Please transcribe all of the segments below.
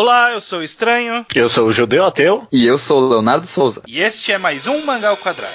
Olá, eu sou o Estranho. Eu sou o Judeu Ateu. E eu sou o Leonardo Souza. E este é mais um Mangal Quadrado.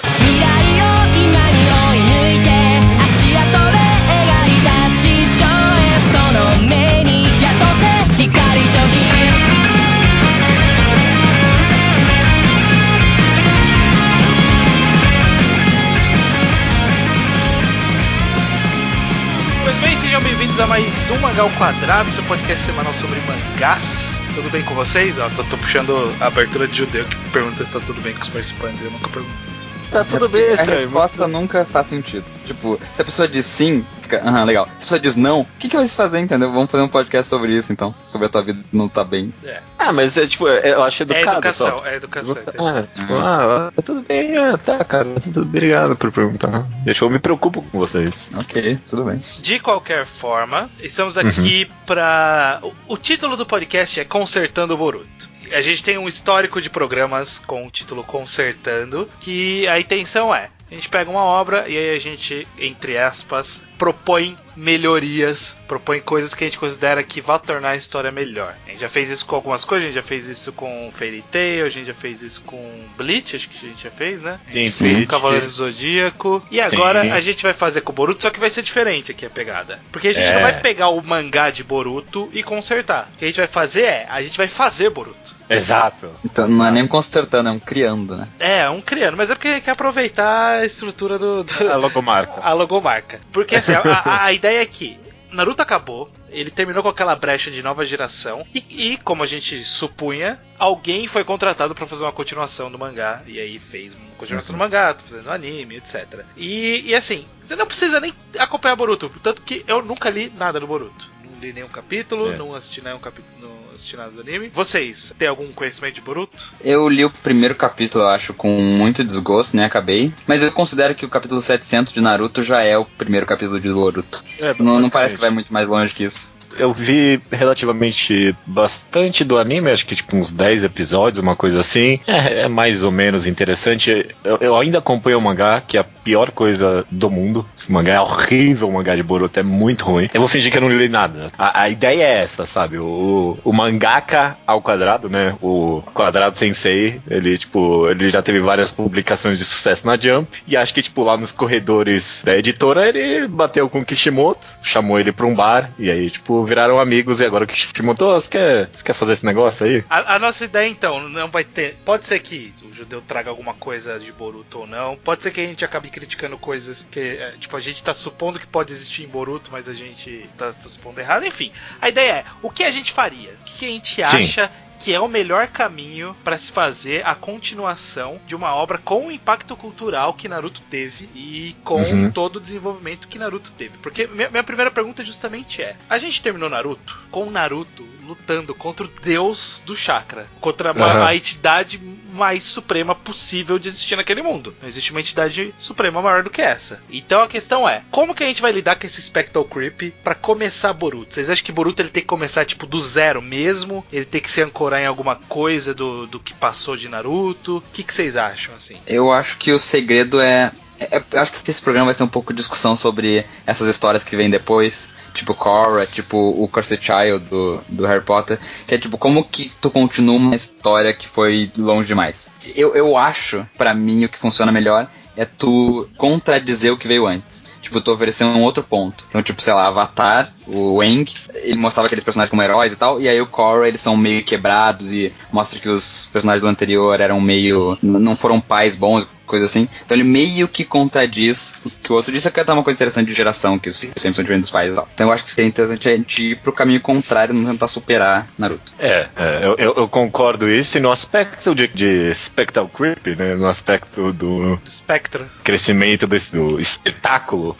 Pois bem, sejam bem-vindos a mais um Mangal Quadrado, seu podcast semanal sobre mangás. Tudo bem com vocês? Ó, tô, tô puxando a abertura de judeu que pergunta se tá tudo bem com os participantes. Eu nunca pergunto. Tá tudo bem, A resposta nunca faz sentido. Tipo, se a pessoa diz sim, fica, aham, legal. Se a pessoa diz não, o que, que vai se fazer, entendeu? Vamos fazer um podcast sobre isso, então. Sobre a tua vida não tá bem. É, Ah, mas é tipo, é- eu acho é educado educação, só. é educação. Ah, tipo, Uhum. ah, ah, tudo bem, ah, tá, cara, tudo obrigado por perguntar. Deixa eu me preocupo com vocês. Ok, tudo bem. De qualquer forma, estamos aqui pra. O, o título do podcast é Consertando o Boruto. A gente tem um histórico de programas com o título Consertando, que a intenção é. A gente pega uma obra e aí a gente, entre aspas, propõe melhorias, propõe coisas que a gente considera que vão tornar a história melhor. A gente já fez isso com algumas coisas, a gente já fez isso com Fairy Tail, a gente já fez isso com Bleach, acho que a gente já fez, né? A gente Sim, fez Bleach. Cavaleiros do Zodíaco. E agora Sim. a gente vai fazer com o Boruto, só que vai ser diferente aqui a pegada. Porque a gente É. não vai pegar o mangá de Boruto e consertar. O que a gente vai fazer é, a gente vai fazer Boruto. Exato. Então não é nem um consertando, é um criando, né? É, um criando, mas é porque quer aproveitar a estrutura do, do- A logomarca. a logomarca. Porque assim, a, a- ideia é que Naruto acabou, ele terminou com aquela brecha de nova geração, e, e, como a gente supunha, alguém foi contratado pra fazer uma continuação do mangá, e aí fez uma continuação do mangá, tá fazendo anime, etc. E, e assim, você não precisa nem acompanhar Boruto, tanto que eu nunca li nada do Boruto. Não li nenhum capítulo, É. não assisti nenhum capítulo, assisti nada do anime. Vocês têm algum conhecimento de Boruto? Eu li o primeiro capítulo, eu acho, com muito desgosto, né? Acabei. Mas eu considero que o capítulo 700 de Naruto já é o primeiro capítulo de Boruto. É, Não, não parece que vai muito mais longe que isso. Eu vi relativamente bastante do anime, acho que tipo uns 10 episódios, uma coisa assim. É, é mais ou menos interessante. Eu, eu ainda acompanho o mangá, que é a pior coisa do mundo. Esse mangá é horrível, o mangá de Boruto é muito ruim. Eu vou fingir que eu não li nada. A, a ideia é essa, sabe? O, o mangaka ao quadrado, né? O quadrado sensei, ele tipo, ele já teve várias publicações de sucesso na Jump. E acho que tipo lá nos corredores da editora ele bateu com o Kishimoto, chamou ele pra um bar. E aí tipo, viraram amigos. E agora o Kishimoto, "Ô, você quer, você quer fazer esse negócio aí? A, a nossa ideia então não vai ter. Pode ser que o judeu traga alguma coisa de Boruto ou não. Pode ser que a gente acabe criticando coisas que, é, tipo, a gente tá supondo que pode existir em Boruto, mas a gente tá, tá supondo errado. Enfim, a ideia é: o que a gente faria? O que, que a gente Sim. Que é o melhor caminho para se fazer a continuação de uma obra com o impacto cultural que Naruto teve e com Uhum. todo o desenvolvimento que Naruto teve. Porque minha, primeira pergunta justamente é: a gente terminou Naruto com o Naruto lutando contra o deus do chakra, contra uma- Aham. a entidade mais suprema possível de existir naquele mundo. Não existe uma entidade suprema maior do que essa. Então a questão é: como que a gente vai lidar com esse Spectral Creep para começar Boruto? Vocês acham que Boruto ele tem que começar tipo do zero mesmo? Ele tem que se ancorar em alguma coisa do, do que passou de Naruto? O que, que vocês acham assim? Eu acho que o segredo é. é- acho que esse programa vai ser um pouco de discussão sobre essas histórias que vêm depois, tipo Korra, tipo o Cursed Child do, do Harry Potter, que é tipo, como que tu continua uma história que foi longe demais? Eu, eu acho, pra mim, o que funciona melhor é tu contradizer o que veio antes. Tipo, tu oferecer um outro ponto. Então, tipo, sei lá, Avatar, o Aang, ele mostrava aqueles personagens como heróis e tal, e aí o Korra, eles são meio quebrados e mostra que os personagens do anterior eram meio. não foram pais bons, coisa assim. Então ele meio que contradiz o que o outro disse, que é uma coisa interessante de geração, que os filhos sempre são diferentes dos pais e tal. Então eu acho que seria interessante a gente ir pro caminho contrário, não tentar superar Naruto. É, é, eu, eu- eu concordo isso e no aspecto de, de Spectral Creep, né? No aspecto do Do Spectre. crescimento desse, do espetáculo.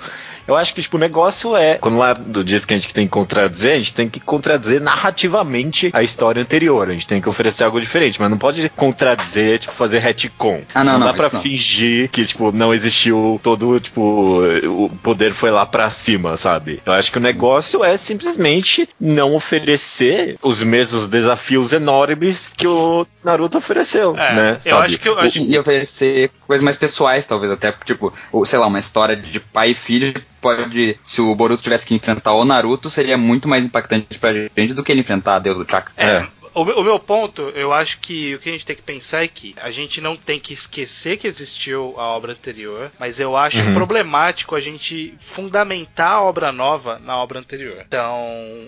Eu acho que, tipo, o negócio é. Quando lá do diz que a gente tem que contradizer, a gente tem que contradizer narrativamente a história anterior. A gente tem que oferecer algo diferente, mas não pode contradizer, tipo, fazer retcon. Ah, não, não, dá pra não. fingir que, tipo, não existiu todo, tipo, o poder foi lá pra cima, sabe? Eu acho que o negócio é simplesmente não oferecer os mesmos desafios enormes que o Naruto ofereceu, É, né? eu sabe? acho que eu acho E oferecer coisas mais pessoais, talvez, até, tipo, ou, sei lá, uma história de pai e filho pode. Se o Boruto tivesse que enfrentar o Naruto, seria muito mais impactante pra gente do que ele enfrentar a Deus do Chakra. É, O, meu- o meu ponto, eu acho que o que a gente tem que pensar é que a gente não tem que esquecer que existiu a obra anterior, mas eu acho Uhum. problemático a gente fundamentar a obra nova na obra anterior. Então,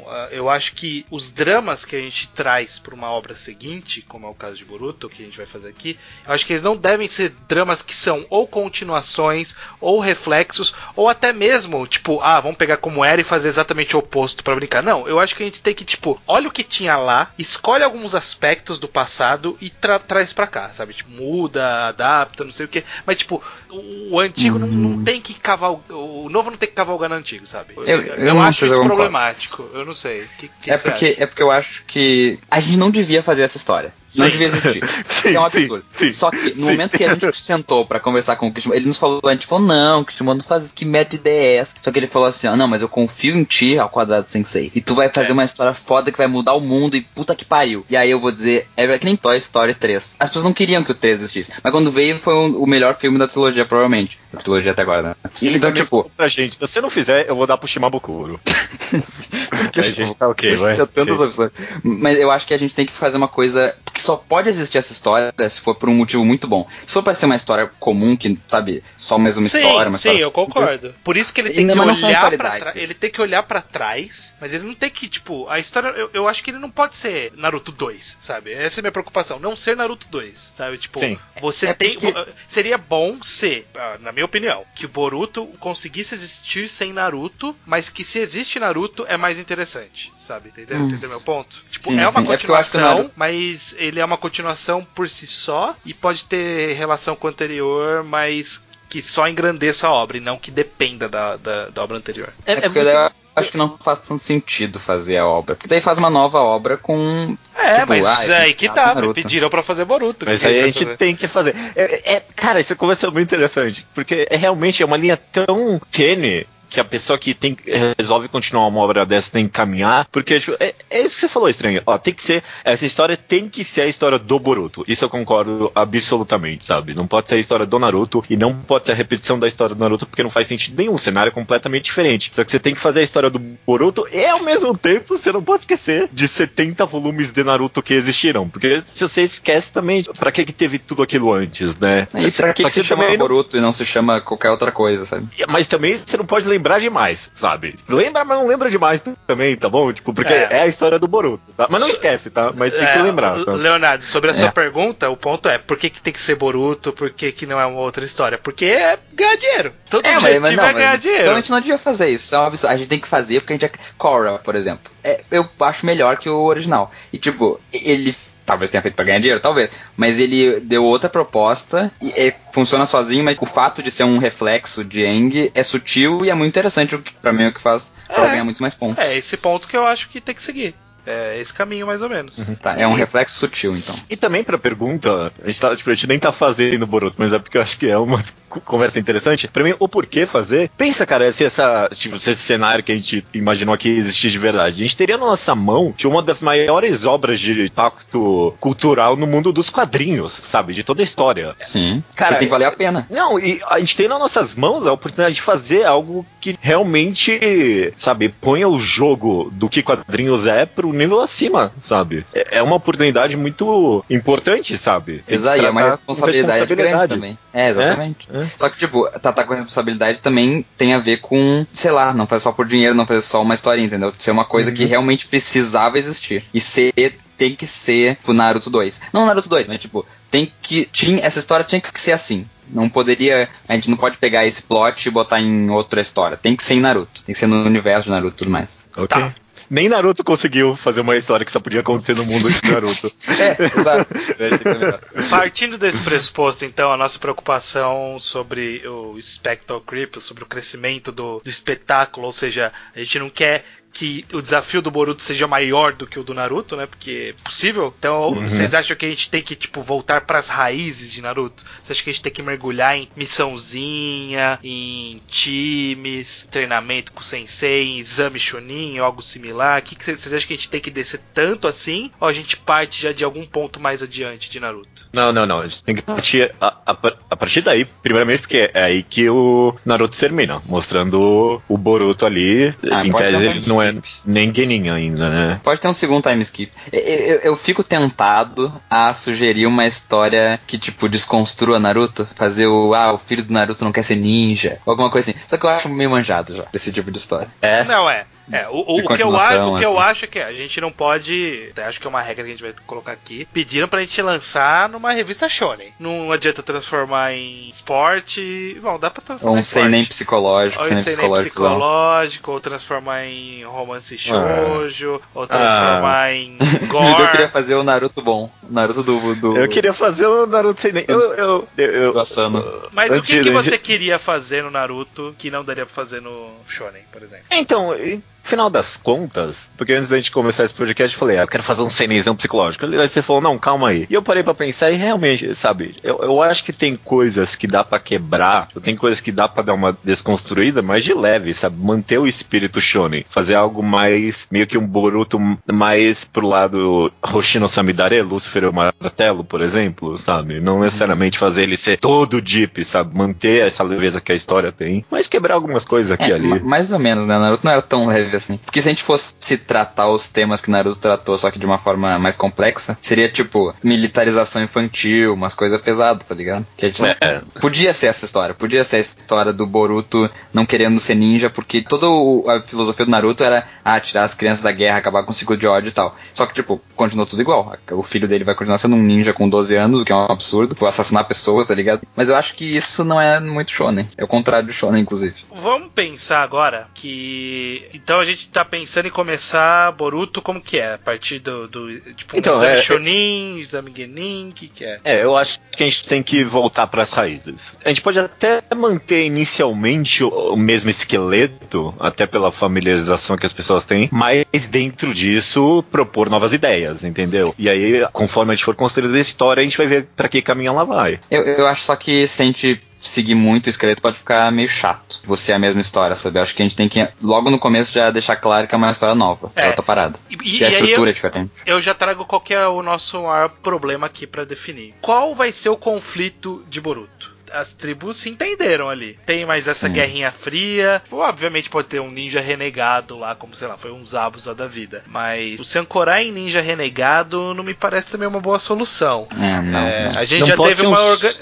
ah, eu acho que os dramas que a gente traz para uma obra seguinte, como é o caso de Boruto, que a gente vai fazer aqui, eu acho que eles não devem ser dramas que são ou continuações, ou reflexos, ou até mesmo, tipo, ah, vamos pegar como era e fazer exatamente o oposto pra brincar. Não, eu acho que a gente tem que, tipo, olha o que tinha lá, escolhe alguns aspectos do passado e tra- traz pra cá, sabe? Tipo, muda, adapta, não sei o que. Mas, tipo, o, antigo não, não tem que cavalgar. O novo não tem que cavalgar no antigo, sabe? Eu- eu não acho isso eu concordo. problemático. Eu não sei. Que, que É porque, acha? é porque eu acho que a gente não devia fazer essa história. Não Sim. devia existir. Sim, é um absurdo. sim, Só que no momento que a gente sentou pra conversar com o Kishimoto, ele nos falou, a gente falou, não, Kishimoto, não faz que merda de ideia é essa? Só que ele falou assim, ó, não, mas eu confio em ti, ao quadrado sensei. E tu vai fazer É. uma história foda que vai mudar o mundo e puta que pariu. E aí eu vou dizer, é que nem Toy Story 3. As pessoas não queriam que o 3 existisse. Mas quando veio, foi o, o melhor filme da trilogia, provavelmente. Da trilogia até agora, né? Então, tipo, Pra gente, se você não fizer, eu vou dar pro Shimabukuro. que a gente tá ok, vai. Tem tantas opções. Mas eu acho que a gente tem que fazer uma coisa que só pode existir essa história se for por um motivo muito bom. Se for pra ser uma história comum, que, sabe, só mais uma sim, história, uma sim, história. eu concordo. Por isso que ele tem que olhar pra trás. Ele tem que olhar para trás, mas ele não tem que, tipo, a história. Eu, eu acho que ele não pode ser Naruto 2, sabe? Essa é a minha preocupação. Não ser Naruto 2, sabe? Tipo, Sim. você É tem. porque- Seria bom ser, ah, na minha opinião, que o Boruto conseguisse existir sem Naruto, mas que se existe Naruto é mais interessante, sabe? Entendeu? Hum. Entendeu meu ponto? Tipo, Sim, é uma sim. É continuação, Naruto- mas ele é uma continuação por si só e pode ter relação com o anterior, mas que só engrandeça a obra e não que dependa da, da, da obra anterior. É, É é porque muito- eu acho que não faz tanto sentido fazer a obra. Porque daí faz uma nova obra com. É, Tipo, mas ah, aí que tá, me pediram pra fazer Boruto. Mas aí a gente fazer? tem que fazer. É, é- cara, isso começa muito interessante. Porque é realmente é uma linha tão tênue que a pessoa que tem, resolve continuar uma obra dessa tem que caminhar. Porque tipo, é, é isso que você falou, estranho. Ó, tem que ser. Essa história tem que ser a história do Boruto. Isso eu concordo absolutamente, sabe? Não pode ser a história do Naruto e não pode ser a repetição da história do Naruto, porque não faz sentido nenhum. O cenário é completamente diferente. Só que você tem que fazer a história do Boruto e ao mesmo tempo você não pode esquecer de 70 volumes de Naruto que existiram. Porque se você esquece também, pra que que teve tudo aquilo antes, né? E pra que, Só que se chama não- Boruto e não se chama qualquer outra coisa, sabe? Mas também você não pode lembrar demais, sabe? Lembra, mas não lembra demais também, tá bom? Tipo, porque É. é, a história do Boruto, tá? Mas não esquece, tá? Mas tem que É, lembrar, tá? Leonardo, sobre a É. sua pergunta, o ponto é por que, que tem que ser Boruto, por que, que não é uma outra história? Porque é ganhar dinheiro. Todo objetivo é ganhar dinheiro. Então a gente não devia fazer isso. É um absurdo. A gente tem que fazer porque a gente é. Korra, por exemplo. É, eu acho melhor que o original. E tipo, ele. Talvez tenha feito pra ganhar dinheiro, talvez. Mas ele deu outra proposta e é, funciona sozinho, mas o fato de ser um reflexo de Eng é sutil e é muito interessante, o que pra mim é o que faz pra É. ganhar muito mais pontos. É esse ponto que eu acho que tem que seguir. É esse caminho, mais ou menos. Tá, é um reflexo sutil, então. E também pra pergunta, a gente, tá, tipo, a gente nem tá fazendo Boruto, mas é porque eu acho que é uma co- conversa interessante. Pra mim, o porquê fazer. Pensa, cara, se, essa, tipo, se esse cenário que a gente imaginou aqui existir de verdade. A gente teria na nossa mão tipo, uma das maiores obras de impacto cultural no mundo dos quadrinhos, sabe? De toda a história. Sim. Cara, Isso tem que valer a pena. Não, e a gente tem nas nossas mãos a oportunidade de fazer algo que realmente, sabe, ponha o jogo do que quadrinhos é pro nível acima, sabe? É é uma oportunidade muito importante, sabe? Exato, é uma responsabilidade, grande responsabilidade. também. É, exatamente. É. Só que, tipo, tratar com responsabilidade também tem a ver com, sei lá, não fazer só por dinheiro, não fazer só uma historinha, entendeu? Ser uma coisa que realmente precisava existir. E ser, tem que ser o Naruto 2. Não Naruto 2, mas tipo, tem que. Tinha, essa história tinha que ser assim. Não poderia. A gente não pode pegar esse plot e botar em outra história. Tem que ser em Naruto. Tem que ser no universo de Naruto e tudo mais. Ok. Tá. Nem Naruto conseguiu fazer uma história que só podia acontecer no mundo de Naruto. É, exato. Melhor. Partindo desse pressuposto, então, a nossa preocupação sobre o Spectral Creep, sobre o crescimento do, do espetáculo, ou seja, a gente não quer que o desafio do Boruto seja maior do que o do Naruto, né? Porque é possível. Então, vocês acham que a gente tem que, tipo, voltar pras raízes de Naruto? Vocês acham que a gente tem que mergulhar em missãozinha, em times, treinamento com o sensei, em exame Chunin algo similar? O que que vocês acham que a gente tem que descer tanto assim? Ou a gente parte já de algum ponto mais adiante de Naruto? Não, não, não. A gente tem que partir a, a- a partir daí, primeiramente, porque é aí que o Naruto termina, mostrando o Boruto ali. Ah, em tese, não não é nem Genin ainda, né? Pode ter um segundo time skip. Eu, eu, eu fico tentado a sugerir uma história que, tipo, desconstrua Naruto. Fazer o, ah, o filho do Naruto não quer ser ninja. Alguma coisa assim. Só que eu acho meio manjado já, esse tipo de história. É. Não, é. É, o, o- o que, eu, acho, o que eu assim. acho é que a gente não pode. até Acho que é uma regra que a gente vai colocar aqui. Pediram pra gente lançar numa revista Shonen. Não adianta transformar em esporte. Bom, dá pra transformar Ou um em esporte. seinen psicológico, Ou em seinen seinen psicológico. psicológico, ou transformar em romance shoujo, ou transformar em Eu gore. queria fazer o Naruto bom. O Naruto do. do Eu queria fazer o Naruto sem nem. Eu, eu, eu, eu- Do Asano. Mas o Antes que, que de- você queria fazer no Naruto que não daria pra fazer no Shonen, por exemplo? Então, em final das contas, porque antes da gente começar esse podcast, eu falei, ah, eu quero fazer um cenizão psicológico. Aí você falou, não, calma aí. E eu parei pra pensar e realmente, sabe, eu, eu acho que tem coisas que dá pra quebrar, tem coisas que dá pra dar uma desconstruída, mas de leve, sabe? Manter o espírito shonen, fazer algo mais, meio que um Boruto mais pro lado Hoshino Samidare, Lúcifer Martelo, por exemplo, sabe? Não necessariamente fazer ele ser todo deep, sabe? Manter essa leveza que a história tem, mas quebrar algumas coisas aqui e É, ali. ma- mais ou menos, né? Naruto não era tão leve assim. Porque se a gente fosse tratar os temas que Naruto tratou, só que de uma forma mais complexa, seria tipo militarização infantil, umas coisas pesadas, tá ligado? Que a gente É. Podia ser essa história, podia ser a história do Boruto não querendo ser ninja, porque toda o- a filosofia do Naruto era ah, tirar as crianças da guerra, acabar com o ciclo de ódio e tal. Só que, tipo, continuou tudo igual. O filho dele vai continuar sendo um ninja com 12 anos, o que é um absurdo, por assassinar pessoas, tá ligado? Mas eu acho que isso não é muito shonen. É o contrário do shonen, inclusive. Vamos pensar agora que. Então a gente tá pensando em começar Boruto como que é? A partir do. do tipo, um Então, exame é- Shonin, exame Genin, o que, que é? É, eu acho que a gente tem que voltar para as raízes. A gente pode até manter inicialmente o, o mesmo esqueleto, até pela familiarização que as pessoas têm, mas dentro disso propor novas ideias, entendeu? E aí, conforme a gente for construindo a história, a gente vai ver para que caminho ela vai. Eu, eu acho só que se a gente seguir muito o esqueleto pode ficar meio chato. Você é a mesma história, sabe? Eu acho que a gente tem que, logo no começo, já deixar claro que é uma história nova. É, É. outra parada. E, e- a estrutura eu, é diferente. eu já trago qual é o nosso maior problema aqui pra definir. Qual vai ser o conflito de Boruto? As tribos se entenderam ali. Tem mais essa Sim. guerrinha fria. Obviamente pode ter um ninja renegado lá, como sei lá, foi um Zabuza da vida. Mas o se ancorar em ninja renegado não me parece também uma boa solução. É, não. É, não. a gente Não já pode teve ser uma um orga-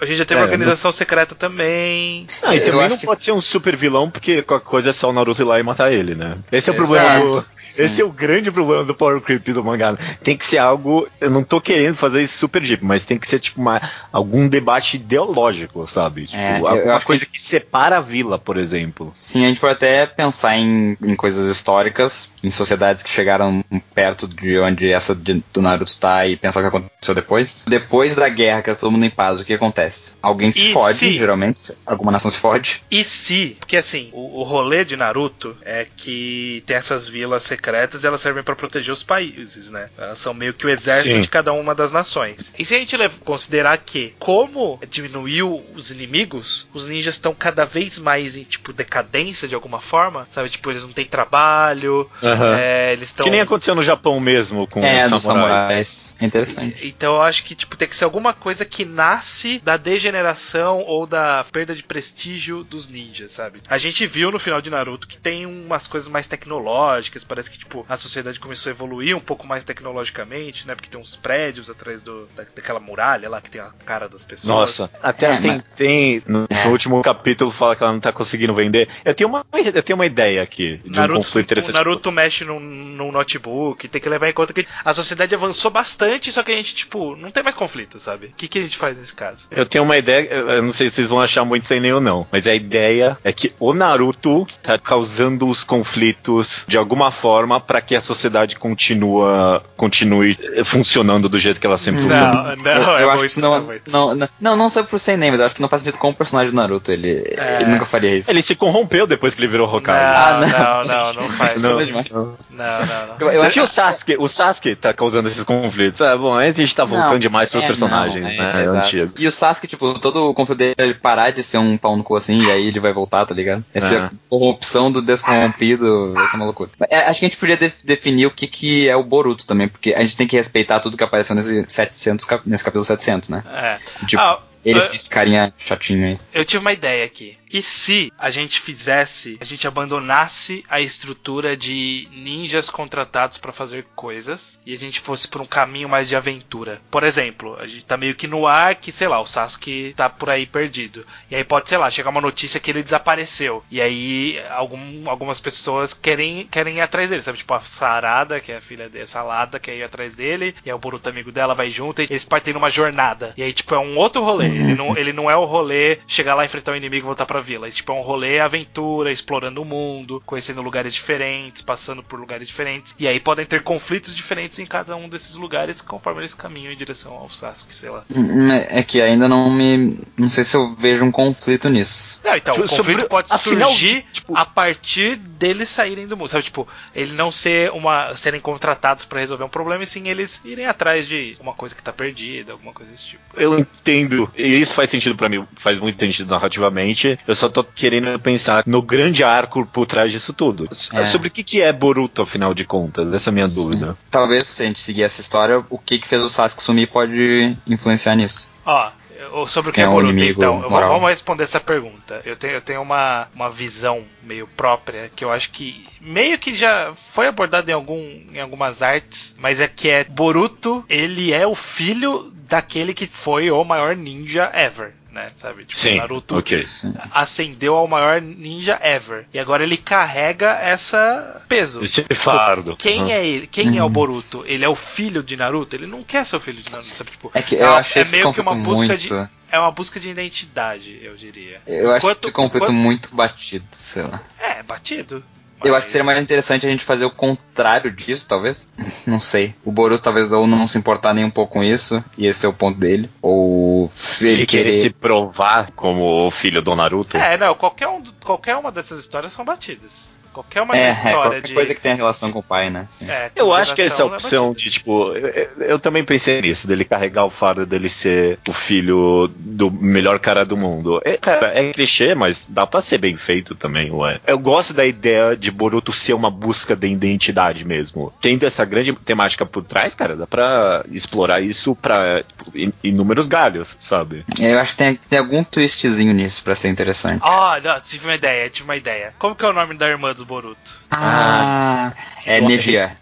a gente já teve É, uma organização secreta também. Ah, e também não que- pode ser um super vilão, porque qualquer coisa é só o Naruto ir lá e matar ele, né? Esse é o Exato. problema do. Sim. Esse é o grande problema do Power Creep do mangá. Tem que ser algo. Eu não tô querendo fazer isso super deep, mas tem que ser, tipo, uma, algum debate ideológico, sabe? Tipo, É, eu- eu alguma coisa que... separa a vila, por exemplo. Sim, a gente pode até pensar em, em coisas históricas, em sociedades que chegaram perto de onde essa de- do Naruto tá e pensar o que aconteceu depois. Depois da guerra, que tá todo mundo em paz, o que acontece? Alguém se E fode, se- geralmente. Alguma nação se fode. E se, porque assim, o, o rolê de Naruto é que tem essas vilas secretas e elas servem pra proteger os países, né? Elas são meio que o exército Sim. de cada uma das nações. E se a gente considerar que, como diminuiu os inimigos, os ninjas estão cada vez mais em, tipo, decadência de alguma forma, sabe? Tipo, eles não têm trabalho, é, eles estão... Que nem aconteceu no Japão mesmo com é, os samurais. É interessante. Então eu acho que tipo tem que ser alguma coisa que nasce da degeneração ou da perda de prestígio dos ninjas, sabe? A gente viu no final de Naruto que tem umas coisas mais tecnológicas, parece que tipo a sociedade começou a evoluir um pouco mais tecnologicamente, né? Porque tem uns prédios atrás do, da- daquela muralha lá que tem a cara das pessoas. Nossa, até É, tem, mas- tem no, É. no último capítulo fala que ela não tá conseguindo vender. Eu tenho uma, eu tenho uma ideia aqui de um Naruto, conflito o interessante. Naruto mexe num, num notebook, tem que levar em conta que a sociedade avançou bastante, só que a gente, tipo, não tem mais conflito, sabe? O que, que a gente faz nesse caso? Eu tenho uma ideia, eu eu não sei se vocês vão achar muito sem nem ou não, mas a ideia é que o Naruto tá causando os conflitos de alguma forma para que a sociedade continua, continue funcionando do jeito que ela sempre funcionou. Não, não, eu, é eu acho muito, que não, é não, não, não, não só por ser nem, mas eu acho que não faz sentido com o personagem do Naruto. Ele, É. ele nunca faria isso. Ele se corrompeu depois que ele virou Hokage. Ah, Não, não. não, faz. Não, Não, é demais. não, não. Eu- Se o Sasuke, o Sasuke tá causando esses conflitos, ah, bom, aí a gente tá voltando Não, demais pros é, personagens, não, é, né? exato. antigos. E o Sasuke, tipo, todo o conflito dele é ele parar de ser um pau no cu assim, e aí ele vai voltar, tá ligado? Essa É. é. corrupção do descorrompido, essa é uma loucura. Mas, é, acho que a gente podia def- definir o que, que é o Boruto também, porque a gente tem que respeitar tudo que apareceu nesse, 700, cap- nesse capítulo 700, né? É. Tipo, Ah, ele ah, esse carinha chatinho aí. eu tive uma ideia aqui. E se a gente fizesse, a gente abandonasse a estrutura de ninjas contratados pra fazer coisas e a gente fosse por um caminho mais de aventura? Por exemplo, a gente tá meio que no ar que, sei lá, o Sasuke tá por aí perdido. E aí pode, sei lá, chegar uma notícia que ele desapareceu. E aí algum, algumas pessoas querem, querem ir atrás dele, sabe? Tipo a Sarada, que é a filha dele, Salada, quer ir atrás dele. E aí o Boruto amigo dela vai junto e eles partem numa jornada. E aí, tipo, é um outro rolê. Ele não, ele não é o rolê chegar lá, enfrentar o inimigo e voltar pra vila. É, tipo, é um rolê aventura, explorando o mundo, conhecendo lugares diferentes, passando por lugares diferentes. E aí podem ter conflitos diferentes em cada um desses lugares conforme eles caminham em direção ao Sasuke, sei lá. Hum, É que ainda não me. Não sei se eu vejo um conflito nisso. Não, então, o Sobre- conflito pode afinal, surgir tipo- a partir deles saírem do mundo, sabe? Tipo, ele não ser uma serem contratados pra resolver um problema, e sim eles irem atrás de uma coisa que tá perdida, alguma coisa desse tipo. Eu entendo. E isso faz sentido pra mim, faz muito sentido narrativamente. Eu só tô querendo pensar no grande arco por trás disso tudo. É. Sobre o que, que é Boruto, afinal de contas? Essa é a minha dúvida. Talvez se a gente seguir essa história, o que que fez o Sasuke sumir pode influenciar nisso. Ó, eu- sobre o que É é, um Boruto, inimigo então, eu- moral. vamos responder essa pergunta. Eu tenho, eu tenho uma, uma visão meio própria que eu acho que meio que já foi abordada em, algum, em algumas artes, mas é que é Boruto, ele é o filho daquele que foi o maior ninja ever. Né, sabe? Tipo, Sim, Naruto ok. ascendeu ao maior ninja ever. E agora ele carrega essa peso. Esse fardo. Quem Hum. é ele? Quem é o Uhum. Boruto? Ele é o filho de Naruto? Ele não quer ser o filho de Naruto, sabe? Tipo, É que É eu uma- acho é esse meio que uma busca muito. de- é uma busca de identidade, eu diria. Eu acho Enquanto- esse conflito enquanto- muito batido, sei lá. É, batido. Eu Mas- acho que seria mais interessante a gente fazer o contrário disso, talvez. Não sei. O Boruto talvez ou não se importar nem um pouco com isso, e esse é o ponto dele. Ou ele, Ele querer querer. se provar como o filho do Naruto. É, não, qualquer, um, qualquer uma dessas histórias são batidas. Qualquer uma É, dessas é, história qualquer de. coisa que tenha relação com o pai, né? Sim. é, Eu acho que essa é opção de, tipo, eu, eu- também pensei nisso, dele carregar o fardo dele ser o filho do melhor cara do mundo. É, cara, é clichê, mas dá pra ser bem feito também, ué. Eu gosto da ideia de Boruto ser uma busca de identidade mesmo. Tendo essa grande temática por trás, cara, dá pra explorar isso pra tipo, in- inúmeros galhos, sabe? Eu acho que tem, tem algum twistzinho nisso pra ser interessante. Ah, não, tive uma ideia, tive uma ideia. Como que é o nome da irmã do Boruto? Ah, é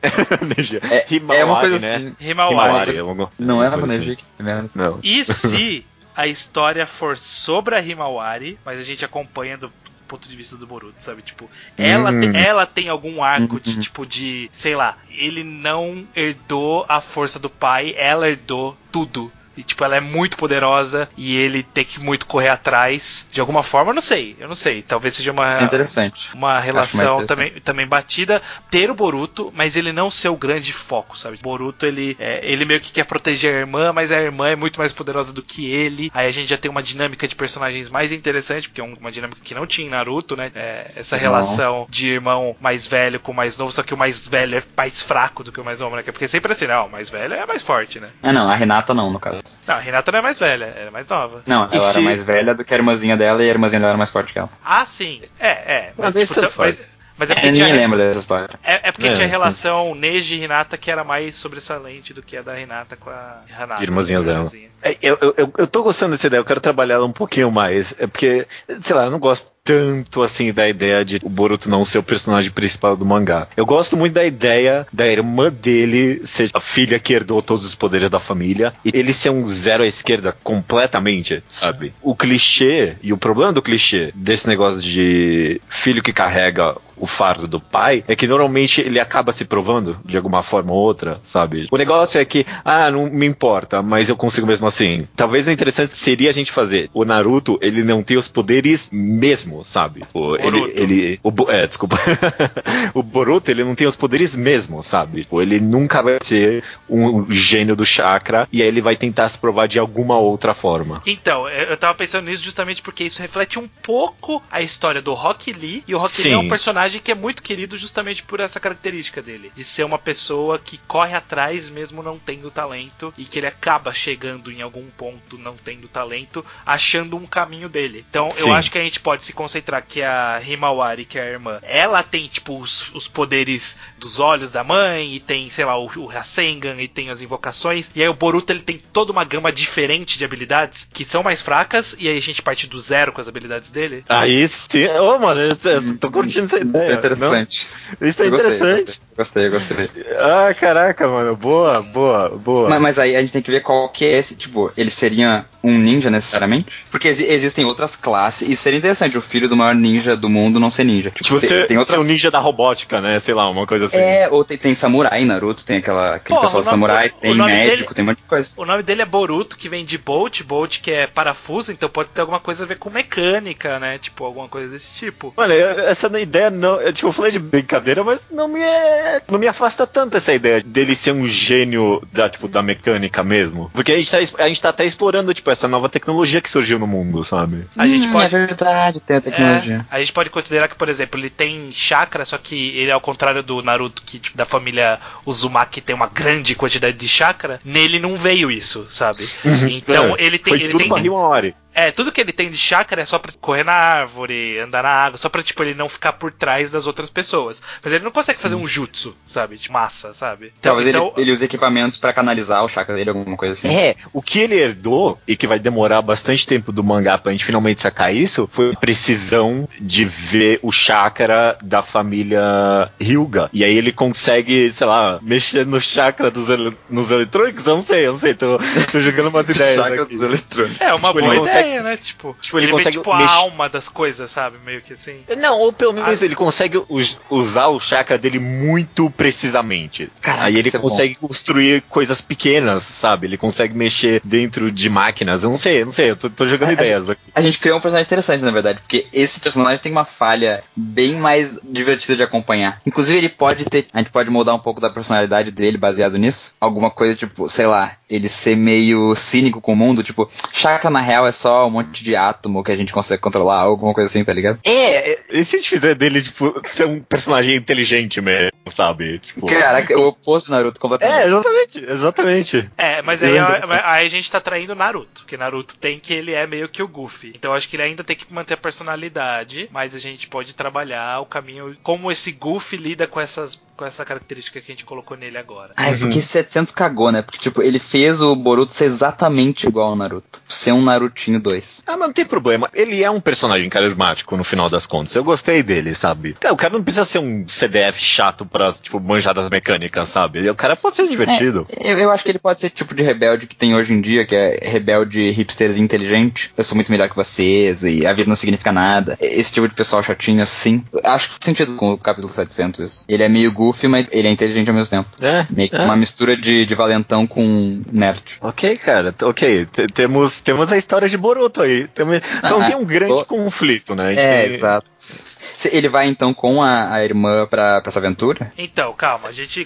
Negia. É, é uma coisa né? assim. Himawari. Himawari, é Não era Negia? assim. Não. E se a história for sobre a Himawari, mas a gente acompanha do ponto de vista do Boruto, sabe? Tipo, ela, Hum. te- ela tem algum arco de Uhum. tipo de, sei lá, ele não herdou a força do pai, ela herdou tudo. E, tipo, ela é muito poderosa e ele tem que muito correr atrás. De alguma forma, eu não sei. Eu não sei. Talvez seja uma, Isso é interessante. uma relação também, também batida. Ter o Boruto, mas ele não ser o grande foco, sabe? Boruto, ele, é, ele meio que quer proteger a irmã, mas a irmã é muito mais poderosa do que ele. Aí a gente já tem uma dinâmica de personagens mais interessante, porque é um- uma dinâmica que não tinha em Naruto, né? É, essa Nossa. relação de irmão mais velho com o mais novo, só que o mais velho é mais fraco do que o mais novo, né? Porque sempre assim, não, o mais velho é mais forte, né? Ah, não, a Renata não, no caso. Não, a Renata não é mais velha, ela é mais nova. Não, E ela se- era mais velha do que a irmãzinha dela e a irmãzinha dela era mais forte que ela. Ah, sim. É, é. Mas isso tanto tam- mas. Mas é Eu porque nem tinha, lembro dessa história. É, é porque É, tinha a sim. relação Neji e Hinata que era mais sobressalente do que a da Hinata com a Hanata. Irmãzinha a dela. irmãzinha. É, Eu, eu, eu, eu tô gostando dessa ideia, eu quero trabalhar ela um pouquinho mais. É porque, sei lá, eu não gosto tanto assim da ideia de o Boruto não ser o personagem principal do mangá. Eu gosto muito da ideia da irmã dele ser a filha que herdou todos os poderes da família e ele ser um zero à esquerda completamente, sabe? O clichê e o problema do clichê desse negócio de filho que carrega o fardo do pai é que normalmente ele acaba se provando de alguma forma ou outra, sabe? O negócio é que, ah, não me importa, mas eu consigo mesmo assim. Talvez o interessante seria a gente fazer. O Naruto, ele não tem os poderes mesmo, sabe? O, ele, ele, o, é, desculpa. o Boruto, ele não tem os poderes mesmo, sabe? Tipo, Ele nunca vai ser um gênio do chakra e aí ele vai tentar se provar de alguma outra forma. Então, eu eu tava pensando nisso justamente porque isso reflete um pouco a história do Rock Lee. E o Rock Lee é um personagem personagem que é muito querido justamente por essa característica dele, de ser uma pessoa que corre atrás mesmo não tendo talento e que ele acaba chegando em algum ponto não tendo talento, achando um caminho dele. Então eu Sim. acho que a gente pode se concentrar que a Himawari, que é a irmã, ela tem tipo os, os poderes dos olhos da mãe e tem, sei lá, o, o Rasengan e tem as invocações. E aí o Boruto ele tem toda uma gama diferente de habilidades que são mais fracas e aí a gente parte do zero com as habilidades dele. Aí sim. Ô, mano, eu, eu tô curtindo essa Isso ideia. É interessante. Não? Isso é Eu gostei, interessante. Gostei, gostei. Ah, caraca, mano. Boa, boa, boa. Mas, mas aí a gente tem que ver qual que é esse, tipo, ele seria um ninja necessariamente? Porque exi- existem outras classes, e seria interessante o filho do maior ninja do mundo não ser ninja. Tipo, Tipo, tem, você tem ser outras... um ninja da robótica, né? Sei lá, uma coisa assim. É, ou tem, tem samurai Naruto, tem aquela, aquele Porra, pessoal nome- samurai, tem médico, dele- tem um monte de coisa. O nome dele é Boruto, que vem de Bolt, Bolt que é parafuso, então pode ter alguma coisa a ver com mecânica, né? Tipo, alguma coisa desse tipo. Olha, essa ideia não. Eu, tipo, eu falei de brincadeira, mas não me é, não me afasta tanto essa ideia dele ser um gênio da, tipo, da mecânica mesmo. Porque a gente, tá, a gente tá até explorando, tipo, essa nova tecnologia que surgiu no mundo, sabe? A gente Hum, pode. É verdade, tem a tecnologia. É, a gente pode considerar que, por exemplo, ele tem chakra, só que ele, ao contrário do Naruto, que tipo, da família Uzumaki tem uma grande quantidade de chakra, nele não veio isso, sabe? Então É, ele tem. Foi Ele tudo tem. É, tudo que ele tem de chakra é só pra correr na árvore, andar na água, só pra, tipo, ele não ficar por trás das outras pessoas. Mas ele não consegue fazer um jutsu, sabe? De massa, sabe? Então, Talvez então, ele, ele use equipamentos pra canalizar o chakra dele, alguma coisa assim. É, o que ele herdou, e que vai demorar bastante tempo do mangá pra gente finalmente sacar isso, foi a precisão de ver o chakra da família Hyuga. E aí ele consegue, sei lá, mexer no chakra dos ele- nos eletrônicos? Eu não sei, eu não sei, tô, tô jogando umas ideias chakra aqui. dos eletrônicos. é uma tipo, boa consegue- ideia, né? Tipo, tipo, ele ele, vê, consegue tipo, a mex- alma das coisas, sabe? Meio que assim. Não, ou pelo menos Ah. ele consegue us- usar o chakra dele muito precisamente. Caraca, Aí ele é consegue construir coisas pequenas, sabe? Ele consegue mexer dentro de máquinas. Eu não sei, eu não sei, eu tô, tô jogando A- a- ideias aqui. A gente criou um personagem interessante, na verdade, porque esse personagem tem uma falha bem mais divertida de acompanhar. Inclusive, ele pode ter. A gente pode moldar um pouco da personalidade dele baseado nisso. Alguma coisa, tipo, sei lá, ele ser meio cínico com o mundo, tipo, chakra na real é só um monte de átomo que a gente consegue controlar, alguma coisa assim, tá ligado? É, e se a gente fizer dele, tipo, ser um personagem inteligente mesmo, sabe? Tipo, Caraca, o oposto do Naruto completamente. é, exatamente, exatamente. É, mas aí, aí a gente tá traindo Naruto, porque Naruto tem que ele é meio que o Goofy. Então eu acho que ele ainda tem que manter a personalidade, mas a gente pode trabalhar o caminho como esse Goofy lida com essas com essa característica que a gente colocou nele agora. Ah, é porque 700 cagou, né? Porque, tipo, ele fez o Boruto ser exatamente igual ao Naruto. Ser um Narutinho 2. Ah, mas não tem problema. Ele é um personagem carismático no final das contas. Eu gostei dele, sabe? O cara não precisa ser um CDF chato pra, tipo, manjar das mecânicas, sabe? O cara pode ser divertido. Eu, eu acho que ele pode ser tipo de rebelde que tem hoje em dia, que é rebelde hipsters inteligente. Eu sou muito melhor que vocês e a vida não significa nada. Esse tipo de pessoal chatinho assim. Acho que faz sentido com o capítulo 700 isso. Ele é meio goofy, mas ele é inteligente ao mesmo tempo. É, Meio que é. uma mistura de, de valentão com nerd. Ok, cara, ok. T- temos, temos a história de Boruto aí. Temos, só Ah, tem um grande tô- conflito, né? É, tem- exato. Se Ele vai então com a, a irmã pra, pra essa aventura? Então, calma, a gente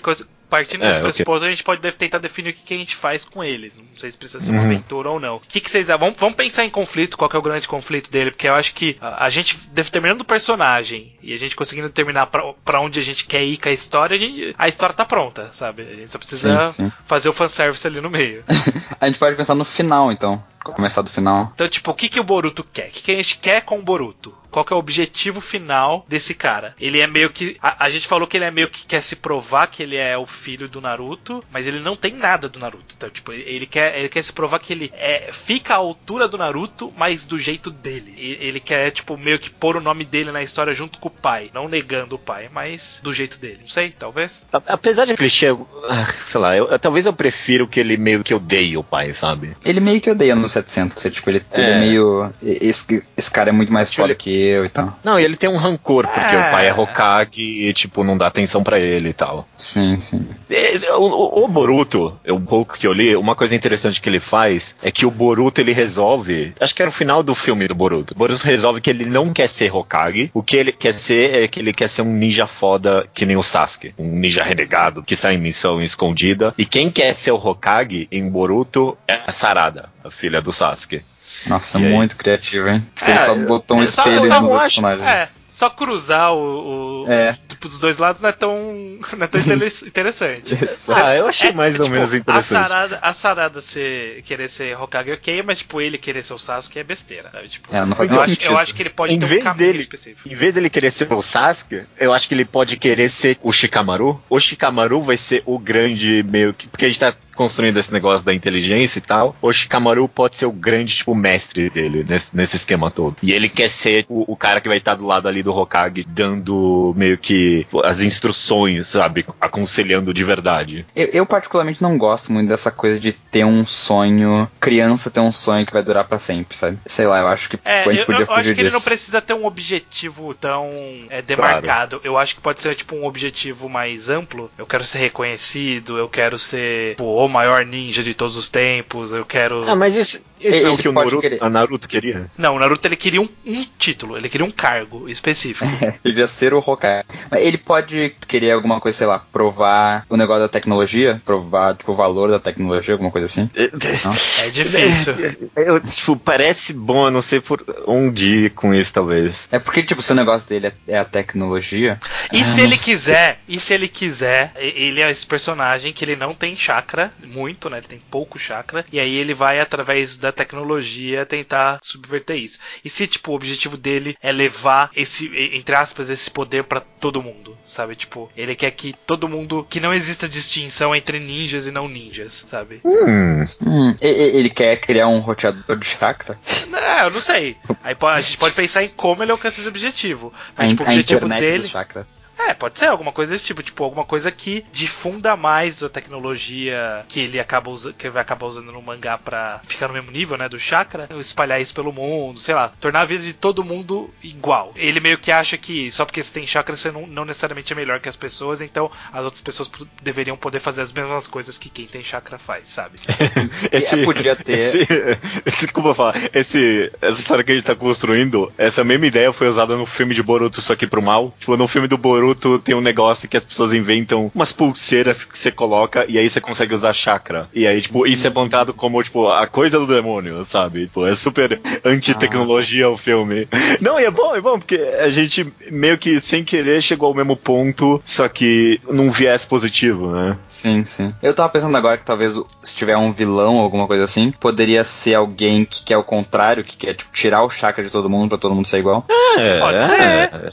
partindo É, desse pressuposto, a gente pode deve tentar definir o que, que a gente faz com eles. Não sei se precisa ser uma Uhum. aventura ou não. O que, que vocês vamos, vamos pensar em conflito, qual que é o grande conflito dele, porque eu acho que a, a gente determinando o personagem e a gente conseguindo determinar pra, pra onde a gente quer ir com a história, a, gente- a história tá pronta, sabe? A gente só precisa Sim, sim. fazer o fanservice ali no meio. A gente pode pensar no final, então. Começar do final. Então, tipo, o que, que o Boruto quer? O que, que a gente quer com o Boruto? Qual que é o objetivo final desse cara? Ele é meio que. A, a gente falou que ele é meio que quer se provar que ele é o filho do Naruto, mas ele não tem nada do Naruto. Então, tipo, ele, ele quer, ele quer se provar que ele é, fica à altura do Naruto, mas do jeito dele. E- Ele quer, tipo, meio que pôr o nome dele na história junto com o pai. Não negando o pai, mas do jeito dele. Não sei, talvez. Apesar de clichê, ah, sei lá, eu- talvez eu prefiro que ele meio que odeie o pai, sabe? Ele meio que odeia no 700. é, Tipo, ele, ele é É. meio. Esse, esse cara é muito mais Tipo, foda ele- que eu e tal. Não, e ele tem um rancor, porque É. o pai é Hokage e, tipo, não dá atenção pra ele e tal. Sim, sim. É, O, o- o Boruto, um pouco que eu li, uma coisa interessante que ele faz é que o Boruto ele resolve. Acho que era o final do filme do Boruto. O Boruto resolve que ele não quer ser Hokage. O que ele quer ser é que ele quer ser um ninja foda que nem o Sasuke. Um ninja renegado que sai em missão escondida. E quem quer ser o Hokage em Boruto é a Sarada, a filha do Sasuke. Nossa, E aí? muito criativo, hein? Tipo, É, ele só botou um só- espelho nos só outros acho- personagens. É, só cruzar o, o- É. tipo, dos dois lados não é tão, não é tão inter- interessante. Ah, eu achei É, mais ou tipo, menos A interessante. Sarada, a Sarada ser, querer ser Hokage ok, mas tipo, ele querer ser o Sasuke é besteira. Sabe? Tipo, É, não faz eu, acho, sentido. eu acho que ele pode Em ter um vez caminho dele- específico. Em vez dele querer ser o Sasuke, eu acho que ele pode querer ser o Shikamaru. O Shikamaru vai ser o grande meio que. Porque a gente tá construindo esse negócio da inteligência e tal. O Shikamaru pode ser o grande, tipo, mestre dele nesse, nesse esquema todo. E ele quer ser o, o cara que vai estar do lado ali do Hokage, dando meio que as instruções, sabe? Aconselhando de verdade. Eu, eu particularmente não gosto muito dessa coisa de ter um sonho, criança ter um sonho que vai durar pra sempre, sabe? Sei lá, eu acho que É, a gente eu, podia eu acho fugir que ele disso. não precisa ter um objetivo tão é, demarcado. Eu acho que pode ser tipo um objetivo mais amplo. Eu quero ser reconhecido, eu quero ser pô, o maior ninja de todos os tempos, eu quero. Ah, mas isso, isso Ele é o que o Naruto, Naruto queria? Não, o Naruto ele queria um, um título, ele queria um cargo específico. Ele ia ser o Hokage. Mas ele pode querer alguma coisa, sei lá, provar o negócio da tecnologia, provar, tipo, o valor da tecnologia, alguma coisa assim. É difícil. Eu, tipo, parece bom, eu não sei por onde ir com isso, talvez. É porque, tipo, se o negócio dele é, é a tecnologia. E Ah, se ele sei. quiser, e se ele quiser, ele é esse personagem que ele não tem chakra, muito, né? Ele tem pouco chakra, e aí ele vai, através da tecnologia, tentar subverter isso. E se, tipo, o objetivo dele é levar esse, entre aspas, esse poder pra todo mundo, sabe? Tipo, ele quer que todo mundo, que não exista distinção entre ninjas e não ninjas, sabe? Hum, Hum, ele quer criar um roteador de chakra? Não, eu não sei. Aí a gente pode pensar em como ele alcança esse objetivo. A, Mas, tipo, o a objetivo internet dele. dos chakras. É, pode ser alguma coisa desse tipo, tipo, alguma coisa que difunda mais a tecnologia que ele acaba usando, que ele vai acabar usando no mangá pra ficar no mesmo nível, né, do chakra, espalhar isso pelo mundo, sei lá, tornar a vida de todo mundo igual. Ele meio que acha que só porque você tem chakra você não, não necessariamente é melhor que as pessoas, então as outras pessoas deveriam poder fazer as mesmas coisas que quem tem chakra faz, sabe? esse, podia ter- Esse, esse, como eu falar, esse, essa história que a gente tá construindo, essa mesma ideia foi usada no filme de Boruto, só que pro mal. Tipo, no filme do Boruto tem um negócio que as pessoas inventam umas pulseiras que você coloca e aí você consegue usar chakra. E aí, tipo, isso é apontado como, tipo, a coisa do demônio, sabe? Tipo, é super anti-tecnologia o filme. Não, e é bom, é bom, porque a gente meio que sem querer chegou ao mesmo ponto, só que num viés positivo, né? Sim, sim. Eu tava pensando agora que talvez se tiver um vilão ou alguma coisa assim, poderia ser alguém que quer o contrário, que quer tipo, tirar o chakra de todo mundo pra todo mundo ser igual. É, Pode é, ser.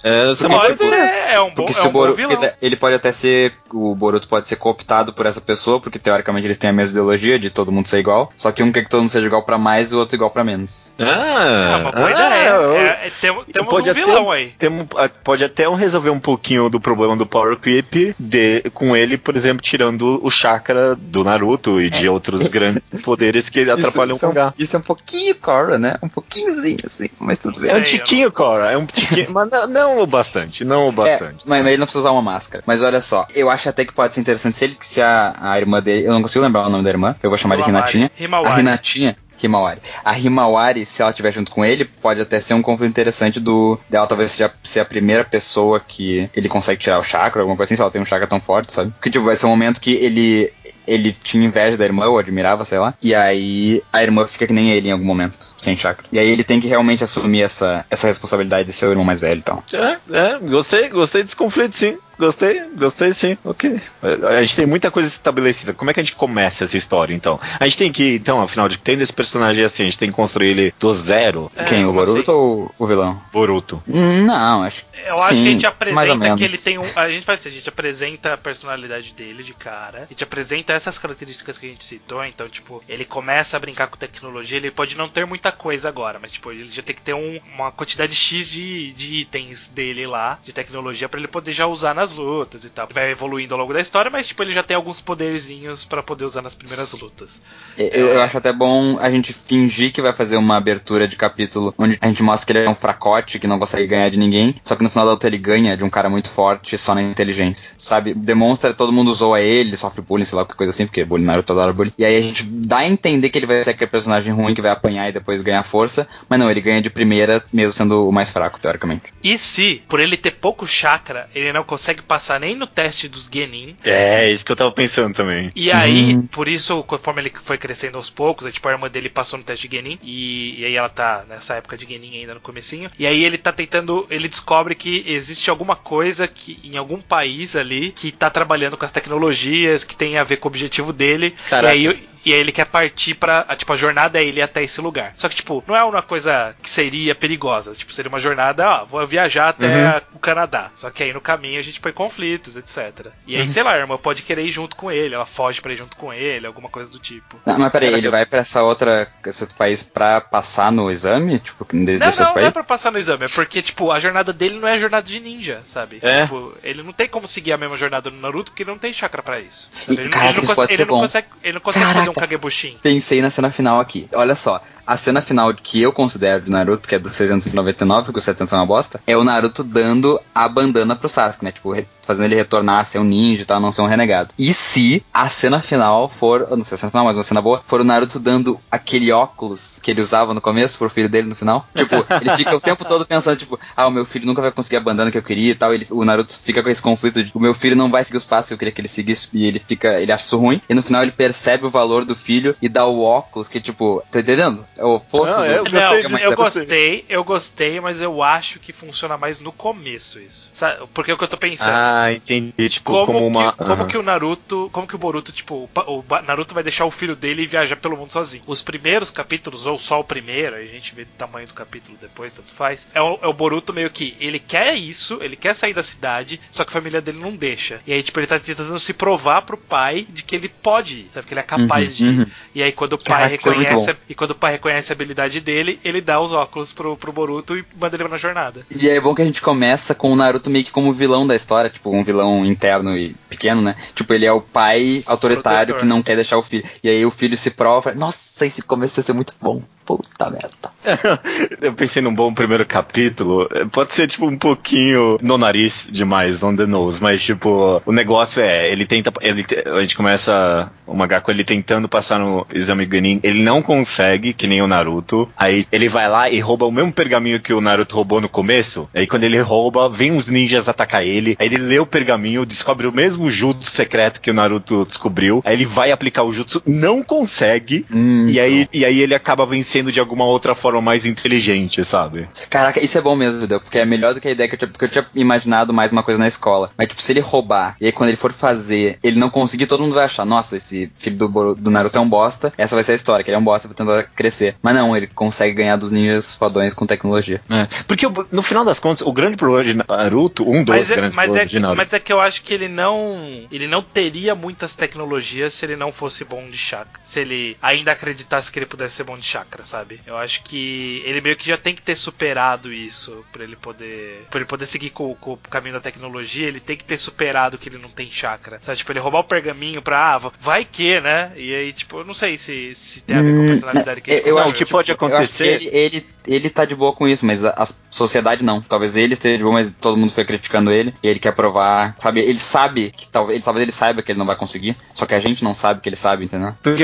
é, é uma Pode ser, é um bom, Porque é se um o vilão. porque ele pode até ser, o Boruto pode ser cooptado por essa pessoa, porque teoricamente eles têm a mesma ideologia de todo mundo ser igual, só que um quer que todo mundo seja igual pra mais e o outro igual pra menos. Ah, É uma boa ah, ideia. eu- É, é, tem- temos pode um até- vilão aí. Temo- ah, pode até um resolver um pouquinho do problema do Power Creep de, com ele, por exemplo, tirando o chakra do Naruto e de outros grandes poderes que atrapalham isso, o é um, mangá. isso é um pouquinho Korra, né? Um pouquinhozinho assim, mas tudo bem. É um Sei, tiquinho, Cora. É um tiquinho, mas não, não o bastante, não o bastante. Mas ele não precisa usar uma máscara. Mas olha só, eu acho até que pode ser interessante se ele se a, a irmã dele. Eu não consigo lembrar o nome da irmã. Eu vou chamar de. Renatinha. Himawari. A Renatinha. Himawari. A Himawari, se ela estiver junto com ele, pode até ser um conflito interessante do dela talvez seja ser a primeira pessoa que ele consegue tirar o chakra, alguma coisa assim, se ela tem um chakra tão forte, sabe? Porque tipo, vai ser um momento que ele ele tinha inveja da irmã, ou admirava, sei lá. E aí a irmã fica que nem ele em algum momento, sem chakra. E aí ele tem que realmente assumir essa, essa responsabilidade de ser o irmão mais velho e tal. É, é, gostei, gostei desse conflito, sim. Gostei, gostei sim. Ok. A gente tem muita coisa estabelecida. Como é que a gente começa essa história, então? A gente tem que, então, afinal de tendo esse personagem assim, a gente tem que construir ele do zero. É, Quem? O Boruto assim? ou o vilão? Boruto. Não, acho Eu acho Sim, que a gente apresenta que ele tem um. A gente faz assim, a gente apresenta a personalidade dele de cara. A gente apresenta essas características que a gente citou. Então, tipo, ele começa a brincar com tecnologia. Ele pode não ter muita coisa agora, mas, tipo, ele já tem que ter um- uma quantidade X de, de itens dele lá, de tecnologia, pra ele poder já usar nas lutas e tal. Vai evoluindo ao longo da história, mas, tipo, ele já tem alguns poderzinhos pra poder usar nas primeiras lutas. Eu, eu acho até bom a gente fingir que vai fazer uma abertura de capítulo onde a gente mostra que ele é um fracote, que não consegue ganhar de ninguém, só que no final da luta ele ganha de um cara muito forte só na inteligência, sabe? Demonstra todo mundo zoa ele, sofre bullying, sei lá, qualquer coisa assim, porque bullying Naruto adora bullying. E aí a gente dá a entender que ele vai ser aquele personagem ruim que vai apanhar e depois ganhar força, mas não, ele ganha de primeira, mesmo sendo o mais fraco, teoricamente. E se, por ele ter pouco chakra, ele não consegue consegue passar nem no teste dos Genin. É, isso que eu tava pensando também. E aí, Uhum. por isso, conforme ele foi crescendo aos poucos, é, tipo, a irmã dele passou no teste de Genin, e, e aí ela tá nessa época de Genin ainda no comecinho, e aí ele tá tentando, ele descobre que existe alguma coisa que em algum país ali que tá trabalhando com as tecnologias, que tem a ver com o objetivo dele, Caraca. e aí e aí ele quer partir pra. a- Tipo, a jornada é ele ir até esse lugar. Só que, tipo, não é uma coisa que seria perigosa. Tipo, seria uma jornada, ó, vou viajar até Uhum. o Canadá. Só que aí no caminho a gente põe conflitos, etc. E Uhum. aí, sei lá, a irmã pode querer ir junto com ele, ela foge pra ir junto com ele, alguma coisa do tipo. Não, mas peraí, ele eu- vai pra essa outra, esse outro país pra passar no exame? Tipo, de, Não, não, outro não é país? pra passar no exame, é porque, tipo, a jornada dele não é a jornada de ninja, sabe? É. Tipo, ele não tem como seguir a mesma jornada do Naruto, porque ele não tem chakra pra isso. E? Ele, ele não, cons- ele consegue, ele não consegue fazer um. Kagebushin. Pensei na cena final aqui. Olha só, a cena final que eu considero de Naruto, que é do 699, que o 700 é uma bosta, é o Naruto dando a bandana pro Sasuke, né? Tipo, fazendo ele retornar a ser um ninja e tal, não ser um renegado. E se a cena final for, não sei se é a cena final, mas uma cena boa, for o Naruto dando aquele óculos que ele usava no começo pro filho dele no final? Tipo, ele fica o tempo todo pensando, tipo, ah, o meu filho nunca vai conseguir a bandana que eu queria e tal. Ele, o Naruto fica com esse conflito de, o meu filho não vai seguir os passos que eu queria que ele seguisse e ele fica, ele acha isso ruim. E no final ele percebe o valor do filho e dá o óculos que, tipo, tá entendendo? É o oposto Não, do... é, eu Não, é eu eu gostei. gostei, eu gostei, mas eu acho que funciona mais no começo isso. Sabe? Porque é o que eu tô pensando. Ah, entendi. Tipo, como, como, uma. que, como Aham. que o Naruto, como que o Boruto, tipo, o o Naruto vai deixar o filho dele e viajar pelo mundo sozinho. Os primeiros capítulos, ou só o primeiro, aí a gente vê o tamanho do capítulo depois, tanto faz. É o, é o Boruto meio que, ele quer isso, ele quer sair da cidade, só que a família dele não deixa. E aí, tipo, ele tá tentando se provar pro pai de que ele pode ir, sabe? Que ele é capaz Uhum, de ir. uhum. E aí, quando o pai Caraca, é reconhece, e quando o pai reconhece a habilidade dele, ele dá os óculos pro, pro Boruto e manda ele na jornada. E é bom que a gente começa com o Naruto meio que como vilão da história, tipo, um vilão interno e pequeno, né? Tipo, ele é o pai autoritário Protetor. que não quer deixar o filho. E aí o filho se prova, nossa, esse começo vai ser muito bom. Puta merda. Eu pensei num bom primeiro capítulo. Pode ser, tipo, um pouquinho no nariz demais, on the nose. Mas, tipo, o negócio é, ele tenta. Ele, a gente começa o mangá com ele tentando passar no exame Genin. Ele não consegue, que nem o Naruto. Aí ele vai lá e rouba o mesmo pergaminho que o Naruto roubou no começo. Aí quando ele rouba, vem uns ninjas atacar ele. Aí ele lê o pergaminho, descobre o mesmo jutsu secreto que o Naruto descobriu. Aí ele vai aplicar o jutsu, não consegue. Hum, E aí, e aí ele acaba vencendo de alguma outra forma mais inteligente, sabe? Caraca, isso é bom mesmo, Deu, porque é melhor do que a ideia que eu tinha, porque eu tinha imaginado mais uma coisa na escola. Mas, tipo, se ele roubar, e aí quando ele for fazer, ele não conseguir, todo mundo vai achar, nossa, esse filho do, do Naruto é um bosta, essa vai ser a história, que ele é um bosta pra tentar crescer. Mas não, ele consegue ganhar dos ninjas fodões com tecnologia. É. Porque no final das contas, o grande problema de Naruto, um dos Mas é, grandes mas, é, problemas de que- Naruto. mas é que eu acho que ele não. Ele não teria muitas tecnologias se ele não fosse bom de chakra. Se ele ainda acreditasse que ele pudesse ser bom de chakra, sabe? Eu acho que ele meio que já tem que ter superado isso pra ele poder. Pra ele poder seguir com, com o caminho da tecnologia, ele tem que ter superado que ele não tem chakra. Sabe? Tipo, ele roubar o pergaminho pra. Ah, vai que, né? E aí, tipo, eu não sei se, se tem a ver com a Hum, personalidade que ele eu- eu Não, construiu, o que tipo, pode Eu acho que acontecer. ele, ele, ele tá de boa com isso, mas a, a sociedade não. Talvez ele esteja de boa, mas todo mundo foi criticando ele. E ele quer provar, sabe? Ele sabe que talvez ele, talvez ele saiba que ele não vai conseguir. Só que a gente não sabe que ele sabe, entendeu? Porque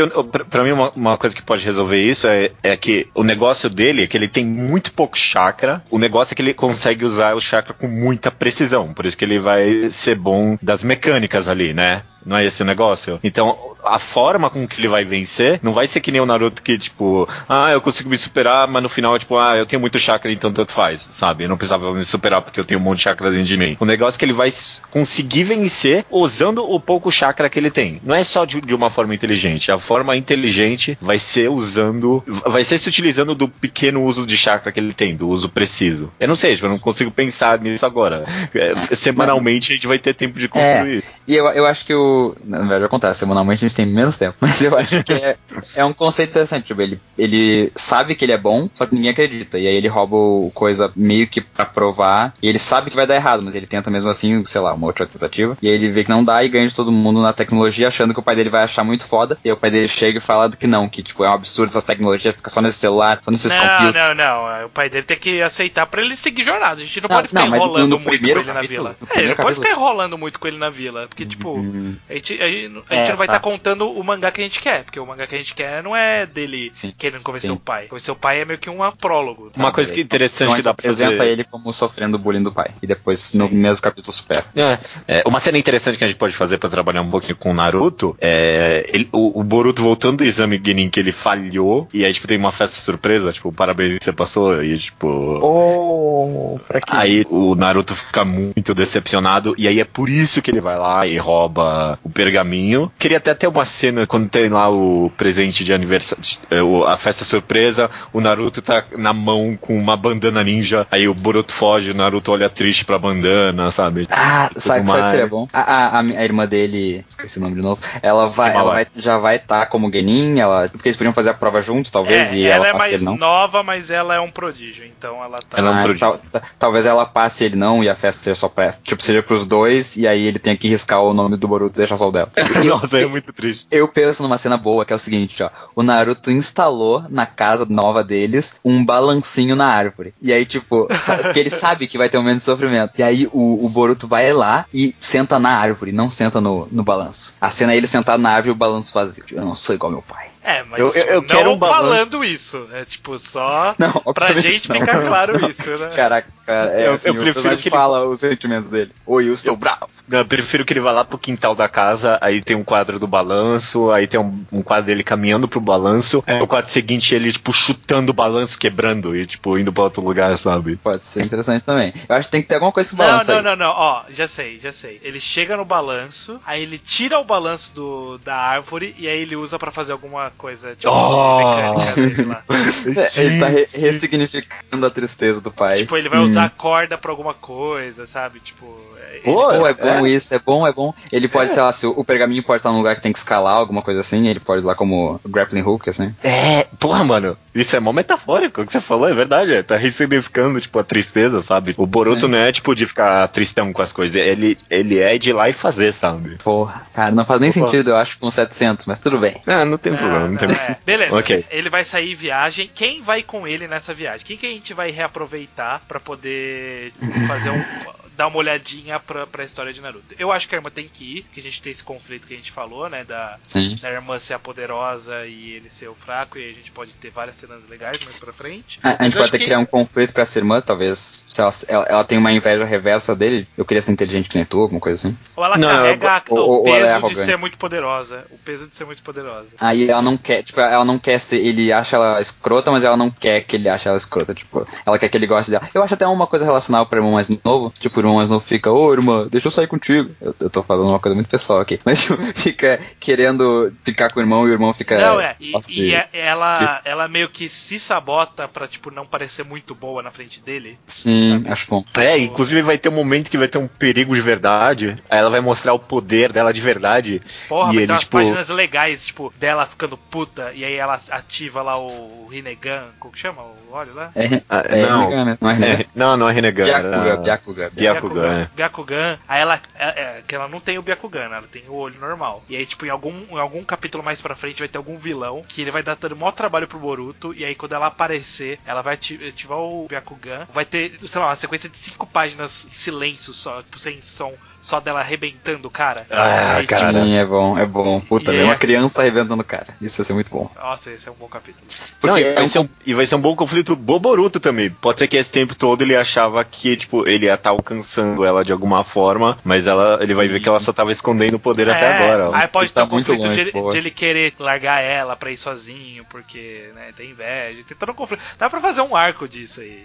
pra mim, uma, uma coisa que pode resolver isso é, é que o negócio dele é que ele tem muito pouco chakra. O negócio é que ele consegue usar o chakra com muita precisão. Por isso que ele vai ser bom das mecânicas ali, né? Não é esse o negócio? Então, a forma com que ele vai vencer não vai ser que nem o Naruto que, tipo, ah, eu consigo me superar, mas no final, tipo, ah, eu tenho muito chakra, então tanto faz, sabe? Eu não precisava me superar porque eu tenho um monte de chakra dentro de mim. O negócio é que ele vai conseguir vencer usando o pouco chakra que ele tem. Não é só de, de uma forma inteligente. A forma inteligente vai ser usando, vai ser se utilizando do pequeno uso de chakra que ele tem, do uso preciso. Eu não sei, tipo, eu não consigo pensar nisso agora. É, semanalmente a gente vai ter tempo de construir. E eu, eu acho que o. Na verdade, acontece, semanalmente a gente tem menos tempo. Mas eu acho que é, é um conceito interessante. Tipo, ele, ele sabe que ele é bom, só que ninguém acredita. E aí ele rouba o coisa meio que pra provar. E ele sabe que vai dar errado, mas ele tenta mesmo assim, sei lá, uma outra tentativa. E aí ele vê que não dá e ganha de todo mundo na tecnologia, achando que o pai dele vai achar muito foda. E aí o pai dele chega e fala que não, que tipo, é um absurdo essas tecnologias, fica só nesse celular, só nesses Não, computers. não, não. O pai dele tem que aceitar pra ele seguir jornada. A gente não, Não, pode ficar não, enrolando muito com ele na capítulo- vila. no É, ele não pode ficar enrolando muito com ele na vila. Porque, tipo, Hum. A gente, a gente, a É, gente não vai tá. estar contando o mangá que a gente quer, porque o mangá que a gente quer não é dele Sim. querendo convencer Sim. o pai. Convencer o pai é meio que um prólogo. Uma coisa que é interessante Então que dá pra apresenta fazer. ele como sofrendo o bullying do pai. E depois, no mesmo capítulo, supera. É, é, uma cena interessante que a gente pode fazer pra trabalhar um pouquinho com o Naruto é ele- o, o Boruto voltando do exame Genin que ele falhou e aí tipo tem uma festa surpresa, tipo, parabéns que você passou e tipo Oh, pra quê? Aí o Naruto fica muito decepcionado e aí é por isso que ele vai lá e rouba o pergaminho. Queria até ter uma cena quando tem lá o presente de aniversário, é, a festa surpresa, o Naruto tá na mão com uma bandana ninja, aí o Boruto foge, o Naruto olha triste pra bandana, sabe? Ah, sabe, sabe que seria bom? A, a, a, a irmã dele, esqueci o nome de novo, ela vai, ela vai já vai estar como Genin, ela, porque eles podiam fazer a prova juntos, talvez, É, e ela, ela, é passe mais ele não. nova, mas ela é um prodígio, então ela tá. Ela é um Ah, prodígio. tal- ta- talvez ela passe ele não e a festa seja só pra, tipo, seja pros dois e aí ele tenha que riscar o nome do Boruto deixar só o dela. Nossa, é muito triste. Eu penso numa cena boa, que é o seguinte, ó. O Naruto instalou na casa nova deles um balancinho na árvore. E aí, tipo, porque ele sabe que vai ter um momento de sofrimento. E aí o, o Boruto vai lá e senta na árvore, não senta no, no balanço. A cena é ele sentado na árvore e o balanço vazio. Eu não sou igual meu pai. É, mas Eu- eu- eu não quero um balanço. falando isso. É tipo, só Não, pra gente não. ficar claro isso, né? Caraca, cara, é Eu- assim, eu o prefiro que ele- fala os sentimentos dele. Oi, eu estou bravo. Eu prefiro que ele vá lá pro quintal da casa, aí tem um quadro do balanço, aí tem um, um quadro dele caminhando pro balanço, aí o quadro seguinte ele, tipo, chutando o balanço, quebrando e, tipo, indo pra outro lugar, sabe? Pode ser interessante também. Eu acho que tem que ter alguma coisa com Não, balanço não, aí. não, não. Ó, já sei, já sei. Ele chega no balanço, aí ele tira o balanço do, da árvore e aí ele usa pra fazer alguma coisa, tipo, Oh. mecânica dele lá. É, ele tá re- ressignificando a tristeza do pai. Tipo, ele vai usar a corda pra alguma coisa, sabe? Tipo. É- Pô, é bom É. isso, é bom, é bom. Ele pode, sei lá, se o, pergaminho pode estar num lugar que tem que escalar, alguma coisa assim, ele pode usar como grappling hook, assim. É, porra, mano, isso é mó metafórico o que você falou, é verdade, é, tá ressignificando, tipo, a tristeza, sabe? O Boruto Sim. não é, tipo, de ficar tristão com as coisas, ele, ele é de ir lá e fazer, sabe? Porra, cara, não faz nem Opa. sentido, eu acho, com 700, mas tudo bem. Ah, não tem problema, não, não, tem é. Beleza. Ok. Ele vai sair em viagem. Quem vai com ele nessa viagem? Quem que a gente vai reaproveitar pra poder fazer um. Dar uma olhadinha pra, pra história de Naruto? Eu acho que a irmã tem que ir, porque a gente tem esse conflito que a gente falou, né? Da, Sim. da irmã ser a poderosa e ele ser o fraco, e a gente pode ter várias cenas legais mais pra frente. A, gente pode ter que criar um conflito pra essa irmã, talvez, se ela, ela, ela tem uma inveja reversa dele, eu queria ser inteligente que nem tu, alguma coisa assim. Ou ela Não, carrega a- ou- o é peso de arrogante. ser muito poderosa. O peso de ser muito poderosa. Aí ela não quer, tipo, ela não quer ser, ele acha ela escrota, mas ela não quer que ele ache ela escrota, tipo, ela quer que ele goste dela. Eu acho até uma coisa relacional pro irmão mais novo, tipo, o irmão mais novo fica, ô irmã, deixa eu sair contigo. Eu, eu tô falando uma coisa muito pessoal aqui, mas tipo, fica querendo ficar com o irmão e o irmão fica. Não, é. E, Nossa, e é- ela, ela meio que se sabota pra, tipo, não parecer muito boa na frente dele. Sim, acho bom. É, inclusive vai ter um momento que vai ter um perigo de verdade. Aí ela vai mostrar o poder dela de verdade. Porra, e vai ele, ter umas tipo. páginas legais, tipo, dela ficando puta, e aí ela ativa lá o Rinnegan, como que chama? O óleo lá? É, Ah, é não. Rinnegan mesmo, não é Rinnegan. É, não, não é Renegan. Byakugan, era- Byakugan. Byakugan, é. Byakugan. Aí ela. É, é, que ela não tem o Byakugan, ela tem o olho normal. E aí, tipo, em algum, em algum capítulo mais pra frente vai ter algum vilão que ele vai dar dando maior trabalho pro Boruto. E aí, quando ela aparecer, ela vai ati- ativar o Byakugan. Vai ter, sei lá, uma sequência de cinco páginas em silêncio só, tipo, sem som. Só dela arrebentando o cara. Ah, Aí, cara. É bom, é bom. Puta, é uma criança arrebentando o cara. Isso vai ser muito bom. Nossa, esse é um bom capítulo. Porque Não, e, é vai um ser um, e vai ser um bom conflito Boboruto também. Pode ser que esse tempo todo ele achava que, tipo, ele ia estar alcançando ela de alguma forma, mas ela, ele vai ver que ela só tava escondendo o poder até É, agora. ó. Aí pode Ele ter tá um conflito longe, de, boa. de ele querer largar ela pra ir sozinho, porque, né, tem inveja. Tem todo um conflito. Dá pra fazer um arco disso aí.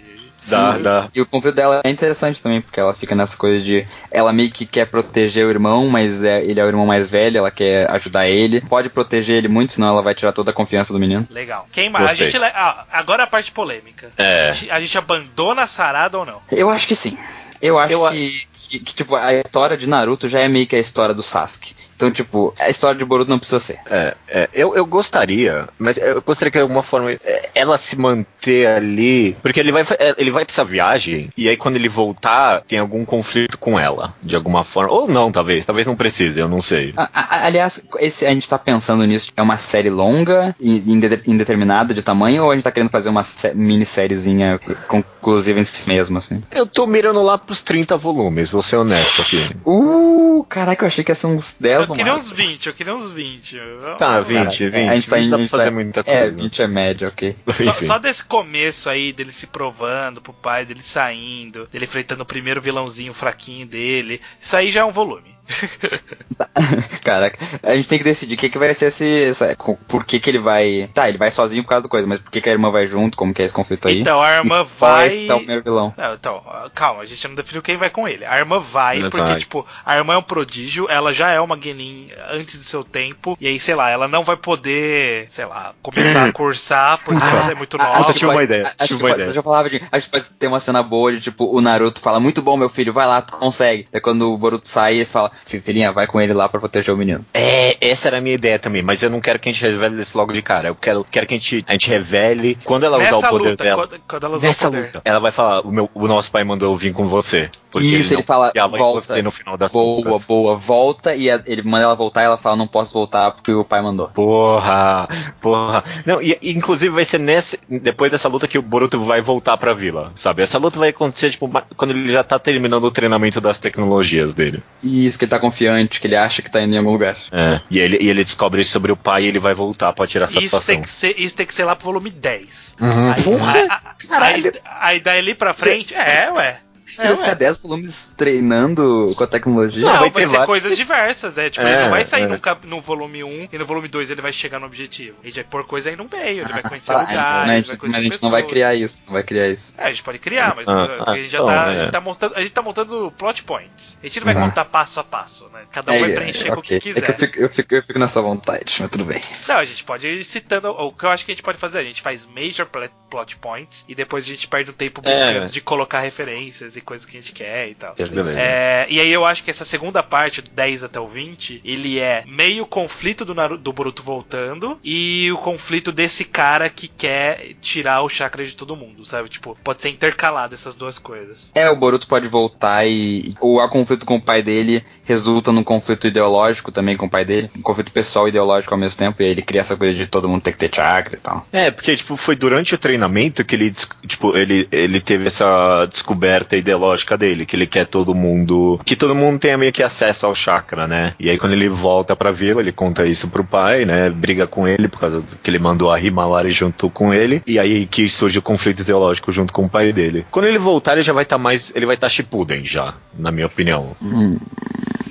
Dá, Sim. dá. E o conflito dela é interessante também, porque ela fica nessa coisa de. Ela meio que quer proteger o irmão, mas é, ele é o irmão mais velho, ela quer ajudar ele. Pode proteger ele muito, senão ela vai tirar toda a confiança do menino. Legal. Quem mais? A gente, ah, agora a parte polêmica. É. A, gente, a gente abandona a Sarada ou não? Eu acho que sim. Eu acho Eu que, que, que, tipo, a história de Naruto já é meio que a história do Sasuke. Então, tipo, a história de Boruto não precisa ser. É, é, eu, eu gostaria, mas eu gostaria que de alguma forma é, ela se manter ali, porque ele vai, é, ele vai pra essa viagem e aí quando ele voltar tem algum conflito com ela, de alguma forma, ou não, talvez, talvez não precise, eu não sei. A- a- aliás, esse, a gente tá pensando nisso, é uma série longa e inde- indeterminada de tamanho, ou a gente tá querendo fazer uma sé- minissériezinha conclusiva em si mesmo, assim? Eu tô mirando lá pros 30 volumes, vou ser honesto aqui. Uh, caraca, eu achei que ia ser uns 10 eu queria uns máximo. 20, eu queria uns 20. Vamos Tá, lá. 20, 20. É, a gente tá 20 indo. pra fazer tá- muita É, coisa. 20 é média, ok. Só, só desse começo aí, dele se provando pro pai, dele saindo, dele enfrentando o primeiro vilãozinho fraquinho dele, isso aí já é um volume. Caraca, a gente tem que decidir o que, que vai ser esse. essa- por que, que ele vai. Tá, ele vai sozinho por causa do coisa, mas por que, que a irmã vai junto? Como que é esse conflito aí? Então, a irmã E é vai. esse tal primeiro vilão? Não, então, ah, calma, a gente não definiu quem vai com ele. A irmã vai, Ela porque, vai. tipo, a irmã é um prodígio, ela já é uma Genin antes do seu tempo, e aí, sei lá, ela não vai poder, sei lá, começar a cursar, porque ela é muito Ah, nova. acho que tive uma ideia, Acho tive que uma pode, ideia. Você já falava de. Acho que pode ter uma cena boa de tipo, o Naruto fala, muito bom, meu filho, vai lá, tu consegue. Daí quando o Boruto sai, ele fala, "Fi- filhinha, vai com ele lá pra proteger o menino. É, essa era a minha ideia também, mas eu não quero que a gente revele isso logo de cara. Eu quero, quero que a gente, a gente revele quando ela usar Nessa o poder luta, dela. quando, quando ela usar Nessa o poder. luta, ela vai falar: o, meu, o nosso pai mandou eu vir com você. Porque Isso, ele não fala, volta. você no final das Boa, contas. boa, volta e a- ele manda ela voltar e ela fala, não posso voltar porque o pai mandou. Porra, porra. Não, e, inclusive vai ser nesse, depois dessa luta que o Boruto vai voltar pra vila, sabe? Essa luta vai acontecer, tipo, quando ele já tá terminando o treinamento das tecnologias dele. Isso, que ele tá confiante, que ele acha que tá indo em algum lugar. É. E ele, e ele descobre isso sobre o pai e ele vai voltar pra tirar Isso satisfação. tem, que ser, isso tem que ser lá pro volume 10. Uhum. Aí, Porra! aí, aí, Caralho! aí daí pra frente, é, ué. É, vai ficar ué. 10 volumes treinando com a tecnologia. Não, vai vai, ser vários- coisas diversas, é. Tipo, É, ele não vai sair é. no, no volume 1 e no volume 2 ele vai chegar no objetivo. Ele vai pôr coisa aí no meio, ele vai conhecer Ah, lugares, né, a ele gente- vai mas conhecer a gente não vai pessoas. criar isso, não vai criar isso. É, a gente pode criar, mas Ah, ah, a, gente já então, tá, a, é. gente tá montando, a gente tá montando plot points. A gente não vai contar passo a passo, né? Cada um vai preencher com o que quiser. É que eu fico, eu, fico, eu fico nessa vontade, mas tudo bem. Não, a gente pode ir citando. O que eu acho que a gente pode fazer? A gente faz major pl- plot points e depois a gente perde um tempo É. brincando de colocar referências e coisas que a gente quer e tal. É, e aí eu acho que essa segunda parte, do 10 até o 20, ele é meio conflito do, Naru- do Boruto voltando e o conflito desse cara que quer tirar o chakra de todo mundo, sabe? Tipo, pode ser intercalado essas duas coisas. É, o Boruto pode voltar e. O a conflito com o pai dele resulta num conflito ideológico também com o pai dele. Um conflito pessoal e ideológico ao mesmo tempo. E aí ele cria essa coisa de todo mundo ter que ter chakra e tal. É, porque, tipo, foi durante o treinamento que ele, tipo, ele, ele teve essa descoberta ideológica dele, que ele quer todo mundo, que todo mundo tenha meio que acesso ao chakra, né? E aí quando ele volta pra vila, ele conta isso pro pai, né? Briga com ele por causa que ele mandou a Himawari junto com ele, e aí que surge o conflito ideológico junto com o pai dele. Quando ele voltar, ele já vai estar mais, ele vai estar Shippuden já, na minha opinião. Hum,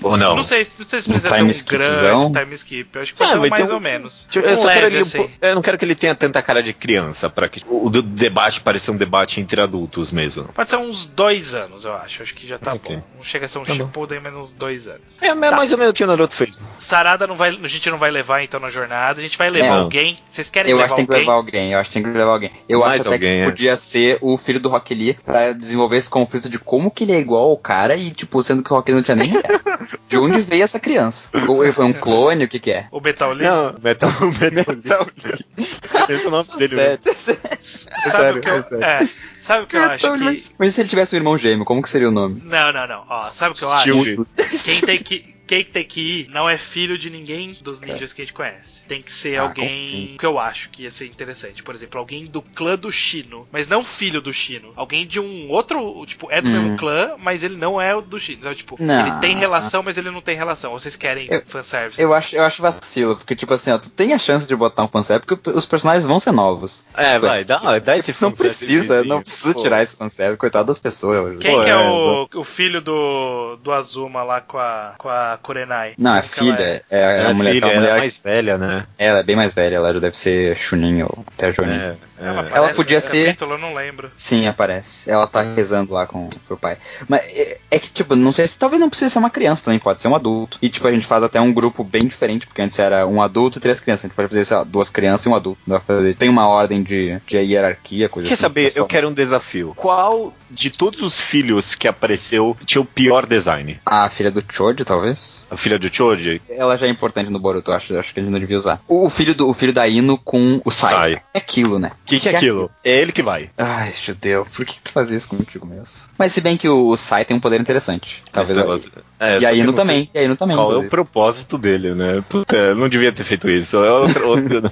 Ou não? Não sei, não sei se Um precisa ter time um skipzão? grande time skip. Eu acho que Ah, pode ter vai um mais ter um- ou menos. Tipo, eu, Um só quero leve, ele, assim. eu não quero que ele tenha tanta cara de criança, para que o do debate pareça um debate entre adultos mesmo. Pode ser uns dois anos, eu acho. Acho que já tá Ok. bom. Não chega a ser um Tá. Shippuden, mas uns dois anos. É, é mais ou menos o que o Naruto fez. Sarada não vai, a gente não vai levar então na jornada. A gente vai levar É. alguém. Vocês querem Eu levar acho que tem que alguém? levar alguém, eu acho que tem que levar alguém. Eu Mais acho até alguém, que é. podia ser o filho do Rock Lee pra desenvolver esse conflito de como que ele é igual ao cara e, tipo, sendo que o Rock Lee não tinha nem ideia. De onde veio essa criança? Ou ele foi um clone, o que que é? O Metal Lee? Não, Metal, Metal Esse é o nome dele. Sabe sério, o que eu, é sério. é, sabe o que eu acho Então, que. mas, mas e se ele tivesse um irmão gêmeo, como que seria o nome? Não, não, não. Ó, sabe o que eu acho? Quem tem que. Quem tem que ir não é filho de ninguém dos ninjas que a gente conhece. Tem que ser Ah, alguém sim. que eu acho que ia ser interessante. Por exemplo, alguém do clã do Shino, mas não filho do Shino. Alguém de um outro, tipo, é do Hum. mesmo clã, mas ele não é o do Shino. Então, tipo, Não. ele tem relação, mas ele não tem relação. Ou vocês querem Eu- fanservice? Eu acho, eu acho vacilo, porque, tipo assim, ó, tu tem a chance de botar um fanservice, porque os personagens vão ser novos. É, vai, dá, dá esse Não fanservice precisa, vizinho, não precisa pô. tirar esse fanservice, coitado das pessoas. Quem Pô, que é, é, o, o filho do, do Azuma lá com a, com a Kurenai? Não, é ela filha, é, é a é mulher, filha, aquela ela mulher é mais velha, né? Ela é bem mais velha, ela já deve ser Chunin ou até Jonin. É, é. Ela, Ela podia ser- capítulo, eu não lembro. Sim, aparece. Ela tá rezando lá com pro pai. Mas é, é que, tipo, não sei se talvez não precise ser uma criança também, pode ser um adulto. E, tipo, a gente faz até um grupo bem diferente, porque antes era um adulto e três crianças. A gente pode fazer, sei lá, duas crianças e um adulto. Dá pra fazer. Tem uma ordem de, de hierarquia, coisa Quer assim. saber? pessoal. Eu quero um desafio. Qual de todos os filhos que apareceu tinha o pior design? A filha do Choji, talvez? A filha do Choji? Ela já é importante no Boruto, eu acho, eu acho que a gente não devia usar. O, filho do, o filho da Ino com o Sai. Sai. É aquilo, né? O que, que é aquilo? É ele que vai. Ai, judeu, por que, tu faz isso contigo mesmo? Mas se bem que o, o Sai tem um poder interessante. Talvez. Negócio- É, e a eu Ino também. E a Ino também. Qual é o propósito dele, né? Puta, eu não devia ter feito isso. É outro, outro-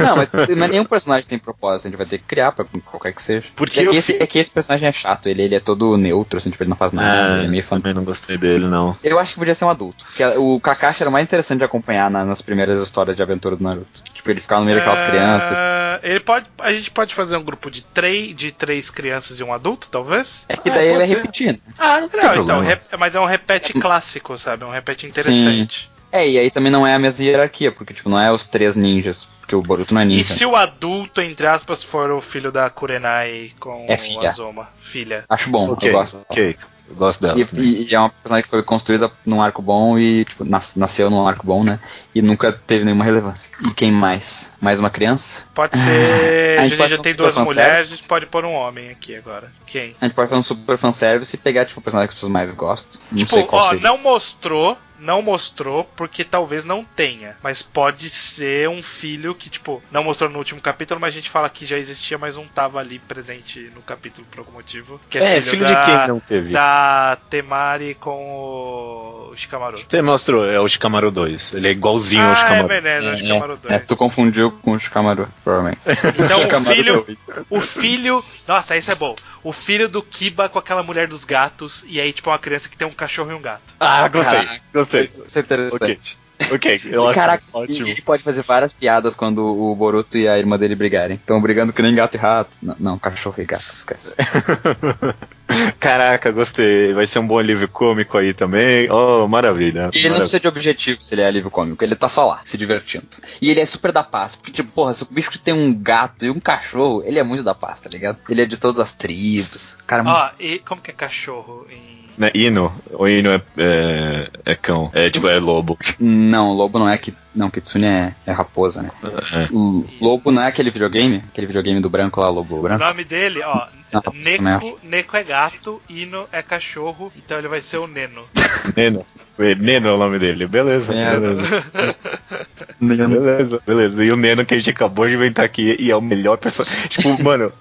Não, mas, mas nenhum personagem tem propósito, a gente vai ter que criar pra qualquer que seja. Porque é, que eu esse, é que esse personagem é chato, ele, ele é todo neutro, assim, tipo, ele não faz nada, ele é meio também não gostei dele, não. Eu acho que podia ser um adulto. Adulto. Porque o Kakashi era o mais interessante de acompanhar na- nas primeiras histórias de aventura do Naruto. Tipo, ele ficava no meio daquelas É, crianças. Ele pode. A gente pode fazer um grupo de três, de três crianças e um adulto, talvez? É que daí ele pode é ser. repetindo. Ah, não Não, então, rep- mas é um repete clássico, sabe? Um repete interessante. É, e aí também não é a mesma hierarquia, porque, tipo, não é os três ninjas. Porque o Boruto não é E ninja. se o adulto, entre aspas, for o filho da Kurenai com É o filha. Azuma? Filha. Acho bom, Ok, eu gosto. ok. Eu gosto dela. E, e- e é uma personagem que foi construída num arco bom e, tipo, nas- nasceu num arco bom, né? E nunca teve nenhuma relevância. E quem mais? Mais uma criança? Pode ser. A A gente gente pode já tem super duas mulheres, pode pôr um homem aqui agora. Quem? A gente pode fazer um super fanservice e pegar, tipo, o personagem que as pessoas mais gostam. Não tipo, sei qual ó, seria. não mostrou. Não mostrou porque talvez não tenha. Mas pode ser um filho que, tipo, não mostrou no último capítulo, mas a gente fala que já existia, mas não tava ali presente no capítulo por algum motivo. Que É, filho da, de quem não teve? Da Temari com o Shikamaru. Você mostrou, é o Shikamaru 2. Ele é igualzinho ao Ah, é Shikamaru. verdade, é o Shikamaru 2. É, tu confundiu com o Shikamaru, provavelmente. Então o Shikamaru filho, o filho, nossa, isso é bom. O filho do Kiba com aquela mulher dos gatos e aí tipo uma criança que tem um cachorro e um gato. Ah, gostei. Caraca. Gostei. Isso é interessante. Ok, eu E, acho Caraca, ótimo. ele pode fazer várias piadas quando o Boruto e a irmã dele brigarem. Estão brigando que nem gato e rato. Não, não, cachorro e gato, esquece. Caraca, gostei. Vai ser um bom alívio cômico aí também. Oh, maravilha. E ele não precisa de objetivo se ele é alívio cômico, ele tá só lá, se divertindo. E ele é super da paz, porque, tipo, porra, se o bicho que tem um gato e um cachorro, ele é muito da paz, tá ligado? Ele é de todas as tribos. Cara, muito Ó, e como que é cachorro em Né, Ino. O Ino é, é, é cão. É tipo, é lobo. Não, lobo não é que. Não, Kitsune é, é raposa, né? É. O lobo não é aquele videogame? Aquele videogame do branco lá, lobo O branco? nome dele, ó, Não, Neko, Neko é gato, Ino é cachorro, então ele vai ser o Neno. Neno. Neno é o nome dele. Beleza, É. beleza. Neno. Beleza, beleza. E o Neno que a gente acabou de inventar aqui e é o melhor personagem. Tipo, mano,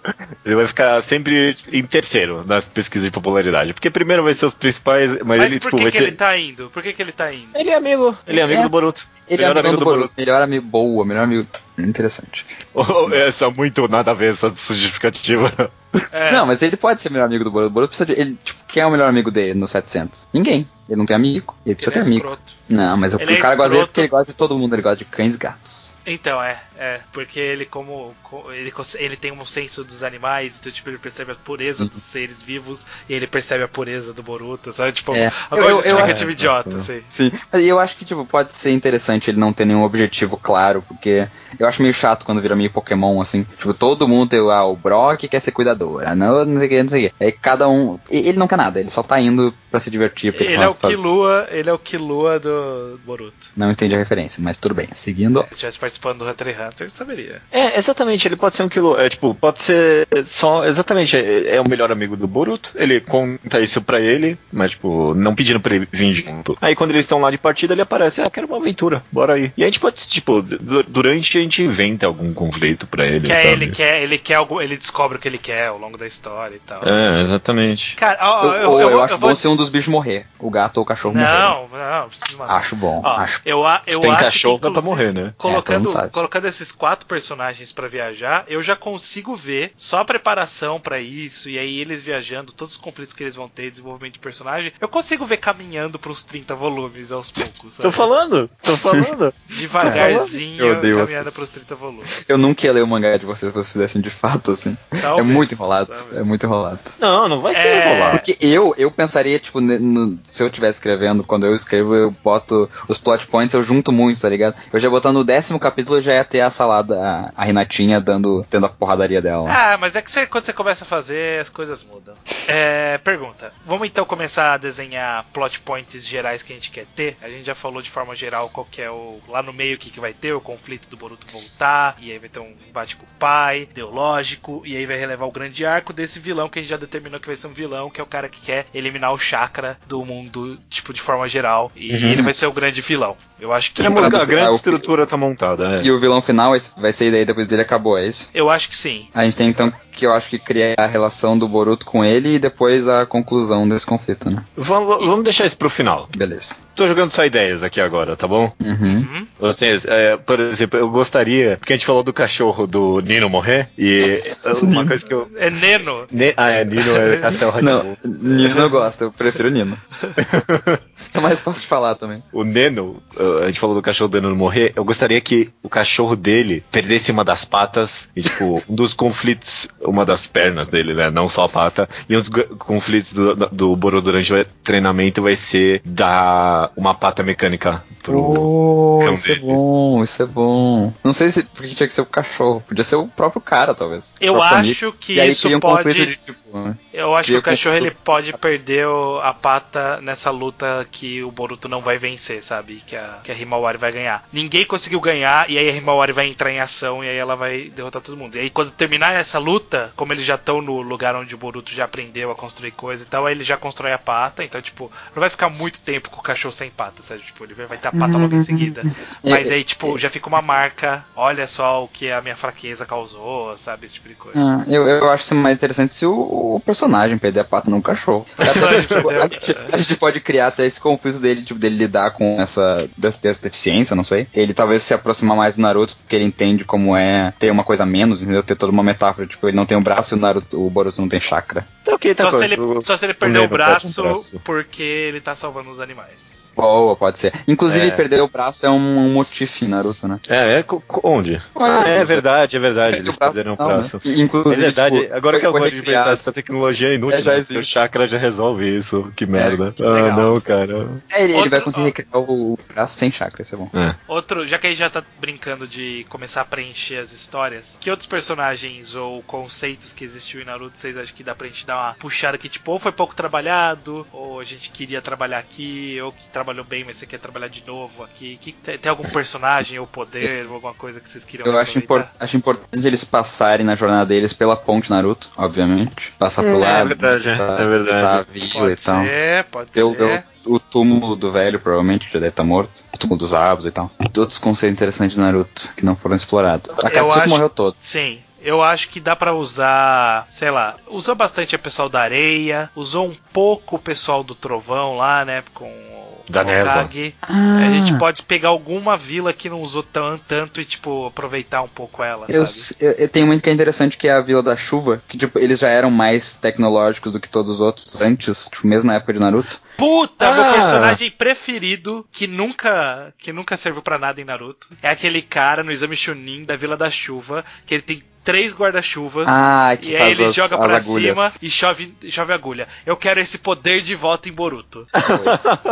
ele vai ficar sempre em terceiro nas pesquisas de popularidade. Porque primeiro vai ser os principais, mas, Mas ele, por tipo, que, vai que ser. ele tá indo? Por que, que ele tá indo? Ele é amigo. Ele é amigo É. do Boruto. Ele é amigo amigo do do Boruto. Melhor amigo boa, melhor amigo. Interessante. Oh, essa muito nada a ver, essa justificativa. É, Não, mas ele pode ser melhor amigo do Boruto. O Boruto precisa de. Ele, tipo, quem é o melhor amigo dele no 700? Ninguém. Ele não tem amigo. Ele precisa ele é ter amigo. escroto. Não, mas o, Ele é o cara gosta dele porque ele gosta de todo mundo. Ele gosta de cães e gatos. Então, é, é, porque ele como, co- ele, ele tem um senso dos animais, então tipo, ele percebe a pureza Sim. dos seres vivos e ele percebe a pureza do Boruto, sabe? Tipo, É. agora Eu- eu- eu- idiota, Nossa. assim. Sim. Mas eu acho que, tipo, pode ser interessante ele não ter nenhum objetivo claro, porque eu acho meio chato quando vira meio Pokémon, assim. Tipo, todo mundo tem, ah, o Brock quer ser cuidador, ah, não, não sei o que, não sei o que. Aí cada um. Ele não quer nada, ele só tá indo pra se divertir. Porque Ele é o faz- Killua, ele é o Killua do Boruto. Não entendi a referência, mas tudo bem. Seguindo. Se estivesse participando do Hunter x Hunter, ele saberia. É, exatamente, ele pode ser um quilo. É tipo, pode ser só. Exatamente, é, é o melhor amigo do Boruto. Ele conta isso pra ele, mas, tipo, não pedindo pra ele vir junto. Aí quando eles estão lá de partida, ele aparece, ah, quero uma aventura, bora aí. E a gente pode, tipo, du- durante a gente inventa algum conflito pra ele. Que é, sabe? ele quer, ele quer algo, ele descobre o que ele quer ao longo da história e tal. É, exatamente. Cara, ó, Eu, eu, eu, eu, acho eu vou bom se um dos bichos morrer. O gato ou o cachorro. Não, não, não precisa de matar. Acho bom, Ó, acho. eu, a- eu Se tem acho cachorro, que, dá pra morrer, né? É, Colocando, sabe. colocando esses quatro personagens pra viajar, eu já consigo ver só a preparação pra isso, e aí eles viajando, todos os conflitos que eles vão ter, desenvolvimento de personagem, eu consigo ver caminhando pros 30 volumes aos poucos. sabe? Tô falando, tô falando. Devagarzinho, Eu odeio caminhando vocês. pros 30 volumes. Eu nunca ia ler o mangá de vocês se vocês fizessem de fato, assim. é Talvez, muito enrolado. talvez. É muito enrolado. não, não vai ser É. enrolar. Porque eu, eu pensaria, tipo, no- se eu estivesse escrevendo, quando eu escrevo, eu boto os plot points, eu junto muito, tá ligado? Eu já botando no décimo capítulo, já ia ter a salada, a, a Renatinha dando, tendo a porradaria dela. Ah, mas é que você- quando você começa a fazer, as coisas mudam. É, pergunta. Vamos então começar a desenhar plot points gerais que a gente quer ter? A gente já falou de forma geral qual que é o. Lá no meio o que, que vai ter, o conflito do Boruto voltar, e aí vai ter um embate com o pai, ideológico, e aí vai relevar o grande arco desse vilão que a gente já determinou que vai ser um vilão, que é o cara que quer eliminar o chakra do mundo, tipo, de forma geral. E Uhum. ele vai ser o grande vilão. Eu acho que. A, música- a Ah, grande o- estrutura tá montada, é. E o vilão final vai ser daí depois dele acabou, é isso? Eu acho que sim. A gente tem então que eu acho que cria a relação do Boruto com ele e depois a conclusão desse conflito, né? Vamos, vamos deixar isso pro final. Beleza. Tô jogando só ideias aqui agora, tá bom? Uhum. Uhum. Vocês, é, por exemplo, eu gostaria, porque a gente falou do cachorro do Nino morrer, e uma coisa que eu. É Neno. Ne- ah, é, Nino é Castel Não, Nino eu gosto, eu prefiro Nino. é mais fácil de falar também. O Neno, uh, a gente falou do cachorro do Neno morrer, eu gostaria que o cachorro dele perdesse uma das patas e, tipo, um dos conflitos, uma das pernas dele, né? Não só a pata. E um dos conflitos do, do Boro durante o treinamento vai ser dar uma pata mecânica pro. Oh, cão isso é dele. bom, isso é bom. Não sei se porque tinha que ser o cachorro, podia ser o próprio cara, talvez. Eu acho amigo. que e aí isso um pode- conflito de tipo, né? Eu acho que o cachorro ele pode perder a pata nessa luta que o Boruto não vai vencer, sabe? Que a, que a Himawari vai ganhar. Ninguém conseguiu ganhar e aí a Himawari vai entrar em ação e aí ela vai derrotar todo mundo. E aí quando terminar essa luta, como eles já estão no lugar onde o Boruto já aprendeu a construir coisa e tal, aí ele já constrói a pata. Então, tipo, não vai ficar muito tempo com o cachorro sem pata, sabe? Tipo, ele vai ter a pata logo em seguida. Mas aí, tipo, já fica uma marca. Olha só o que a minha fraqueza causou, sabe? Esse tipo de coisa. Ah, eu, eu acho isso mais interessante se o, o personagem perder a pata no cachorro. personagem Tipo, a gente, a gente pode criar até esse conflito dele, tipo, dele lidar com essa, dessa, deficiência, não sei. Ele talvez se aproximar mais do Naruto, porque ele entende como é ter uma coisa a menos, entendeu? Ter toda uma metáfora, tipo, ele não tem um braço e o Naruto, o Boruto não tem chakra. Tá ok, tá Só se, ele, O- só se ele perder o um braço, braço. porque ele tá salvando os animais. Boa, pode ser. Inclusive, É. perder o braço é um, um motif em Naruto, né? É, é onde? Ah, é verdade, é verdade. Eles o braço, perderam o não, né? braço. E, É Inclusive, verdade, tipo, agora que eu vou de pensar, essa tecnologia é inútil. É, já né? existe. Seu chakra já resolve isso, que merda. ah, legal. não, cara. É, ele, ele Outro- vai conseguir ó. recriar o braço sem chakra, isso é bom. É. Outro, já que a gente já tá brincando de começar a preencher as histórias, que outros personagens ou conceitos que existiu em Naruto vocês acham que dá pra gente dar uma puxada que, tipo, ou foi pouco trabalhado, ou a gente queria trabalhar aqui, ou que trabalhou bem, mas você quer trabalhar de novo aqui? Que, tem, tem algum personagem ou poder, ou alguma coisa que vocês queriam Eu acho, acho importante eles passarem na jornada deles pela ponte Naruto, obviamente. Passar por É, lá, é verdade, visitar, é verdade. visitar a vila e Pode tal. ser, pode Tem o, ser. o, o túmulo do velho, provavelmente, já deve estar morto. O túmulo dos Abos e tal. E outros conceitos interessantes de Naruto que não foram explorados. A Katsuki acho- morreu todo. Sim. Eu acho que dá pra usar, sei lá, usou bastante o pessoal da areia, usou um pouco o pessoal do trovão lá, né, com o Da Hokage. A gente pode pegar alguma vila que não usou tão, tanto e, tipo, aproveitar um pouco ela, Eu, eu, eu tenho muito que é interessante que é a Vila da Chuva, que tipo, eles já eram mais tecnológicos do que todos os outros antes, tipo, mesmo na época de Naruto. Puta, meu Ah. personagem preferido, que nunca que nunca serviu pra nada em Naruto, é aquele cara no exame Chunin da Vila da Chuva, que ele tem três guarda-chuvas. Ah, que E aí ele as- joga as pra agulhas. cima e chove, chove agulha. Eu quero esse poder de volta em Boruto.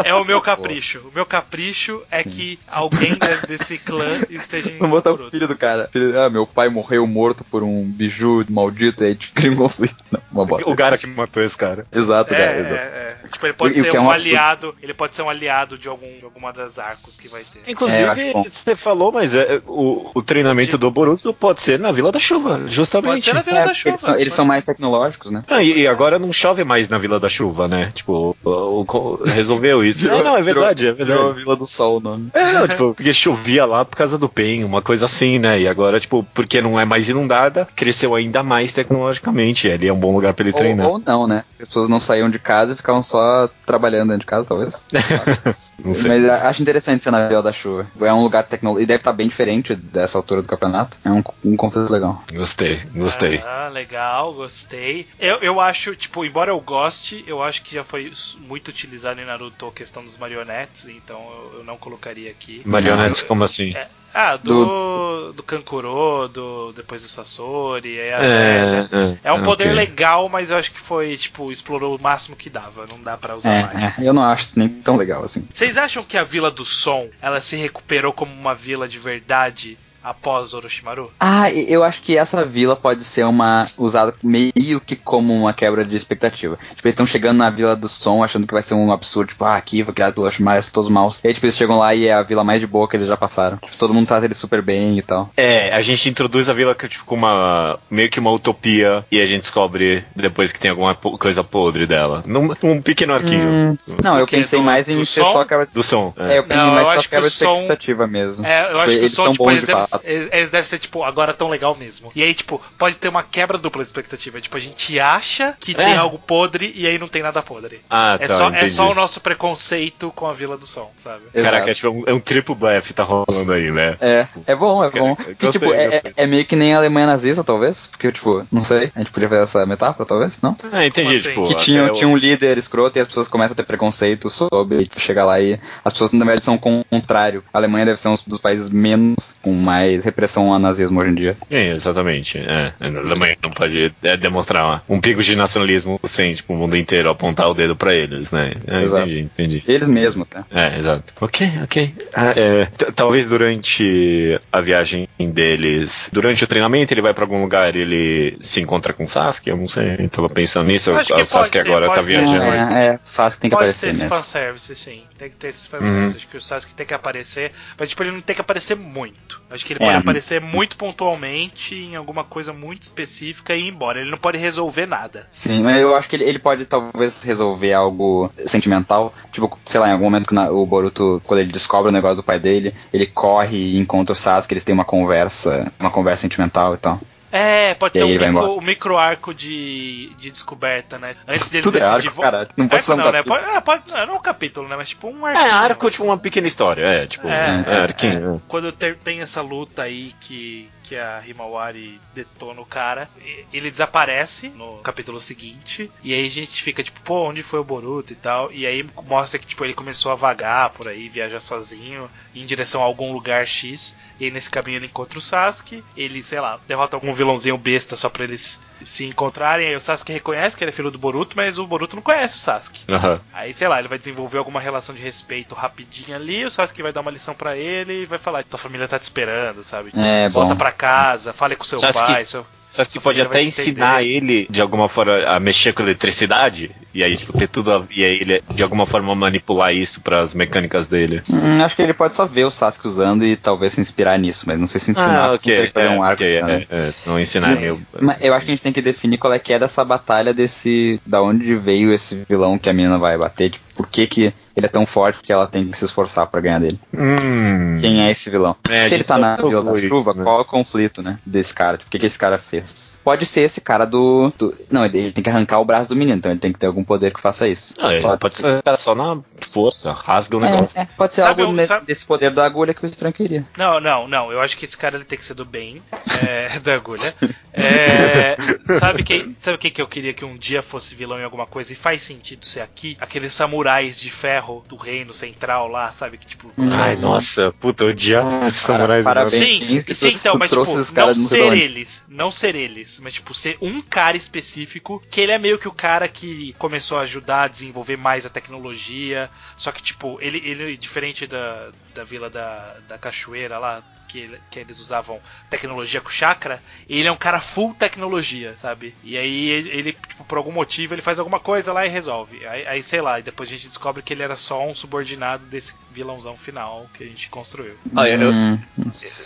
É o meu capricho. O meu capricho é que alguém de- desse clã esteja em Vamos botar o filho do cara. Filho- ah, meu pai morreu morto por um biju maldito e aí cria um conflito. Não, uma bosta. O cara que matou esse cara. Exato, É, cara, é, exato. é. Tipo, ele pode E ser que é um, um absurdo. aliado. Ele pode ser um aliado de, algum, de alguma das arcos que vai ter. É, Inclusive, bom. você falou, mas é, o, o treinamento do Boruto pode ser na Vila da Chuva, justamente. Pode ser na Vila É, da Chuva. eles são, eles são mais tecnológicos, né? Ah, e, e agora não chove mais na Vila da Chuva, né? Tipo, o- o- resolveu isso. É, não, é verdade, é verdade. Virou a Vila do Sol o nome. É, não, tipo, porque chovia lá por causa do PEN, uma coisa assim, né? E agora, tipo, porque não é mais inundada, cresceu ainda mais tecnologicamente. Ali é um bom lugar pra ele treinar. Ou, ou não, né? As pessoas não saíam de casa e ficavam só trabalhando dentro de casa, talvez. Não sei. Mas acho interessante ser na Vila da Chuva. É um lugar tecnológico. E deve estar bem diferente dessa altura do campeonato. É um, um conteúdo legal. Gostei, gostei. Ah, legal, gostei. Eu, eu acho, tipo, embora eu goste, eu acho que já foi muito utilizado em Naruto a questão dos marionetes, então eu, eu não colocaria aqui. Marionetes, como assim? É, Ah, do, do, Kankuro, do, depois do Sasori, aí a velha. É, É um poder ok. legal, mas eu acho que foi, tipo, explorou o máximo que dava. Não dá pra usar É, mais. é, eu não acho nem tão legal assim. Vocês acham que a Vila do Som, ela se recuperou como uma vila de verdade após Orochimaru? Ah, eu acho que essa vila pode ser uma usada meio que como uma quebra de expectativa. Tipo, eles estão chegando na Vila do Som achando que vai ser um absurdo, tipo, ah, aqui foi criado pelo Orochimaru, são todos maus. E aí, tipo, eles chegam lá e é a vila mais de boa que eles já passaram. Tipo, todo mundo trata eles super bem e tal. É, a gente introduz a vila tipo, com uma. meio que uma utopia e a gente descobre depois que tem alguma po- coisa podre dela. Num, num pequeno arquinho. Não, eu pensei Do- mais em ser som? só quebra Do som. É, É. eu pensei Não, mais eu só quebra de som- expectativa mesmo. É, eu Tipo, acho que o eles som, são tipo, bons eles de devem. Eles, devem ser, tipo, agora tão legal mesmo. E aí, tipo, pode ter uma quebra dupla de expectativa. Tipo, a gente acha que tem algo podre e aí não tem nada podre. Ah, É, tá, só, é entendi. só o nosso preconceito com a Vila do Som, sabe? Caraca, é Exato. tipo um, é um triplo blefe tá rolando aí, né? É, é bom, é bom. Gostei, Que, tipo, é, gostei. é- é meio que nem a Alemanha nazista, talvez. Porque, tipo, não sei. A gente podia fazer essa metáfora, talvez? Não? Ah, entendi, assim? tipo. Que tinha, tinha um líder escroto e as pessoas começam a ter preconceito sobre, tipo, chega lá e as pessoas na verdade são o contrário. A Alemanha deve ser um dos países menos, com mais repressão ao nazismo hoje em dia. É, exatamente. É, a Alemanha não pode é, demonstrar um pingo de nacionalismo sem, tipo, o mundo inteiro apontar o dedo pra eles, né? É, Exato. entendi, entendi. Eles mesmos, né? É, exato. Ok, ok. Ah, é, talvez durante a viagem deles, durante o treinamento, ele vai pra algum lugar e ele se encontra com o Sasuke? Eu não sei. Eu tava pensando nisso. O que Sasuke pode ter, agora tá pode ter. viajando. É, é, o Sasuke tem que Pode aparecer ter esse fanservice, sim. Tem que ter esse fanservice. Uhum. Acho que o Sasuke tem que aparecer. Mas, tipo, ele não tem que aparecer muito. Acho que ele É. pode aparecer muito pontualmente em alguma coisa muito específica e ir embora. Ele não pode resolver nada. Sim, mas eu acho que ele, ele pode talvez resolver algo sentimental. Tipo, sei lá, em algum momento que na- o Boruto, quando ele descobre o negócio do pai dele, ele corre e encontra o Sasuke, eles têm uma conversa, uma conversa sentimental e tal. É, pode E ser um micro, um micro arco de, de descoberta, né? Antes dele Tudo é decidir. arco, vo- caralho. Não pode Arco ser um não, né? capítulo. Pode, é, pode, não, não um capítulo, né? Mas tipo um arco. É, arco, tipo, uma pequena história. É, tipo, É, é, arquinho. Quando ter- tem essa luta aí que, que a Himawari detona o cara, ele desaparece no capítulo seguinte, e aí a gente fica tipo, pô, onde foi o Boruto e tal, e aí mostra que tipo, ele começou a vagar por aí, viajar sozinho, em direção a algum lugar X, e aí nesse caminho ele encontra o Sasuke, ele, sei lá, derrota algum vilãozinho besta só pra eles se encontrarem, aí o Sasuke reconhece que ele é filho do Boruto, mas o Boruto não conhece o Sasuke. Aham. Aí, sei lá, ele vai desenvolver alguma relação de respeito rapidinho ali, o Sasuke vai dar uma lição pra ele e vai falar, tua família tá te esperando, sabe? É, Volta bom. pra casa, fale com seu Sasuke- pai, seu... Sasuke Sua pode até ensinar ele, de alguma forma, a mexer com eletricidade. E aí, tipo, ter tudo. A, e aí ele, de alguma forma, manipular isso pras mecânicas dele. Hum, acho que ele pode só ver o Sasuke usando e talvez se inspirar nisso, mas não sei se ensinar, Ah, porque teria ok. que fazer É, um arco. ok, né? é, é, se não ensinar Sim. eu. Mas eu acho que a gente tem que definir qual é que é dessa batalha desse. Da onde veio esse vilão que a menina vai bater. Tipo, por que, que ele é tão forte que ela tem que se esforçar pra ganhar dele. Hum. Quem é esse vilão? É, a Se ele tá na falou Vila da isso, Chuva, né? qual é o conflito, né? Desse cara? Tipo, o que, que esse cara fez? Pode ser esse cara do. do- não, ele, ele tem que arrancar o braço do menino, então ele tem que ter algum poder que faça isso. Ah, ele pode, ser cara, só na força, rasga o negócio. É, é, pode ser Sabe algo ne- sabe- desse poder da agulha que o estranho queria. Não, não, não, eu acho que esse cara ele tem que ser do bem, é, da agulha. É, sabe quem sabe quem que eu queria que um dia fosse vilão em alguma coisa e faz sentido ser aqui? Aqueles samurais de ferro do reino central lá, sabe? Que tipo... Hum. Ai, nossa, puta, eu odiava os samurais. parabéns. Sim, que sim, então, mas trouxe tipo, não não ser eles, não ser eles, mas tipo, ser um cara específico, que ele é meio que o cara que começou a ajudar a desenvolver mais a tecnologia, só que tipo, ele, ele diferente da, da vila da, da cachoeira lá, que, que eles usavam tecnologia com chakra, ele é um cara full tecnologia, sabe? E aí ele, ele, tipo, por algum motivo, ele faz alguma coisa lá e resolve. Aí, aí, sei lá, e depois a gente descobre que ele era só um subordinado desse vilãozão final que a gente construiu. Ah, eu- Hum,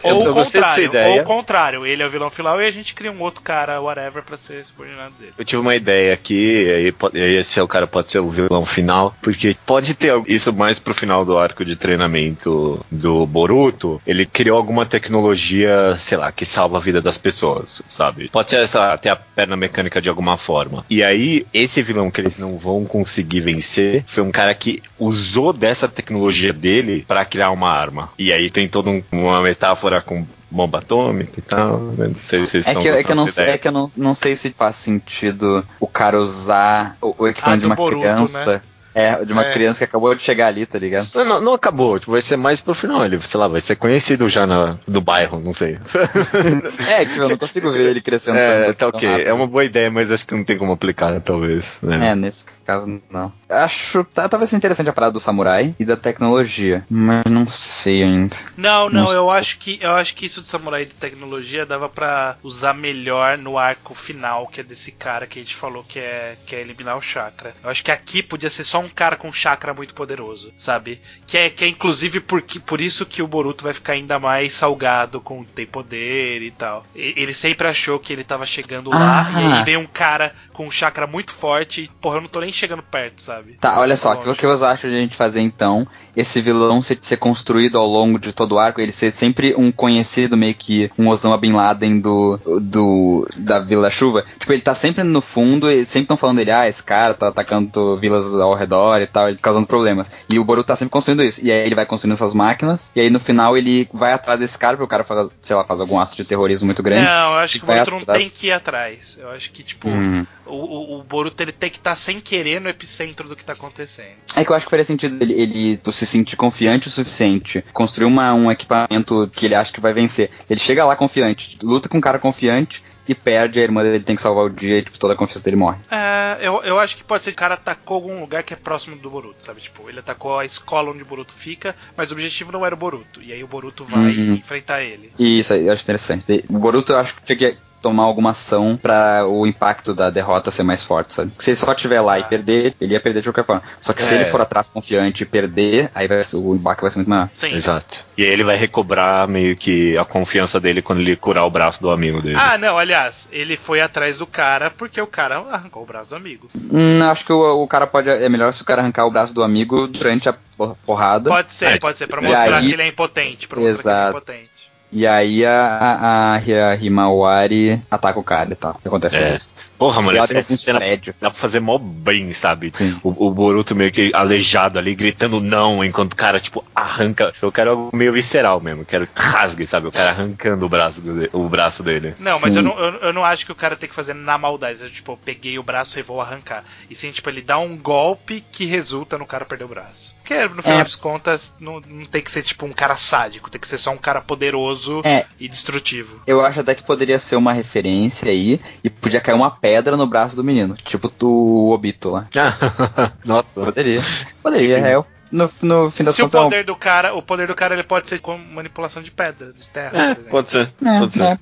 Eu- Ou eu o gostei dessa contrário, ideia. ou o contrário, ele é o vilão final e a gente cria um outro cara, whatever, pra ser subordinado dele. Eu tive uma ideia aqui, e aí, pode- aí esse é o cara pode ser o vilão final, porque pode ter isso mais pro final do arco de treinamento do Boruto. Ele criou alguma tecnologia, sei lá, que salva a vida das pessoas, sabe? Pode ser essa, ter a perna mecânica de alguma forma. E aí, esse vilão que eles não vão conseguir vencer foi um cara que usou dessa tecnologia dele pra criar uma arma. E aí tem toda um- uma metáfora com bomba atômica e tal. né? Não sei se vocês É estão que, é que eu, não, sei- ideia. é que eu não, não sei se faz sentido o cara usar o, o equipamento Ah, de uma Boruto, criança. É, de uma É. criança que acabou de chegar ali, tá ligado? Não, não, não acabou, tipo, vai ser mais pro final. Ele, sei lá, vai ser conhecido já na, no bairro, não sei. É, tipo, eu não consigo ver ele crescendo é, tanto tá ok. rápido. É uma boa ideia, mas acho que não tem como aplicar, talvez. Né? É, nesse caso não. Acho. tá- Talvez seja interessante a parada do samurai e da tecnologia. Mas não sei ainda. Não, não, Não eu acho que eu acho que isso de samurai de tecnologia dava pra usar melhor no arco final, que é desse cara que a gente falou que é que é eliminar o chakra. Eu acho que aqui podia ser só um cara com chakra muito poderoso, sabe? Que é que é inclusive por, por isso que o Boruto vai ficar ainda mais salgado com tem poder e tal. E- Ele sempre achou que ele tava chegando lá Ah. e aí vem um cara com um chakra muito forte e porra, eu não tô nem chegando perto, sabe? Tá, olha só, o que, que vocês acham de a gente fazer então? Esse vilão ser, ser construído ao longo de todo o arco, ele ser sempre um conhecido, meio que um Osama Bin Laden do, do da Vila Chuva. Tipo, ele tá sempre no fundo, e sempre estão falando dele, ah, esse cara tá atacando vilas ao redor e tal, ele causando problemas. E o Boruto tá sempre construindo isso. E aí ele vai construindo essas máquinas, e aí no final ele vai atrás desse cara, porque o cara faz, sei lá, faz algum ato de terrorismo muito grande. Não, eu acho que o Boruto não tem que ir atrás. Eu acho que, tipo, Hum. o, o, o Boruto ele tem que estar sem querer no epicentro do que tá acontecendo. É que eu acho que faria sentido ele, ele se sentir confiante o suficiente, construir uma, um equipamento que ele acha que vai vencer. Ele chega lá confiante, luta com um cara confiante e perde, a irmã dele tem que salvar o dia e tipo, toda a confiança dele morre. É, eu, eu acho que pode ser que o cara atacou algum lugar que é próximo do Boruto, sabe? Tipo, ele atacou a escola onde o Boruto fica, mas o objetivo não era o Boruto. E aí o Boruto vai Uhum. enfrentar ele. Isso aí eu acho interessante. O Boruto eu acho que tinha que tomar alguma ação pra o impacto da derrota ser mais forte, sabe? Porque se ele só estiver lá e perder, ele ia perder de qualquer forma. Só que se É. ele for atrás confiante e perder, aí vai, o impacto vai ser muito maior. Sim. Exato. E aí ele vai recobrar meio que a confiança dele quando ele curar o braço do amigo dele. Ah, não, aliás, ele foi atrás do cara porque o cara arrancou o braço do amigo. Hum, acho que o, o cara pode. É melhor se o cara arrancar o braço do amigo durante a por- porrada. Pode ser, É. pode ser, pra mostrar aí- que ele é impotente. Pra mostrar que ele é Exato. impotente. E aí a, a, a, Hi- a Himawari ataca o cara e tal. O que acontece É. isso. Porra, mano, essa, essa um cena prédio. dá pra fazer mó bem, sabe? O, o Boruto meio que aleijado ali, gritando não, enquanto o cara, tipo, arranca. Eu quero algo meio visceral mesmo, eu quero que rasgue, sabe? O cara arrancando o braço, do- o braço dele. Não, mas Sim. eu não, eu, eu não acho que o cara tem que fazer na maldade. Eu, tipo, eu peguei o braço e vou arrancar. E sim, tipo, ele dá um golpe que resulta no cara perder o braço. Porque, no final É. das contas, não, não tem que ser, tipo, um cara sádico. Tem que ser só um cara poderoso É. e destrutivo. Eu acho até que poderia ser uma referência aí e podia cair uma pedra no braço do menino. Tipo o Obito lá. Nossa. Poderia. Poderia, é. No, no fim das Se o contas. é um- poder do cara, o poder do cara ele pode ser com manipulação de pedra, de terra. É, pode ser. É, pode ser. é.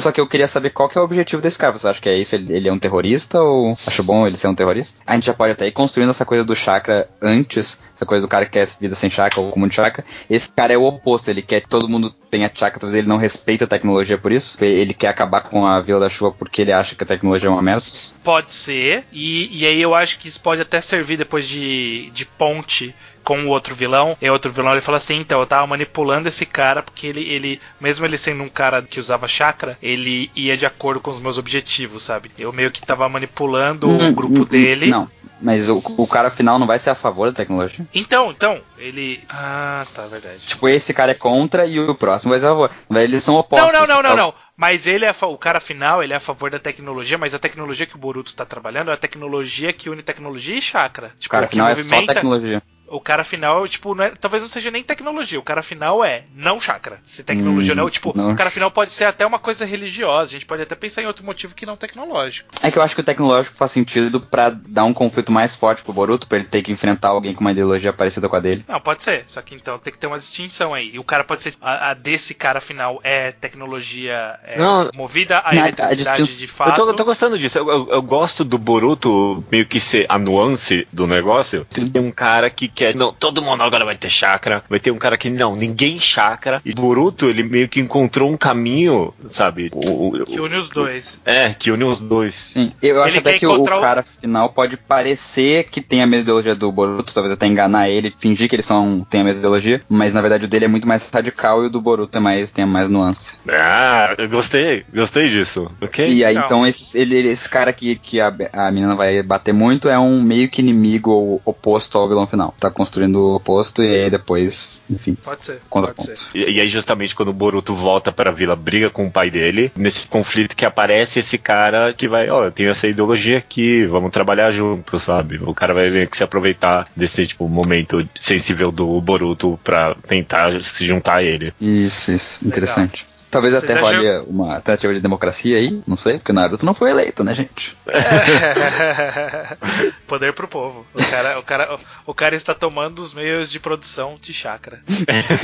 Só que eu queria saber qual que é o objetivo desse cara. Você acha que é isso? Ele, ele é um terrorista ou acho bom ele ser um terrorista? A gente já pode até ir construindo essa coisa do chakra antes, essa coisa do cara que quer vida sem chakra ou comum de chakra. Esse cara é o oposto, ele quer que todo mundo tenha chakra, talvez ele não respeita a tecnologia por isso. Ele quer acabar com a Vila da Chuva porque ele acha que a tecnologia é uma merda. Pode ser, e, e aí eu acho que isso pode até servir depois de, de ponte com o outro vilão. E o outro vilão ele fala assim: então, eu tava manipulando esse cara porque ele, ele, mesmo ele sendo um cara que usava chakra, ele ia de acordo com os meus objetivos, sabe? Eu meio que tava manipulando Hum, o grupo hum, dele. Não, mas o, o cara final não vai ser a favor da tecnologia. Então, então, ele. Ah, tá, verdade. Tipo, esse cara é contra e o próximo vai ser a favor. Eles são Não, opostos. não, não, não, Tipo, não. Mas ele é o cara final, ele é a favor da tecnologia, mas a tecnologia que o Boruto tá trabalhando é a tecnologia que une tecnologia e chakra. O Tipo, cara que final é só tecnologia. O cara final, tipo, não é- talvez não seja nem tecnologia. O cara final é não chakra. Se tecnologia Hum, não, tipo, não. o cara final pode ser até uma coisa religiosa. A gente pode até pensar em outro motivo que não tecnológico. É que eu acho que o tecnológico faz sentido pra dar um conflito mais forte pro Boruto, pra ele ter que enfrentar alguém com uma ideologia parecida com a dele. Não, pode ser. Só que então tem que ter uma distinção aí. E o cara pode ser. A, a desse cara final é tecnologia é, Não. movida a eletricidade distin- de fato. Eu tô, eu tô gostando disso. Eu, eu- eu gosto do Boruto meio que ser a nuance do negócio. Tem um cara que quer. Não, todo mundo agora vai ter chakra. Vai ter um cara que não, ninguém chakra. E Boruto, ele meio que encontrou um caminho, sabe? O, o- Que une os dois. É, que une os dois. Sim, eu acho Ele até que o o- cara final pode parecer que tem a mesma ideologia do Boruto, talvez até enganar ele, fingir que eles são tem a mesma ideologia, mas na verdade o dele é muito mais radical e o do Boruto é mais tem mais nuance. Ah, eu gostei, gostei disso. Ok? E aí Não. então esse, ele, esse cara que, que a, a menina vai bater muito é um meio que inimigo ou oposto ao vilão final. Tá construindo o oposto e aí depois, enfim, Pode ser. contra Pode ponto. ser. E, e aí, justamente quando o Boruto volta pra vila, briga com o pai dele, nesse conflito que aparece esse cara que vai, ó, eu tenho essa ideologia aqui, vamos trabalhar juntos, sabe? O cara vai ver que se aproveitar desse, tipo, momento sensível do Boruto pra tentar se juntar a ele. Isso, isso, interessante. Talvez Vocês até acham- role uma tentativa de democracia aí, não sei, porque o Naruto não foi eleito, né, gente? Poder pro povo. O cara, o, cara, o, o cara está tomando os meios de produção de chakra.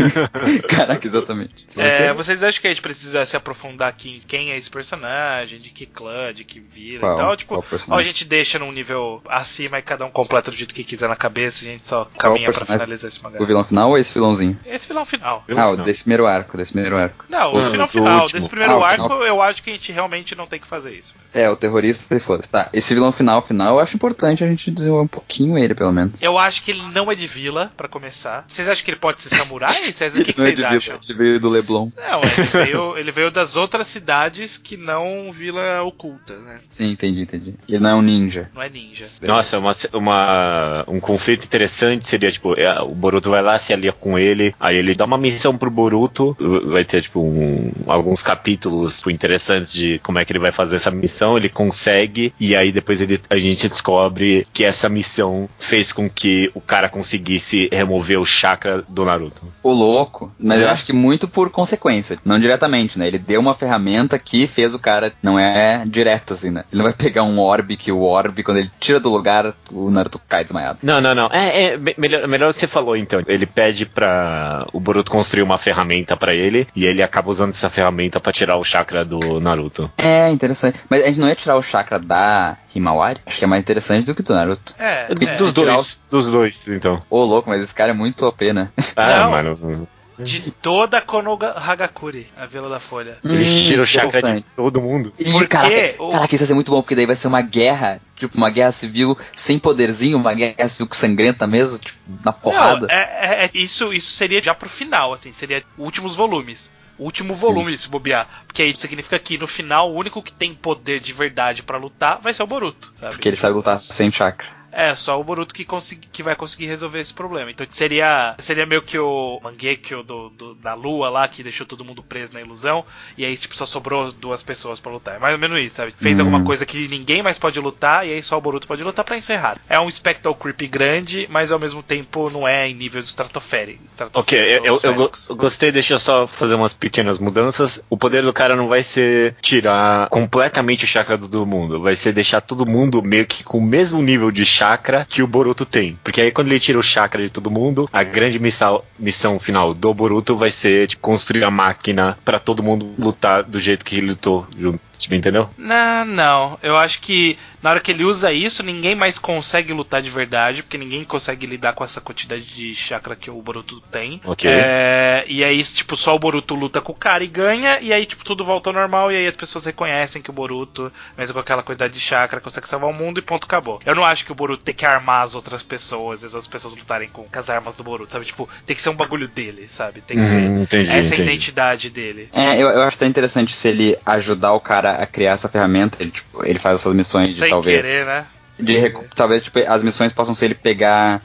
Caraca, exatamente. É, vocês acham que a gente precisa se aprofundar aqui em quem é esse personagem, de que clã, de que vila Qual? e tal? Tipo, ou a gente deixa num nível acima e cada um completa do jeito que quiser na cabeça e a gente só caminha pra finalizar esse mangá. O vilão final ou esse vilãozinho? Esse vilão final. Ah, o desse primeiro arco, desse primeiro arco. Não, Final do último. Desse primeiro Ah, o arco, final. eu acho que a gente realmente não tem que fazer isso. É, o terrorista e foda-se. Tá, esse vilão final, final, eu acho importante a gente desenvolver um pouquinho ele, pelo menos. Eu acho que ele não é de vila, pra começar. Vocês acham que ele pode ser samurai? Vocês, o que, é vocês Vila, acham? Ele veio do Leblon. Não, ele veio, ele veio das outras cidades que não Vila Oculta, né? Sim, entendi, entendi. Ele não é um ninja. Não é ninja. Nossa, uma, uma- um conflito interessante seria, tipo, é, o Boruto vai lá, se alia com ele, aí ele dá uma missão pro Boruto, vai ter, tipo, um- alguns capítulos interessantes de como é que ele vai fazer essa missão, ele consegue, e aí depois ele, a gente descobre que essa missão fez com que o cara conseguisse remover o chakra do Naruto. O louco, mas É. eu acho que muito por consequência, não diretamente, né? Ele deu uma ferramenta que fez o cara, não é direto assim, né? Ele não vai pegar um orbe que o orbe, quando ele tira do lugar, o Naruto cai desmaiado. Não, não, não. É, é me- melhor, melhor o que você falou, então. Ele pede pra o Boruto construir uma ferramenta pra ele, e ele acaba usando essa ferramenta pra tirar o chakra do Naruto. É, interessante. Mas a gente não ia tirar o chakra da Himawari? Acho que é mais interessante do que do Naruto. É, é. dos dois, dos dois, então. Ô, louco, mas esse cara é muito OP, né? Ah, Não. mano. de toda Konoha Hagakure, a Vila da Folha. Eles Hum, tiram o chakra de todo mundo. Porque caraca, o- caraca, isso vai ser muito bom, porque daí vai ser uma guerra, tipo, uma guerra civil sem poderzinho, uma guerra civil sangrenta mesmo, tipo, na porrada. Não, é, é- é- isso, isso seria já pro final, assim, seria últimos volumes. O último Sim. volume, se bobear. Porque aí significa que no final o único que tem poder de verdade pra lutar vai ser o Boruto, sabe? Porque ele sabe lutar sem chakra. É, só o Boruto que, consegui, que vai conseguir resolver esse problema. Então seria seria meio que o Mangekyo do, do- da lua lá, que deixou todo mundo preso na ilusão, e aí tipo só sobrou duas pessoas pra lutar. É mais ou menos isso, sabe? Fez Hum. alguma coisa que ninguém mais pode lutar, e aí só o Boruto pode lutar pra encerrar. É um Spectral Creep grande, mas ao mesmo tempo não é em níveis estratosféricos. Ok, eu, eu- eu go- eu gostei, deixa eu só fazer umas pequenas mudanças. O poder do cara não vai ser tirar completamente o chakra do todo mundo, vai ser deixar todo mundo meio que com o mesmo nível de chakra que o Boruto tem. Porque aí quando ele tira o chakra de todo mundo, a grande missão, missão final do Boruto vai ser tipo, construir a máquina pra todo mundo lutar do jeito que ele lutou junto, tipo, entendeu? Não, não. Eu acho que na hora que ele usa isso, ninguém mais consegue lutar de verdade, porque ninguém consegue lidar com essa quantidade de chakra que o Boruto tem. Ok. É, e aí, tipo, só o Boruto luta com o cara e ganha, e aí, tipo, tudo volta ao normal, e aí as pessoas reconhecem que o Boruto, mesmo com aquela quantidade de chakra, consegue salvar o mundo e ponto, acabou. Eu não acho que o Boruto tem que armar as outras pessoas, as pessoas lutarem com, com as armas do Boruto, sabe? Tipo, tem que ser um bagulho dele, sabe? Tem que ser. Uhum, entendi, essa é a entendi. identidade dele. É, eu, eu acho até interessante se ele ajudar o cara a criar essa ferramenta, ele, tipo, ele faz essas missões de Sem talvez. querer, né? De recu- talvez tipo, as missões possam ser ele pegar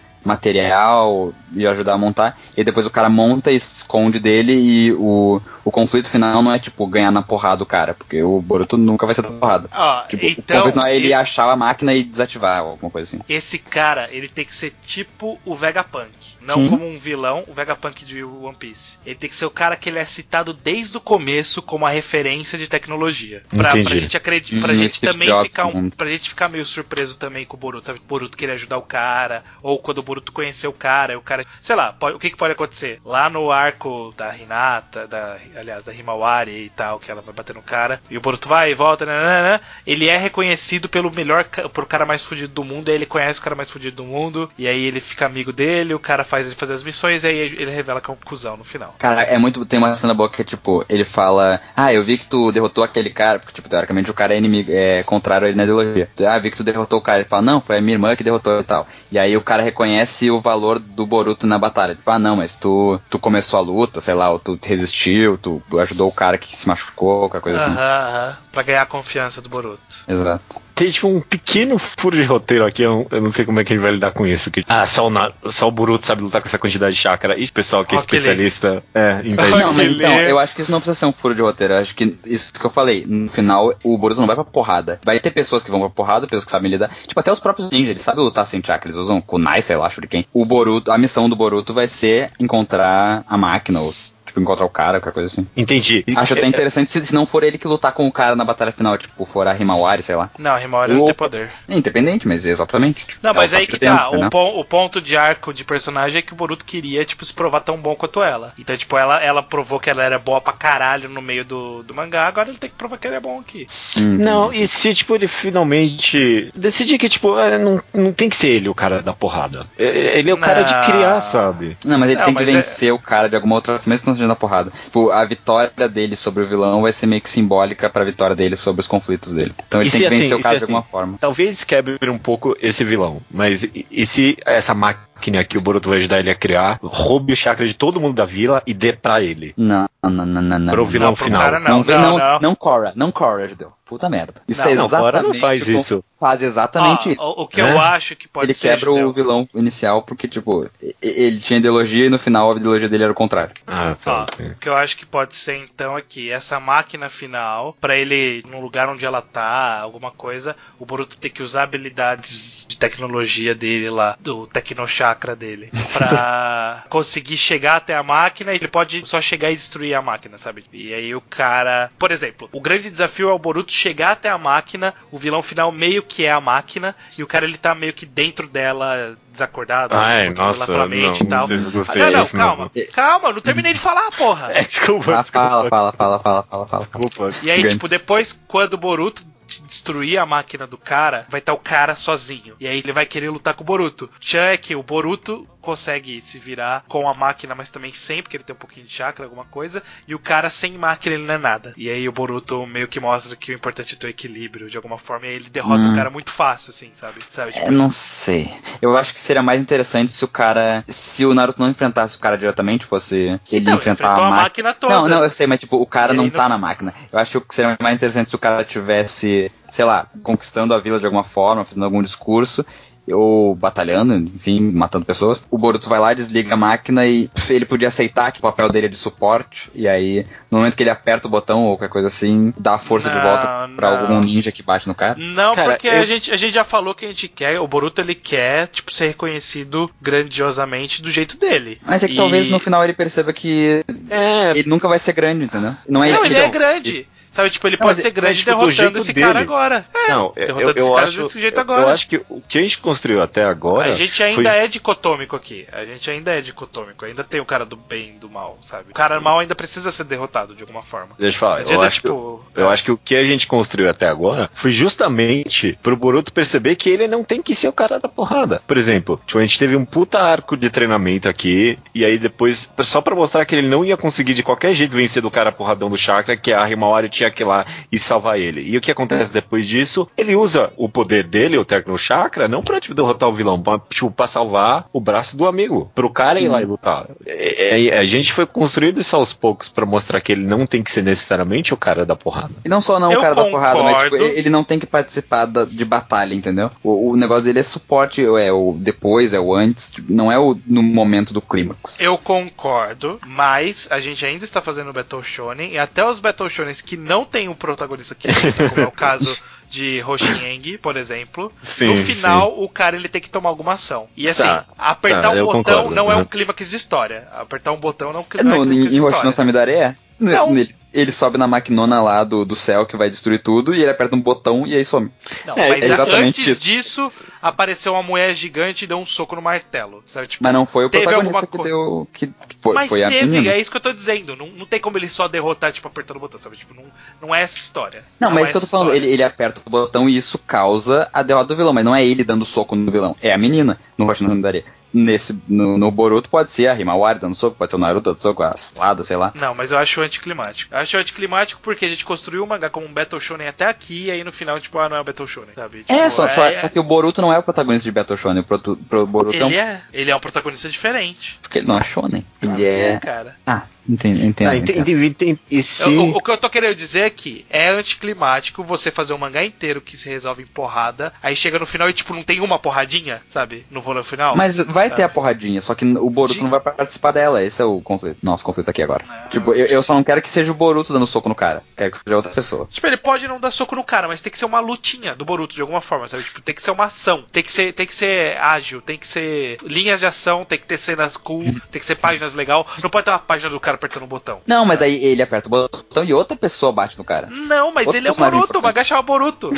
material e ajudar a montar, e depois o cara monta e esconde dele e o, o conflito final não é tipo ganhar na porrada do cara, porque o Boruto nunca vai ser da porrada. Ó, Tipo, então. o conflito não é ele e- achar a máquina e desativar, alguma coisa assim. Esse cara, ele tem que ser tipo o Vegapunk. Não Sim. como um vilão, o Vegapunk de One Piece. Ele tem que ser o cara que ele é citado desde o começo como a referência de tecnologia. Pra, Entendi. pra gente acreditar, pra Hum, gente também ficar um, mundo. pra gente ficar meio surpreso também com o Boruto, sabe? O Boruto querer ajudar o cara, ou quando o Boruto conheceu o cara, e o cara, sei lá, pode- o que, que pode acontecer? Lá no arco da Hinata, da, aliás, da Himawari e tal, que ela vai bater no cara, e o Boruto vai e volta, nananana, ele é reconhecido pelo melhor, por cara mais fudido do mundo, aí ele conhece o cara mais fudido do mundo, e aí ele fica amigo dele, o cara faz ele fazer as missões, e aí ele revela que é um cuzão no final. Cara, é muito. Tem uma cena boa que é tipo, ele fala, ah, eu vi que tu derrotou aquele cara, porque, tipo, teoricamente o cara é inimigo, é contrário a ele na ideologia. Ah, vi que tu derrotou o cara. Ele fala, não, foi a minha irmã que derrotou e tal. E aí o cara reconhece o valor do Boruto na batalha. Tipo, ah, não, mas tu, tu começou a luta, sei lá, ou tu resistiu, tu ajudou o cara que se machucou, qualquer coisa Aham, assim. aham. Pra ganhar a confiança do Boruto. Exato. Tem tipo um pequeno furo de roteiro aqui, eu, eu não sei como é que a gente vai lidar com isso. Que, ah, só o, Na- só o Boruto sabe lutar com essa quantidade de chakra. E o pessoal que é Rock especialista. É, entende? Não, mas então, eu acho que isso não precisa ser um furo de roteiro. Eu acho que isso que eu falei. No final, o Boruto não vai pra porrada. Vai ter pessoas que vão pra porrada, pessoas que sabem lidar. Tipo, até os próprios ninjas, eles sabem lutar sem chakra. Eles usam kunai, sei lá, shuriken. O Boruto, a missão do Boruto vai ser encontrar a máquina, ou tipo, encontrar o cara, qualquer coisa assim. Entendi. Acho até É, interessante se, se não for ele que lutar com o cara na batalha final, tipo, for a Himawari, sei lá. Não, a Himawari não O- tem poder. É independente, mas exatamente. Tipo, Não, é mas o aí que tá. tempo, né? O, pon- o ponto de arco de personagem é que o Boruto queria, tipo, se provar tão bom quanto ela. Então, tipo, ela, ela provou que ela era boa pra caralho no meio do, do mangá, agora ele tem que provar que ele é bom aqui. Não, e se, tipo, ele finalmente decidir que, tipo, é, não, não tem que ser ele o cara da porrada. Ele é o cara Não. de criar, sabe? Não, mas ele Não, tem que mas é- vencer o cara de alguma outra forma, mesmo que não seja na porrada. Tipo, a vitória dele sobre o vilão vai ser meio que simbólica pra vitória dele sobre os conflitos dele. Então ele E tem que vencer assim, o cara de assim? alguma forma. Talvez quebre um pouco esse vilão, mas e, e se essa máquina que o Boruto vai ajudar ele a criar roube o chakra de todo mundo da vila e dê pra ele? Não, não, não, não, não. Pro não. vilão Não, pro final. cara Não, Não, não, não, não, não. Cora, não Cora, Judeu. Puta merda. Isso Não, é não, exatamente. Cora não faz como- isso. Faz exatamente Ó, isso. O, o que né? eu acho que pode ele ser. quebra Judeu. o vilão inicial porque, tipo, ele tinha ideologia e no final a ideologia dele era o contrário. Ah, tá. o que eu acho que pode ser então é que essa máquina final, pra ele no lugar onde ela tá, alguma coisa, o Boruto tem que usar habilidades de tecnologia dele lá, do Tecnochakra dele, pra conseguir chegar até a máquina. Ele pode só chegar e destruir a máquina, sabe? E aí o cara, por exemplo, o grande desafio é o Boruto chegar até a máquina, o vilão final meio que é a máquina e o cara ele tá meio que dentro dela desacordado, Ai, nossa, pela mente não, e tal. não sei se gostei não, calma. não. Calma, eu não terminei de falar, porra. É, desculpa, Ah, desculpa. fala, fala, fala, fala, fala, fala. Desculpa. E aí, tipo, depois, quando o Boruto destruir a máquina do cara, vai estar o cara sozinho. E aí ele vai querer lutar com o Boruto. Tchan é que o Boruto consegue se virar com a máquina, mas também sem, porque ele tem um pouquinho de chakra, alguma coisa. E o cara sem máquina, ele não é nada. E aí o Boruto meio que mostra que o importante é ter o equilíbrio, de alguma forma. E aí ele derrota Hum. o cara muito fácil, assim, sabe? sabe? Tipo, É, não sei. Eu acho que seria mais interessante se o cara. Se o Naruto não enfrentasse o cara diretamente, fosse ele Então, ele enfrentar enfrentou a a máquina. toda. Não, não, eu sei, mas tipo, o cara não tá no- na máquina. Eu acho que seria mais interessante se o cara tivesse, sei lá, conquistando a vila de alguma forma, fazendo algum discurso. Ou batalhando, enfim, matando pessoas. O Boruto vai lá, desliga a máquina e pff, ele podia aceitar que o papel dele é de suporte. E aí, no momento que ele aperta o botão ou qualquer coisa assim, dá a força de Não, volta pra não. algum ninja que bate no cara. Não, Cara, porque eu- a, gente, a gente já falou que a gente quer, o Boruto ele quer, tipo, ser reconhecido grandiosamente do jeito dele. Mas é que E- talvez no final ele perceba que É, ele nunca vai ser grande, entendeu? Não é Não, isso ele que é grande. Sabe, tipo, ele Não, pode ser grande mas, tipo, do derrotando esse dele. cara agora. É, não, eu, derrotando eu esse cara acho, desse jeito eu- agora. eu acho que o que a gente construiu até agora. a gente ainda foi- é dicotômico aqui. A gente ainda é dicotômico. Ainda tem o cara do bem e do mal, sabe? O cara mal ainda precisa ser derrotado de alguma forma. Deixa eu falar, eu acho, que, tipo, eu é. acho que o que a gente construiu até agora foi justamente pro Boruto perceber que ele não tem que ser o cara da porrada. Por exemplo, tipo, a gente teve um puta arco de treinamento aqui, e aí depois, só pra mostrar que ele não ia conseguir de qualquer jeito vencer do cara porradão do chakra, que a Himawari tinha que ir lá e salvar ele. E o que acontece depois disso? Ele usa o poder dele, o Tecno Chakra, não pra tipo, derrotar o vilão, pra, tipo, pra salvar o braço do amigo. Pro cara ir lá e lutar. É- é- a gente foi construindo isso aos poucos pra mostrar que ele não tem que ser necessariamente o cara da porrada. E não só não Eu o cara da porrada, mas tipo, concordo. ele não tem que participar da- de batalha, entendeu? O, o negócio dele é suporte, é o depois, é o antes, não é o no momento do clímax. Eu concordo, mas a gente ainda está fazendo Battle Shonen e até os Battle Shonens que não tem um protagonista que luta, como é o caso de Hoshieng, por exemplo, Sim, no final o cara ele tem que tomar alguma ação. E assim, Tá, apertar tá, um botão concordo, não é um uhum. clímax de história. Apertar um botão não, É, não é no, clímax em, de em Hoshino história. Samidare é. Não. Ele, ele sobe na maquinona lá do, do céu que vai destruir tudo e ele aperta um botão e aí some. Não, É, mas é exatamente antes isso. disso, apareceu uma mulher gigante e deu um soco no martelo. Sabe? Tipo, Mas não foi o Teve protagonista que co- deu. Que que foi, mas foi a teve, menina. é isso que eu tô dizendo. Não, não tem como ele só derrotar, tipo, apertando o botão, sabe? Tipo, não, não é essa história. Não, mas é isso que eu tô falando, ele, ele aperta o botão e isso causa a derrota do vilão, mas não é ele dando soco no vilão, é a menina no Hoshino Samidare. Nesse, no, no Boruto pode ser a Himawari dando soco, pode ser o Naruto dando soco, a Suada, sei lá. Não, mas eu acho anticlimático. Eu acho anticlimático porque a gente construiu o mangá como um Battle Shonen até aqui, e aí no final, tipo, ah, não é um Battle Shonen, sabe? Tipo, É, só, só, só que o Boruto não é o protagonista de Battle Shonen, o proto- pro Boruto é um... Ele é. Ele é um protagonista diferente. Porque ele não é Shonen. Ele é... cara. Ah, entendo, entendo. Tá, entendo. entendi, entendi. E se. Eu- o, o que eu tô querendo dizer é que é anticlimático você fazer um mangá inteiro que se resolve em porrada, aí chega no final e, tipo, não tem uma porradinha, sabe? No final. Mas vai ter Sabe? a porradinha, só que o Boruto Sim. não vai participar dela. Esse é o conflito. Nosso conflito aqui agora. Não, tipo, eu, eu só não quero que seja o Boruto dando soco no cara. Quero que seja outra pessoa. Tipo, ele pode não dar soco no cara, mas tem que ser uma lutinha do Boruto de alguma forma, sabe? Tipo, tem que ser uma ação, tem que ser, tem que ser ágil, tem que ser linhas de ação, tem que ter cenas cool, tem que ser páginas legal. Não pode ter uma página do cara apertando um botão. Não, mas daí ele aperta o botão e outra pessoa bate no cara. Não, mas Outro ele é o Boruto, o mangá chama Boruto.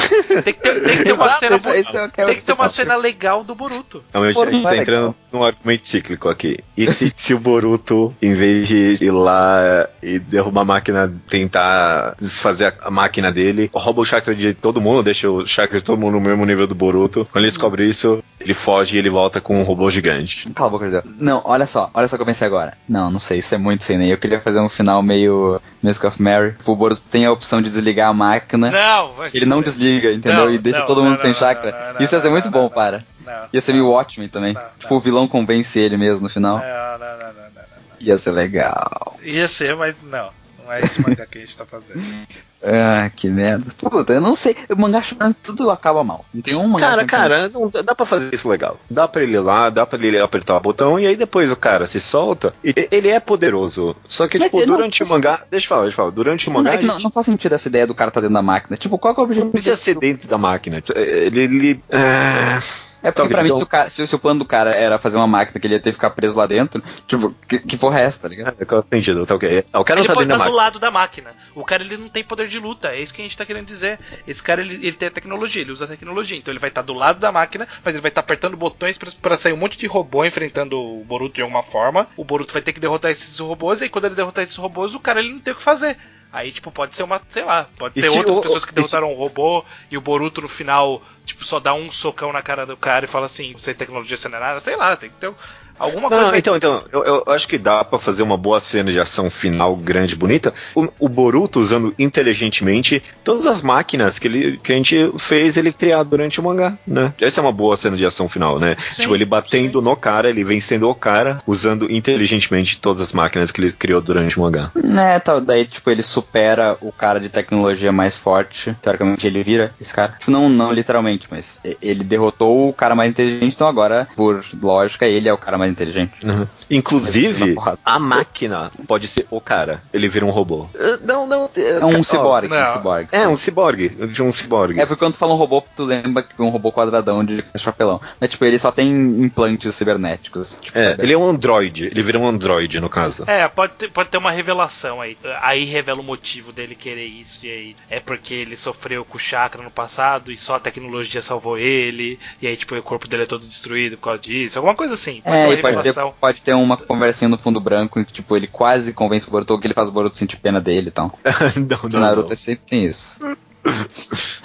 Tem que ter, tem que ter uma Exato, cena isso- isso eu quero tem que ter uma cena legal do Boruto. Não, a gente, a gente Boruto tá é entrando num argumento cíclico aqui. E se, se o Boruto, em vez de ir lá e derrubar a máquina, tentar desfazer a, máquina dele, rouba o chakra de todo mundo, deixa o chakra de todo mundo no mesmo nível do Boruto. Quando ele descobre isso, ele foge e ele volta com um robô gigante. Cala a boca. Não, olha só, olha só o que eu pensei agora. Não, não sei, isso é muito sem. Eu queria fazer um final meio Mask of Mary. O Boruto tem a opção de desligar a máquina. Não, vai Ele não desliga, entendeu? Não, e deixa não, todo não, mundo sem não, chakra. não, não, Isso ia ser muito bom, para. Não, Ia ser meio Watchmen também. Tipo, o vilão convence ele mesmo no final. Não, não, não, não, não, não. Ia ser legal. Ia ser, mas não. Não é esse mangá que a gente tá fazendo. Ah, que merda. Puta, eu não sei. O mangá chorando tudo acaba mal. Não tem um mangá. Cara, cara, não, dá pra fazer isso legal. Dá pra ele ir lá, dá pra ele apertar o botão e aí depois o cara se solta. E ele é poderoso. Só que, Mas tipo, ele não- durante o mangá. Deixa eu falar, deixa eu falar. Durante o Não, mangá. é que a não, gente não faz sentido essa ideia do cara tá dentro da máquina. Tipo, qual que é o objetivo? não precisa ser dentro da máquina. Ele. ele ah, É porque pra mim, então- se o, cara, se, se o plano do cara era fazer uma máquina que ele ia ter que ficar preso lá dentro, tipo, que, que porra é essa, tá ligado? Qual é o sentido? Tá ok. O cara ele não tá pode estar do máquina. lado da máquina. O cara ele não tem poder de luta, é isso que a gente tá querendo dizer. Esse cara ele, ele tem a tecnologia, ele usa a tecnologia. Então ele vai estar do lado da máquina, mas ele vai estar apertando botões pra- pra sair um monte de robô enfrentando o Boruto de alguma forma. O Boruto vai ter que derrotar esses robôs, e aí quando ele derrotar esses robôs, o cara ele não tem o que fazer. Aí, tipo, pode ser uma, sei lá, pode E ter outras o- pessoas que e se- derrotaram um robô e o Boruto no final, tipo, só dá um socão na cara do cara e fala assim, sem tecnologia, sem nada, sei lá, tem que ter alguma Não, coisa. não, então, então, eu, eu acho que dá pra fazer uma boa cena de ação final grande, bonita. O, o Boruto usando inteligentemente todas as máquinas que, ele, que a gente fez ele criar durante o mangá, né? Essa é uma boa cena de ação final, né? Sim, tipo, ele batendo no cara, ele vencendo o cara, usando inteligentemente todas as máquinas que ele criou durante o mangá. Né, tal, daí, tipo, ele supera o cara de tecnologia mais forte. Teoricamente, ele vira esse cara. Tipo, não, não literalmente, mas ele derrotou o cara mais inteligente, então agora, por lógica, ele é o cara mais inteligente. Uhum. Inclusive, a máquina pode ser o cara. Ele vira um robô. Uh, Não, não. É um ciborgue, um ciborgue. É, um ciborgue. De um ciborgue. É porque quando tu fala um robô, tu lembra que é um robô quadradão de chapelão. Mas, tipo, ele só tem implantes cibernéticos. Tipo, É, sabe? ele é um androide. Ele vira um androide, no caso. É, pode ter, pode ter uma revelação aí. Aí revela o motivo dele querer isso. E aí é porque ele sofreu com o chakra no passado e só a tecnologia salvou ele. E aí, tipo, o corpo dele é todo destruído por causa disso. Alguma coisa assim. É, pode ter, pode ter uma conversinha no fundo branco em que, tipo, ele quase convence o Boruto que ele faz o Boruto sentir pena dele e tal. não, O não, Naruto não. é sempre tem isso.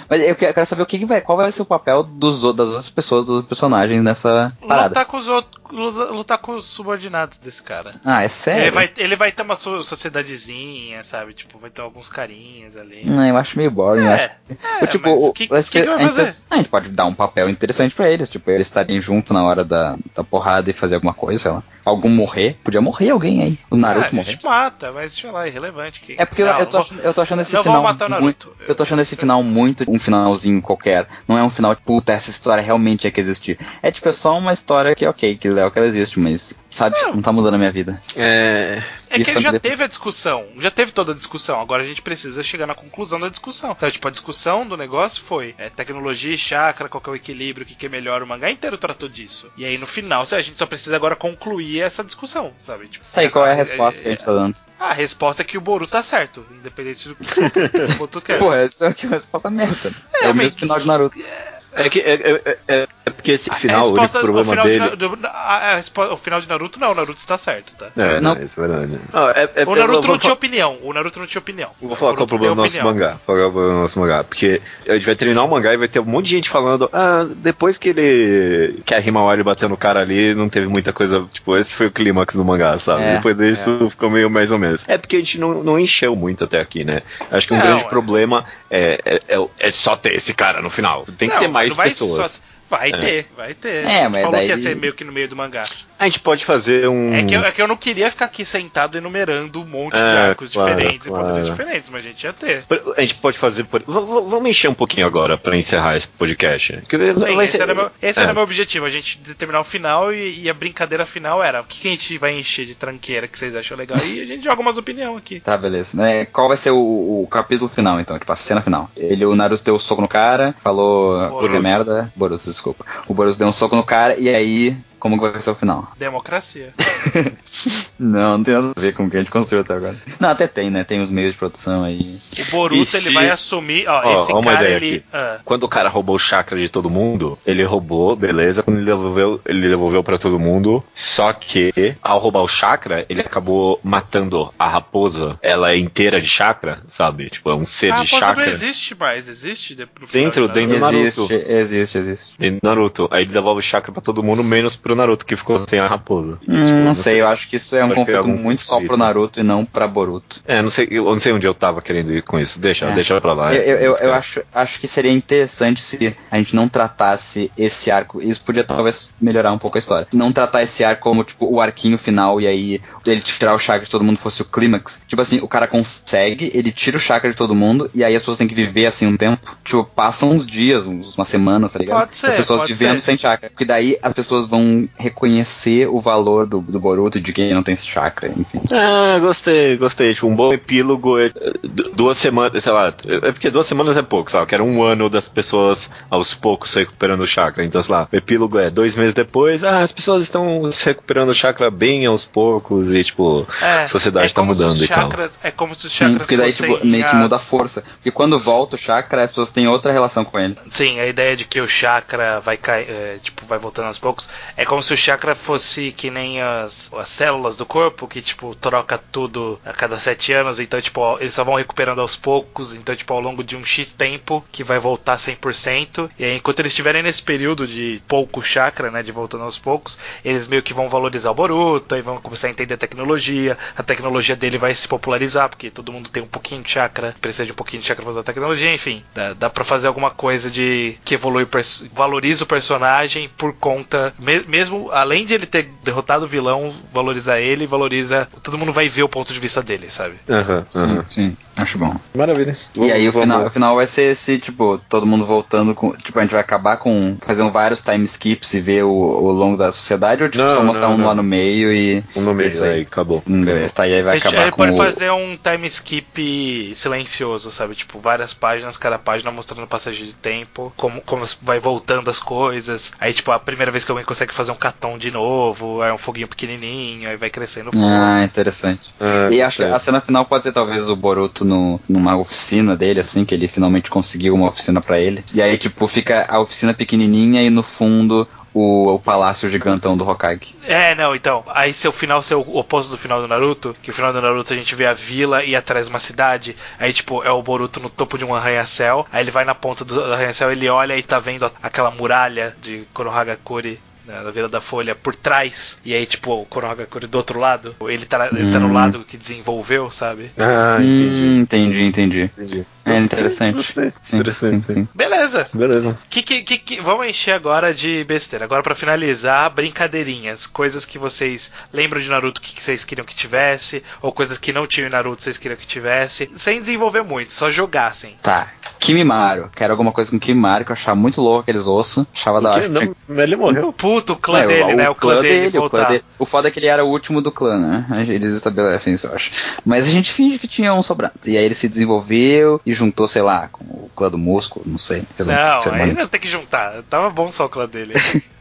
Mas eu que- quero saber o que, que vai, qual vai ser o papel dos, das outras pessoas, dos personagens nessa parada. Lutar com os outros. Lutar com os subordinados desse cara. Ah, é sério? Ele vai, ele vai ter uma so- sociedadezinha, sabe? Tipo, vai ter alguns carinhas ali. Não, eu acho meio boring. eu. É, é, Eu, tipo, o- que, eu que a, gente, a gente pode dar um papel interessante pra eles, tipo, eles estarem junto na hora da, da porrada e fazer alguma coisa, sei lá. Algum morrer. Podia morrer alguém aí. O Naruto Ah, a morrer. gente mata, mas sei lá, é irrelevante. Que... É porque eu- Não, eu, tô não achando, eu tô achando esse não final. vamos matar o muito, Naruto. eu tô achando esse final muito um finalzinho qualquer. Não é um final, puta, essa história realmente tinha que existir. É tipo, é só uma história que, ok, que legal que ela existe, mas, sabe, não tá mudando a minha vida. É. É que Isso ele já teve a discussão, já teve toda a discussão, agora a gente precisa chegar na conclusão da discussão. Então, tipo, a discussão do negócio foi é, tecnologia e chakra, qual que é o equilíbrio, o que, que é melhor, o mangá inteiro tratou disso. E aí no final, a gente só precisa agora concluir essa discussão, sabe? Tipo, Tá, e qual é a resposta que a gente tá dando? A resposta é que o Boru tá certo, independente do que o Boruto quer. Pô, essa é uma resposta merda. É, É, o mesmo final de Naruto. É que é, é- é- é porque esse A final, o único problema final dele. De, do- a- a o final de Naruto não, o Naruto está certo, tá? É, não, Não. isso é verdade. Ah, é- é- O eu Naruto não tinha opinião, o Naruto não tinha opinião. Vou falar qual é o problema do nosso opinião. mangá. Qual é o problema do nosso mangá? Porque a gente vai terminar o mangá e vai ter um monte de gente falando, ah, depois que ele. que a Himawari bateu no cara ali, não teve muita coisa. Tipo, esse foi o clímax do mangá, sabe? É, depois disso ficou meio mais ou menos. É porque a gente não, não encheu muito até aqui, né? Acho que um Não, grande é. problema é, é, é, é só ter esse cara no final. Tem que Não, ter mas mais não vai pessoas. só- Vai É. ter, vai ter. É, A gente mas falou daí- que ia ser meio que no meio do mangá. A gente pode fazer um. É, que eu, é que eu não queria ficar aqui sentado enumerando um monte de É, arcos claro, diferentes claro. e poderes diferentes, mas a gente ia ter. A gente pode fazer. Por... v- v- Vamos encher um pouquinho agora pra encerrar esse podcast. Que Sim, vai esse, ser- era, meu, esse é. era meu objetivo, a gente determinar o final e, e a brincadeira final era o que, que a gente vai encher de tranqueira que vocês acham legal e a gente joga umas opiniões aqui. Tá, beleza. É, qual vai ser o, o capítulo final, então? Tipo, a cena final. Ele, o Naruto deu um soco no cara, falou Boruto. merda. Boruto, desculpa. O Boruto deu um soco no cara, e aí, como que vai ser o final? Democracia. Não, não tem nada a ver com o que a gente construiu até agora. Não, até tem, né? Tem os meios de produção aí. O Boruto se- ele vai assumir. Ó, Ó, esse ó uma cara ideia ele. aqui. ah, Quando o cara roubou o chakra de todo mundo, ele roubou, beleza. Quando ele devolveu, ele devolveu pra todo mundo. Só que, ao roubar o chakra, ele acabou matando a raposa. Ela é inteira de chakra, sabe? Tipo, é um ser a de raposa não chakra. existe mais, existe Dentro- de dentro do Naruto. Existe, existe, existe. Dentro do Naruto. Aí ele devolve o chakra pra todo mundo, menos pro pro Naruto que ficou sem a raposa. Hum, Tipo, não sei, eu acho que isso é um é conflito muito só pro. Naruto e não pra Boruto. É, não sei, eu não sei onde eu tava querendo ir com isso. Deixa, É. deixa pra lá. Eu, eu, eu- esquece. eu acho, acho que seria interessante se a gente não tratasse esse arco. Isso podia talvez melhorar um pouco a história. Não tratar esse arco como, tipo, o arquinho final e aí ele tirar o chakra de todo mundo fosse o clímax. Tipo assim, o cara consegue, ele tira o chakra de todo mundo e aí as pessoas têm que viver assim um tempo. Tipo, passam uns dias, uns, umas semanas, tá ligado? Pode ser, as pessoas pode vivendo ser. sem chakra. Porque daí as pessoas vão reconhecer o valor do, do Boruto e de quem não tem esse chakra, enfim. Ah, gostei, gostei. Tipo, um bom epílogo é du- duas semanas, sei lá. É porque duas semanas é pouco, sabe? Eu quero um ano das pessoas aos poucos se recuperando o chakra. Então, sei lá, o epílogo é dois meses depois, ah, as pessoas estão se recuperando o chakra bem aos poucos e, tipo, É, a sociedade é tá mudando os e tal. chakras, É como se os Sim, chakras porque daí tipo, meio que muda a as- força. Porque quando volta o chakra, as pessoas têm outra relação com ele. Sim, a ideia de que o chakra vai cair, é, tipo, vai voltando aos poucos, é como se o chakra fosse que nem as, as células do corpo, que, tipo, troca tudo a cada sete anos, então, tipo, eles só vão recuperando aos poucos, então, tipo, ao longo de um X tempo, que vai voltar 100%, e aí, enquanto eles estiverem nesse período de pouco chakra, né, de voltando aos poucos, eles meio que vão valorizar o Boruto, aí vão começar a entender a tecnologia, a tecnologia dele vai se popularizar, porque todo mundo tem um pouquinho de chakra, precisa de um pouquinho de chakra pra usar a tecnologia, enfim, dá, dá pra fazer alguma coisa de que evolui, valoriza o personagem por conta, mesmo além de ele ter derrotado o vilão, valorizar ele, valoriza, todo mundo vai ver o ponto de vista dele, sabe? Aham. sim, acho bom. Maravilha. E aí o Vamos- final, o final vai ser esse, tipo, todo mundo voltando com. Tipo, a gente vai acabar com. Fazer vários time skips e ver o, o longo da sociedade, ou tipo, Não, só mostrar não, um não. lá no meio e. Um nome Isso aí, aí. acabou. Hum, beleza, tá, e aí vai a gente, acabar ele com pode o. fazer um time skip silencioso, sabe? Tipo, várias páginas, cada página mostrando passagem de tempo, como, como vai voltando as coisas. Aí, tipo, a primeira vez que alguém consegue fazer um catom de novo, é um foguinho pequenininho, aí vai crescendo o fogo. Ah, interessante. Ah, E acho que a cena final pode ser talvez o Boruto no, numa oficina dele, assim, que ele finalmente conseguiu uma oficina pra ele. E aí, tipo, fica a oficina pequenininha e no fundo o, o palácio gigantão do Hokage. É, não, então. Aí seu final ser o oposto do final do Naruto, que o final do Naruto a gente vê a vila e atrás uma cidade. Aí, tipo, é o Boruto no topo de um arranha-céu. Aí ele vai na ponta do arranha-céu, ele olha e tá vendo aquela muralha de Konohagakure. Né, Da Vila da Folha por trás, e aí, tipo, o Konohagakure do outro lado, ele tá, ele tá no Hum. lado que desenvolveu, sabe? Ah, entendi. Hum, entendi, entendi. entendi. É interessante. Gostei. Sim, Interessante, sim, sim. Beleza. Beleza. Que, que, que, que- vamos encher agora de besteira. Agora pra finalizar, brincadeirinhas. Coisas que vocês lembram de Naruto que, que vocês queriam que tivesse, ou coisas que não tinham em Naruto vocês queriam que tivesse. Sem desenvolver muito, só jogassem. Tá. Kimimaro. Quero alguma coisa com Kimimaro, que eu achava muito louco aqueles ossos. Achava da O hora. Não, ele morreu. Puto, o clã É, dele, né? O clã, dele, o clã dele. O foda é que ele era o último do clã, né? Eles estabelecem isso, eu acho. Mas a gente finge que tinha um sobrando. E aí ele se desenvolveu e juntou, sei lá, com o clã do músculo, não sei. Fez um Não, cerimônia. aí não tem que juntar. Tava bom só o clã dele.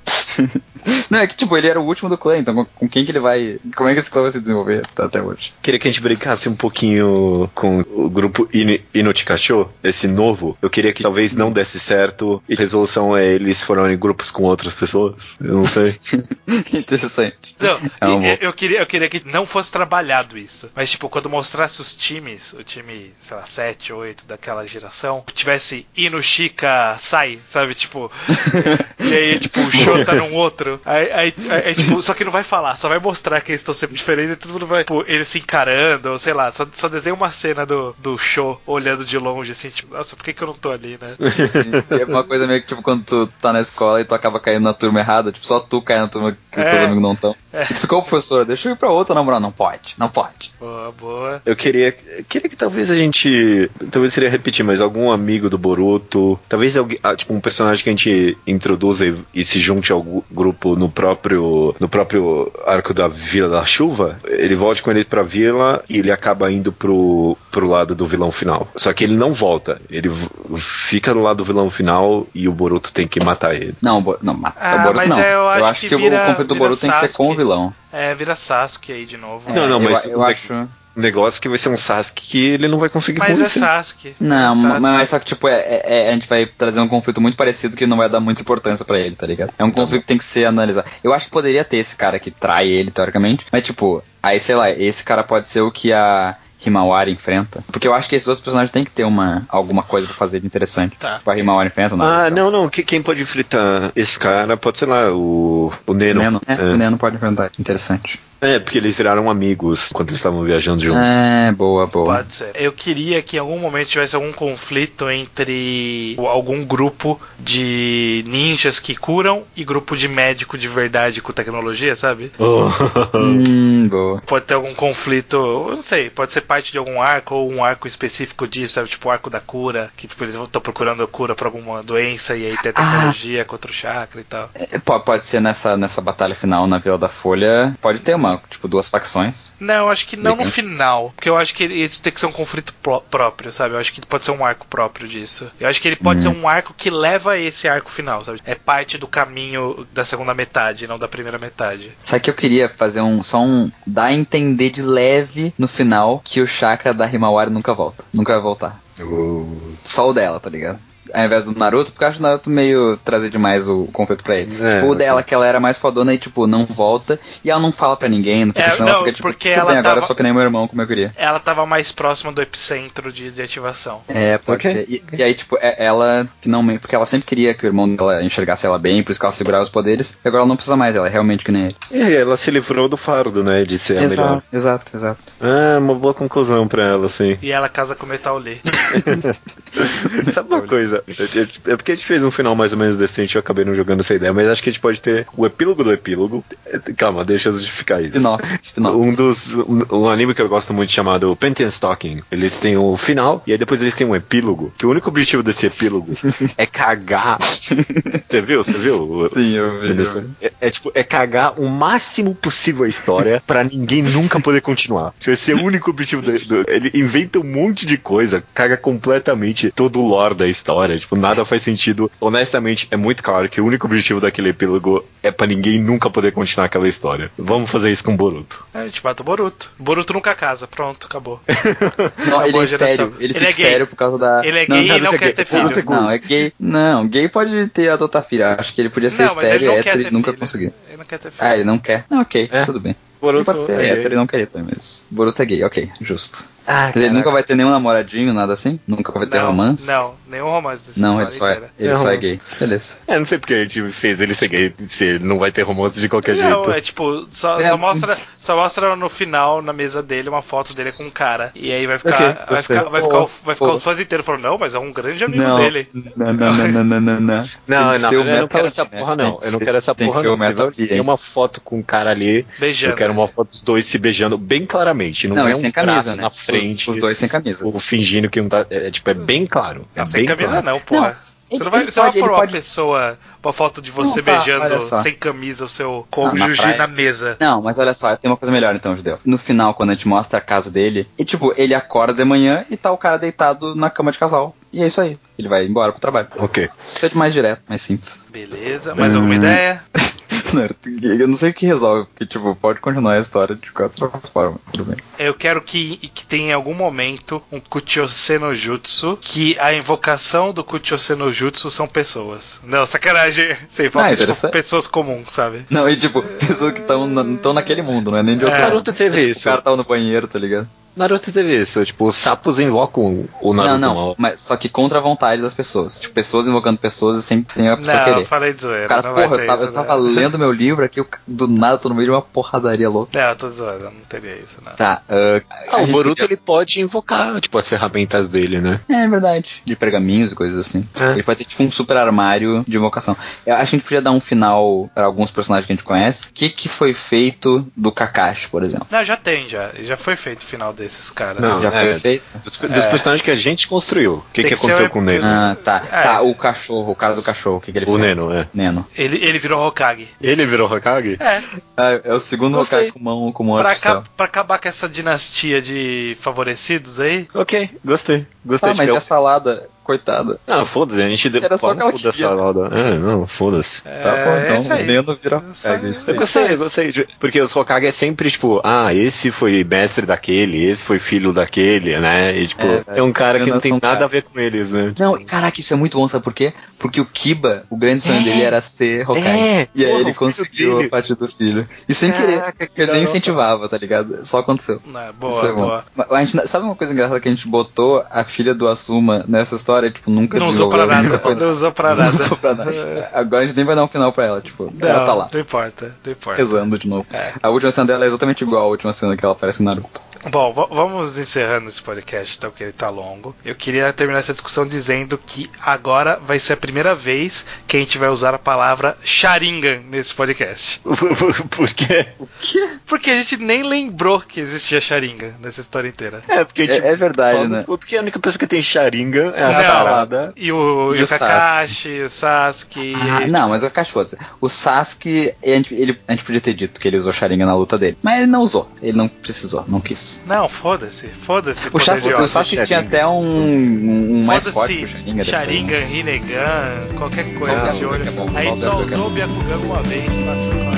Não, é que tipo, ele era o último do clã, então com, quem que ele vai. Como é que esse clã vai se desenvolver tá, até hoje? Queria que a gente brincasse um pouquinho com o grupo In Inotikacho, esse novo. Eu queria que talvez não desse certo e a resolução é eles formarem grupos com outras pessoas. Eu não sei. Interessante. Não, É um eu, queria, eu queria que não fosse trabalhado isso. Mas, tipo, quando mostrasse os times, o time, sei lá, 7, 8 daquela geração, tivesse Ino, Chica, Sai, sabe? Tipo. e aí, tipo, o show tá num outro. Aí, aí, aí, aí, tipo, só que não vai falar, só vai mostrar que eles estão sempre diferentes e todo mundo vai, tipo, eles se encarando, ou sei lá, só, só desenha uma cena do, do show olhando de longe, assim, tipo, nossa, por que, que eu não tô ali, né? E é uma coisa meio que tipo quando tu tá na escola e tu acaba caindo na turma errada, tipo, só tu cai na turma que os É. teus amigos não estão. É. Tu ficou, professor, deixa eu ir pra outra namorar. Não pode, não pode. Boa, boa. Eu queria, eu queria que talvez a gente, talvez seria repetir, mas algum amigo do Boruto, talvez alguém, ah, tipo um personagem que a gente introduza e, e se junte ao grupo no próprio, no próprio arco da Vila da Chuva, ele volte com ele pra vila e ele acaba indo pro, pro lado do vilão final. Só que ele não volta, ele fica do lado do vilão final e o Boruto tem que matar ele. Não, não, mata Ah, o Boruto mas não. eu acho que que, vira- o conflito do Boruto tem que ser com o Sasuke. vilão. É, vira Sasuke aí de novo. Não, não, É, mas eu, eu acho. Negócio que vai ser um Sasuke que ele não vai conseguir Mas é. Sasuke. Não, é Sasuke. mas só que, tipo, é, é- é- a gente vai trazer um conflito muito parecido que não vai dar muita importância pra ele, tá ligado? É um conflito que tem que ser analisado. Eu acho que poderia ter esse cara que trai ele, teoricamente, mas, tipo, aí, sei lá, esse cara pode ser o que a Himawari enfrenta. Porque eu acho que esses outros personagens têm que ter uma, alguma coisa pra fazer de interessante. Tá. Tipo, a Himawari enfrenta o Ah, Naruto. não, não. que- Quem pode enfrentar esse cara pode ser lá, o, o O Neno. Neno, é, É. o Neno pode enfrentar. Interessante. É, porque eles viraram amigos quando eles estavam viajando juntos. É, boa, boa. Pode ser. Eu queria que em algum momento tivesse algum conflito entre algum grupo de ninjas que curam e grupo de médico de verdade com tecnologia, sabe? Oh. Hum, boa. Pode ter algum conflito, eu não sei, pode ser parte de algum arco ou um arco específico disso, sabe? Tipo o arco da cura, que tipo, eles estão procurando a cura pra alguma doença e aí tem a tecnologia contra o chakra e tal. É, po- Pode ser nessa, nessa batalha final na Vila da Folha. Pode ter uma, tipo, duas facções. Não, acho que não no final. Porque eu acho que isso tem que ser um conflito pró- próprio, sabe? Eu acho que pode ser um arco próprio disso. Eu acho que ele pode ser um arco que leva a esse arco final, sabe? É parte do caminho da segunda metade, não da primeira metade. Sabe que eu queria fazer um. Só um. dar a entender de leve no final que o chakra da Himawari nunca volta. Nunca vai voltar. Só o dela, tá ligado? Ao invés do Naruto, porque eu acho o Naruto meio trazer demais o conflito pra ele. É, tipo, o dela, que ela era mais fodona e, tipo, não volta. E ela não fala pra ninguém, não fica É, não, porque, tipo, porque tudo ela bem, agora tava- eu sou que nem meu irmão, como eu queria. Ela tava mais próxima do epicentro de, de ativação. É, pode Ok. ser. E, e aí, tipo, é- ela finalmente. Porque ela sempre queria que o irmão dela enxergasse ela bem, por isso que ela segurava os poderes. E agora ela não precisa mais, ela é realmente que nem ele. E ela se livrou do fardo, né? De ser a melhor. exato, exato. Ah, uma boa conclusão pra ela, sim. E ela casa com o Metal Lee. Sabe uma coisa? É porque a gente fez um final mais ou menos decente, eu acabei não jogando essa ideia, mas acho que a gente pode ter o epílogo do epílogo. Calma, deixa eu justificar isso. Spin-off, spin-off. Um dos. Um, um anime que eu gosto muito chamado Penten Stocking. Eles têm o final e aí depois eles têm um epílogo. Que o único objetivo desse epílogo é cagar. Você viu? Você viu? Sim, eu vi. Anderson? É, é tipo, é cagar o máximo possível a história pra ninguém nunca poder continuar. Tipo, Esse é o único objetivo do- Ele inventa um monte de coisa, caga completamente todo o lore da história. Tipo, nada faz sentido. Honestamente, é muito claro que o único objetivo daquele epílogo é pra ninguém nunca poder continuar aquela história. Vamos fazer isso com Boruto. A gente mata o Boruto. Boruto nunca casa, pronto, acabou. Não, ele Acabou é a geração. estéreo. Ele, Ele fica é gay. estéreo por causa da. Ele é gay e Naruto não é quer gay. ter filho. Naruto é Não, é gay. Não, gay pode ter adotar filho. Acho que ele podia ser Não, ele estéreo, não hétero e nunca conseguiu. Ele não quer ter filho. Ah, ele não quer? Ah, ok, É. tudo bem. Boruto ele pode ser é hétero gay. e não querer também, mas. Boruto é gay, ok, justo. Ah, Mas ele nunca vai ter nenhum namoradinho, nada assim? Nunca vai ter não, romance? Não, nenhum romance dessa Não, história ele só é, inteira. ele É só é gay. Beleza. É, não sei porque a gente fez ele ser gay, se ele não vai ter romance de qualquer Não, jeito. é tipo, só, É. só mostra, só mostra no final, na mesa dele, uma foto dele com um cara. E aí vai ficar, Ok, vai ficar, vai ficar, o- vai ficar Pô. os fãs inteiros falando, não, mas é um grande amigo Não. dele. Não, não, não, não, não, não, não. Não, não, eu não quero essa né? porra, não. Eu não quero essa porra, não. Tem uma foto com um cara ali, Beijando. eu quero uma foto dos dois se beijando bem claramente. Não, Não, é um sem camisa, né? na Os- frente, Os, dois sem camisa. o fingindo que um tá. É, tipo, é bem claro. É Não, sem bem camisa claro. não, porra. Não, você ele- não vai, você vai pode- pôr ele uma pode- pessoa, uma foto de você Não, tá, beijando sem camisa o seu na cônjuge praia. na mesa. Não, mas olha só, tem uma coisa melhor então, Judeu. No final, quando a gente mostra a casa dele, e tipo, ele acorda de manhã e tá o cara deitado na cama de casal. E é isso aí. Ele vai embora pro trabalho. Ok. Precisa de mais direto, mais simples. Beleza, mais Hum. alguma ideia? Eu não sei o que resolve, porque, tipo, pode continuar a história de qualquer forma. Tudo bem. Eu quero que, que tenha em algum momento um Kuchose no Jutsu, que a invocação do Kuchose no Jutsu são pessoas. Não, sacanagem. Sei, Ah, tipo, pessoas comuns, sabe? Não, e tipo, pessoas que estão na, naquele mundo, não é nem de outro É. Naruto teve Tipo, isso. O cara tava no banheiro, tá ligado? Naruto teve isso. Tipo, os sapos invocam o Naruto. não, não, mas só que contra a vontade das pessoas. Tipo, pessoas invocando pessoas sem, sem a pessoa Não, querer. falei de zoeira. Cara, não vai porra, ter eu tava, isso, eu tava né? lendo meu livro aqui, eu, do nada tô no meio de uma porradaria louca. Não, eu tô zoando, não teria isso, não. Tá, ah, Ah, a o Boruto podia- ele pode invocar, tipo, as ferramentas dele, né? É verdade. De pergaminhos e coisas assim. É. Ele pode ter tipo um super armário de invocação. Eu acho que a gente podia dar um final para alguns personagens que a gente conhece. O que, que foi feito do Kakashi, por exemplo? Não, já tem, já. Já foi feito o final desses caras. Não, Já é. foi feito? Dos, dos personagens que a gente construiu. O que, que que aconteceu o com o Neno? Ah, tá. É. Tá, o cachorro, o cara do cachorro, o que, que ele O fez? Neno, é. Neno. Ele, ele virou Hokage. Ele virou Hokage? É, Ah, é o segundo Gostei. Hokage com mão, com mão pra, artificial. pra acabar com essa dinastia de favorecidos aí. Ok, gostei. Gostei Tá, mas e o- a salada? Coitada. Não, foda-se, a gente deu Era só pau no que dessa roda. É, não, foda-se. Tá bom, É, isso então aí. o Nendo vira Só- pega isso Eu aí. gostei, eu gostei. Porque os Hokage é sempre, tipo, ah, esse foi mestre daquele, esse foi filho daquele, né? E, tipo, É, é, um cara que não tem nada cara. a ver com eles, né? Não, e caraca, isso é muito bom, sabe por quê? Porque o Kiba, o grande sonho É. dele era ser Hokage. É, e aí porra, ele conseguiu a parte do filho. E sem Caraca, querer, que ele nem incentivava, tá ligado? Só aconteceu. Boa, é bom. boa. A gente, sabe uma coisa engraçada que a gente botou a filha do Asuma nessa história? Tipo, nunca Não usou pra nada. Não usou pra Não nada. usou pra nada. Agora a gente nem vai dar um final pra ela, tipo, ela Não, tá lá. Não importa, não importa. Rezando de novo. É. A última cena dela é exatamente igual à última cena que ela aparece no Naruto. Bom, vamos encerrando esse podcast, então, que ele tá longo. Eu queria terminar essa discussão dizendo que agora vai ser a primeira vez que a gente vai usar a palavra Sharingan nesse podcast. Por quê? O quê? Porque a gente nem lembrou que existia Sharingan nessa história inteira. É, porque, É, tipo, é verdade, fala- né? Porque a única pessoa que tem Sharingan é a Não. Sarada. E o, e E o o Kakashi, o Sasuke. Ah, não, mas o Kakashi, foda-se. O Sasuke, a gente, ele, a gente podia ter dito que ele usou Sharingan na luta dele. Mas ele não usou. Ele não precisou, não quis. Não, foda-se, foda-se. O, Sasuke. Sasuke tinha Sharingan. até um, um, um mais forte Sharingan. depois, né? Sharingan, Rinnegan, qualquer Só coisa de olho. que é bom, A só usou o. Byakugan uma vez, passou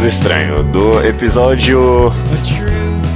estranho, do episódio.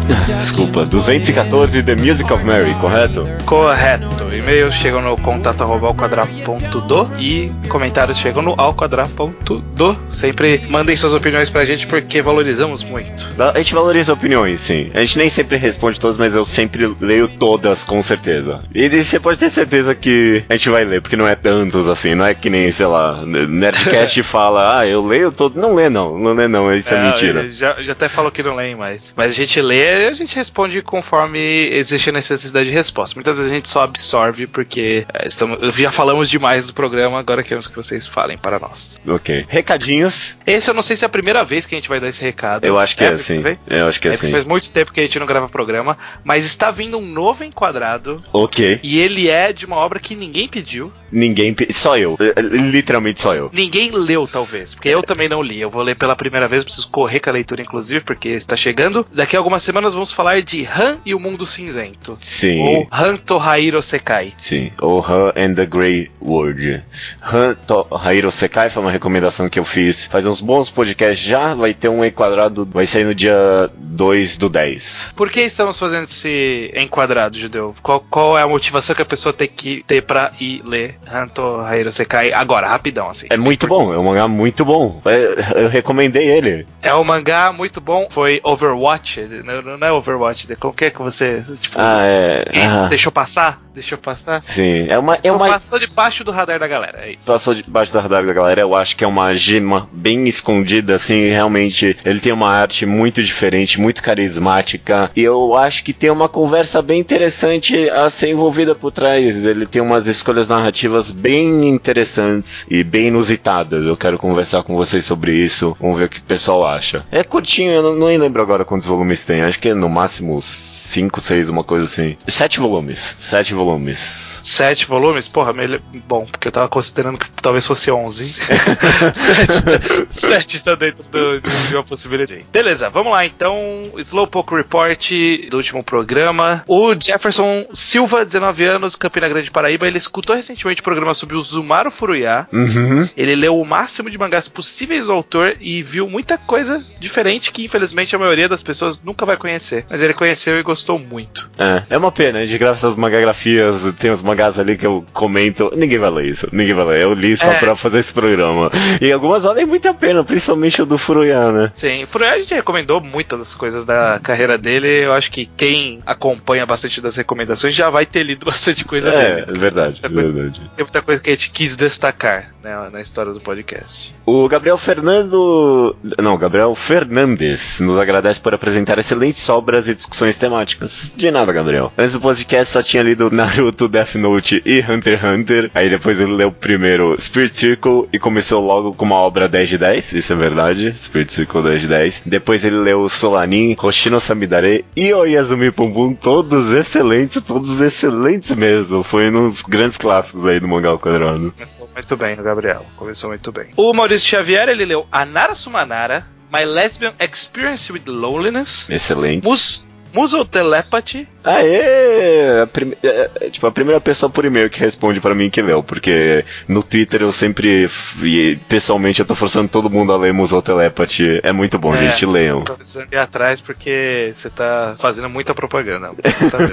Desculpa, 214 The Music of Mary, correto? Correto. E-mails chegam no contato arroba alquadra.do e comentários chegam no alquadra.do. Sempre mandem suas opiniões pra gente porque valorizamos muito. A gente valoriza opiniões, sim. A gente nem sempre responde todas, mas eu sempre leio todas, com certeza. E você pode ter certeza que a gente vai ler, porque não é tantos assim, não é que nem, sei lá, Nerdcast fala, ah, eu leio todo. Não lê, não, não lê, não, isso é, mentira. ele Já, já até falou que não leem mais. Mas a gente lê a gente responde conforme existe a necessidade de resposta. Muitas vezes a gente só absorve porque é, estamos, já falamos demais do programa, agora queremos que vocês falem para nós. Ok. Recadinhos. Esse eu não sei se é a primeira vez que a gente vai dar esse recado. Eu acho que é, assim. vez? Eu acho que é, É, porque assim. faz muito tempo que a gente não grava programa, mas está vindo um novo enquadrado Ok. e ele é de uma obra que ninguém pediu, Ninguém. Só eu. Eh, Literalmente só eu. ninguém leu talvez, porque eu também não li. Eu vou ler pela primeira vez, preciso correr com a leitura inclusive, porque está chegando. Daqui a algumas semanas vamos falar de Han e o Mundo Cinzento. Sim. Ou Han Tohairo Sekai. Sim, ou Han and the Grey World. Han to Hahiro Sekai foi uma recomendação que eu fiz faz uns bons podcasts já. Vai ter um enquadrado, vai sair no dia 2 do 10. Por que estamos fazendo esse enquadrado, Judeu? Qual, qual é a motivação que a pessoa tem que ter pra ir ler Han Tohairo Sekai agora, rapidão, assim? É muito bom, é um mangá muito bom. É, eu recomendei ele. É um mangá muito bom, foi Overwatch, não, não é Overwatch, como que é que você, tipo, Ah, é. ah, deixou passar? Deixou passar? sim, é uma. É uma Passou debaixo do radar da galera, é isso. Passou debaixo da radar da galera, eu acho que é uma gema bem escondida, assim, realmente. Ele tem uma arte muito diferente, muito carismática. E eu acho que tem uma conversa bem interessante a ser envolvida por trás. Ele tem umas escolhas narrativas bem interessantes e bem inusitadas. Eu quero conversar com vocês sobre isso. Vamos ver o que o pessoal acha. É curtinho, eu não, não lembro agora quantos volumes tem. Acho que é no máximo 5, 6, uma coisa assim. Sete volumes. Sete volumes. Sete volumes? Porra, melhor... bom, porque eu tava considerando que talvez fosse onze. sete, tá- sete tá dentro do- de uma possibilidade. Beleza, vamos lá então. Slowpoke Report do último programa. O Jefferson Silva, 19 anos, Campina Grande, Paraíba, ele escutou recentemente o programa sobre o Zumaru Furuya. Uhum. Ele leu o máximo de mangás possíveis do autor e viu muita coisa diferente que infelizmente a maioria das pessoas nunca vai conhecer. Mas ele conheceu e gostou muito. É, é uma pena, a gente grava essas magagrafias, tem os mangás ali que eu comento, ninguém vai ler isso, ninguém vai ler. Eu li só É. pra fazer esse programa. E algumas valem muito a pena, principalmente o do Furuya, né? Sim, o Furuya a gente recomendou muitas das coisas da carreira dele. Eu acho que quem acompanha bastante das recomendações já vai ter lido bastante coisa É, dele. verdade, Muita coisa- verdade. Tem muita coisa que a gente quis destacar né, na história do podcast. O Gabriel Fernando. Não, Gabriel Fernandes nos agradece por apresentar excelentes obras e discussões temáticas. De nada, Gabriel. Antes do podcast só tinha lido Naruto, Death Note e Hunter x Hunter. Aí depois ele leu primeiro Spirit Circle e começou logo com uma obra 10 de 10. Isso é verdade. Spirit Circle 10 de 10. Depois ele leu Solanin, Hoshino Samidare e Oyazumi Pum Pum. Todos excelentes, todos excelentes mesmo. Foi um dos grandes clássicos aí do mangá ao quadrado. Começou muito bem Gabriel. Começou muito bem. O Maurício Xavier, ele leu Anara Sumanara, My Lesbian Experience with Loneliness, Excelentes. Mus Muso Telepathy, Aê! A prime- é, é, tipo, a primeira pessoa por e-mail que responde pra mim que leu, porque no Twitter eu sempre, e pessoalmente, eu tô forçando todo mundo a ler Musou Telepathy. É muito bom, É. gente, leiam. Tô precisando ir atrás porque você tá fazendo muita propaganda.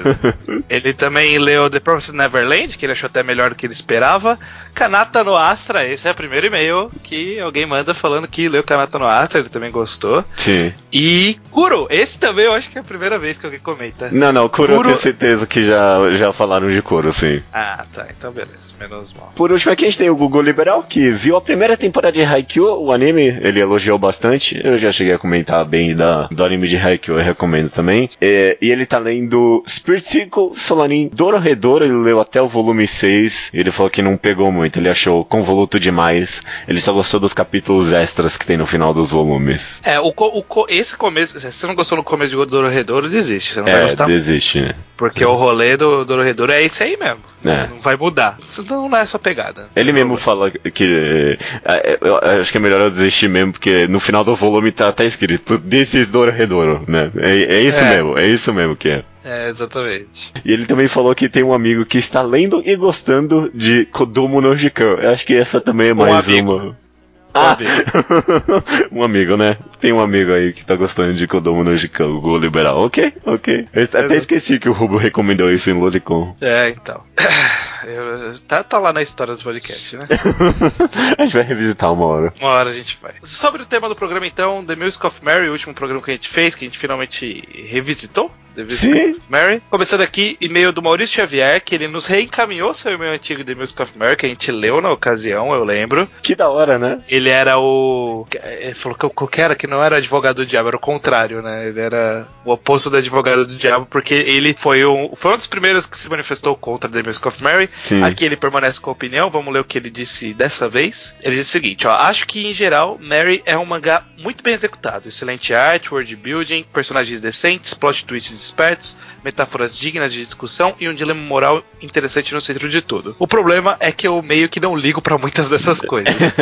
Ele também leu The Promised Neverland, que ele achou até melhor do que ele esperava. Kanata no Astra, esse é o primeiro e-mail que alguém manda falando que leu Kanata no Astra, ele também gostou. Sim. E Kuro, esse também eu acho que é a primeira vez que alguém comenta. Não, não, Kuro, eu Kuro- tenho certeza que já, já falaram de Kuro, sim. Ah, tá, então beleza, menos mal. Por último, aqui a gente tem o Google Liberal, que viu a primeira temporada de Haikyuu, o anime, ele elogiou bastante. Eu já cheguei a comentar bem da, do anime de Haikyuu, eu recomendo também. É, e ele tá lendo Spirit Circle, Solanin, Dororedoro, ele leu até o volume 6. Ele falou que não pegou muito, ele achou convoluto demais. Ele só gostou dos capítulos extras que tem no final dos volumes. É, o, o esse começo, se você não gostou no começo de Dororedoro, desiste, você não vai É, gostar desiste, né? Porque o rolê do Dororedoro é esse aí mesmo. É. Não vai mudar. Senão não é sua pegada. Ele mesmo fala que. é, eu acho que é melhor eu desistir mesmo, porque no final do volume tá até escrito This is Dororedoro, né? É, é isso É. mesmo, é isso mesmo que é. É, exatamente. E ele também falou que tem um amigo que está lendo e gostando de Kodomo no Jikan. Eu acho que essa também é mais amigo. uma. Ah, um amigo, né? Tem um amigo aí que tá gostando de Kodomo no Jikan, o Gol Liberal. Ok, ok. Eu até Exato. esqueci que o Rubo recomendou isso em Lolicon. É, então. Eu- tá, tá lá na história do podcast, né? a gente vai revisitar uma hora. Uma hora a gente vai. Sobre o tema do programa, então, The Music of Mary, o último programa que a gente fez, que a gente finalmente revisitou. The Music Sim. of Mary. Começando aqui, e-mail do Maurício Xavier, que ele nos reencaminhou seu e-mail antigo The Music of Mary, que a gente leu na ocasião, eu lembro. Que da hora, né? Ele era o. Ele falou que o que era que não era advogado do diabo, era o contrário, né? Ele era o oposto do advogado do diabo, porque ele foi um, foi um dos primeiros que se manifestou contra The Music of Mary. Sim. Aqui ele permanece com a opinião, vamos ler o que ele disse dessa vez. Ele disse o seguinte: ó, acho que em geral, Mary é um mangá muito bem executado. Excelente arte, world building, personagens decentes, plot twists espertos, metáforas dignas de discussão e um dilema moral interessante no centro de tudo. O problema é que eu meio que não ligo pra muitas dessas coisas.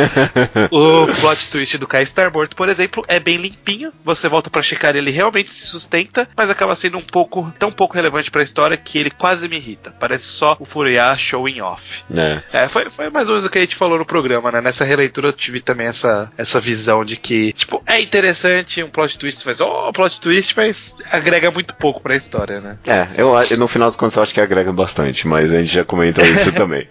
O plot twist do Kai Star morto, por exemplo, é bem limpinho. Você volta pra checar ele realmente se sustenta, mas acaba sendo um pouco tão pouco relevante pra história que ele quase me irrita. Parece só o Furiá showing off. É. É, foi, foi mais ou menos o que a gente falou no programa, né? Nessa releitura eu tive também essa, essa visão de que, tipo, é interessante um plot twist, mas, oh, plot twist, mas agrega muito pouco pra história, né? É, eu, no final das contas eu acho que agrega bastante, mas a gente já comentou isso também.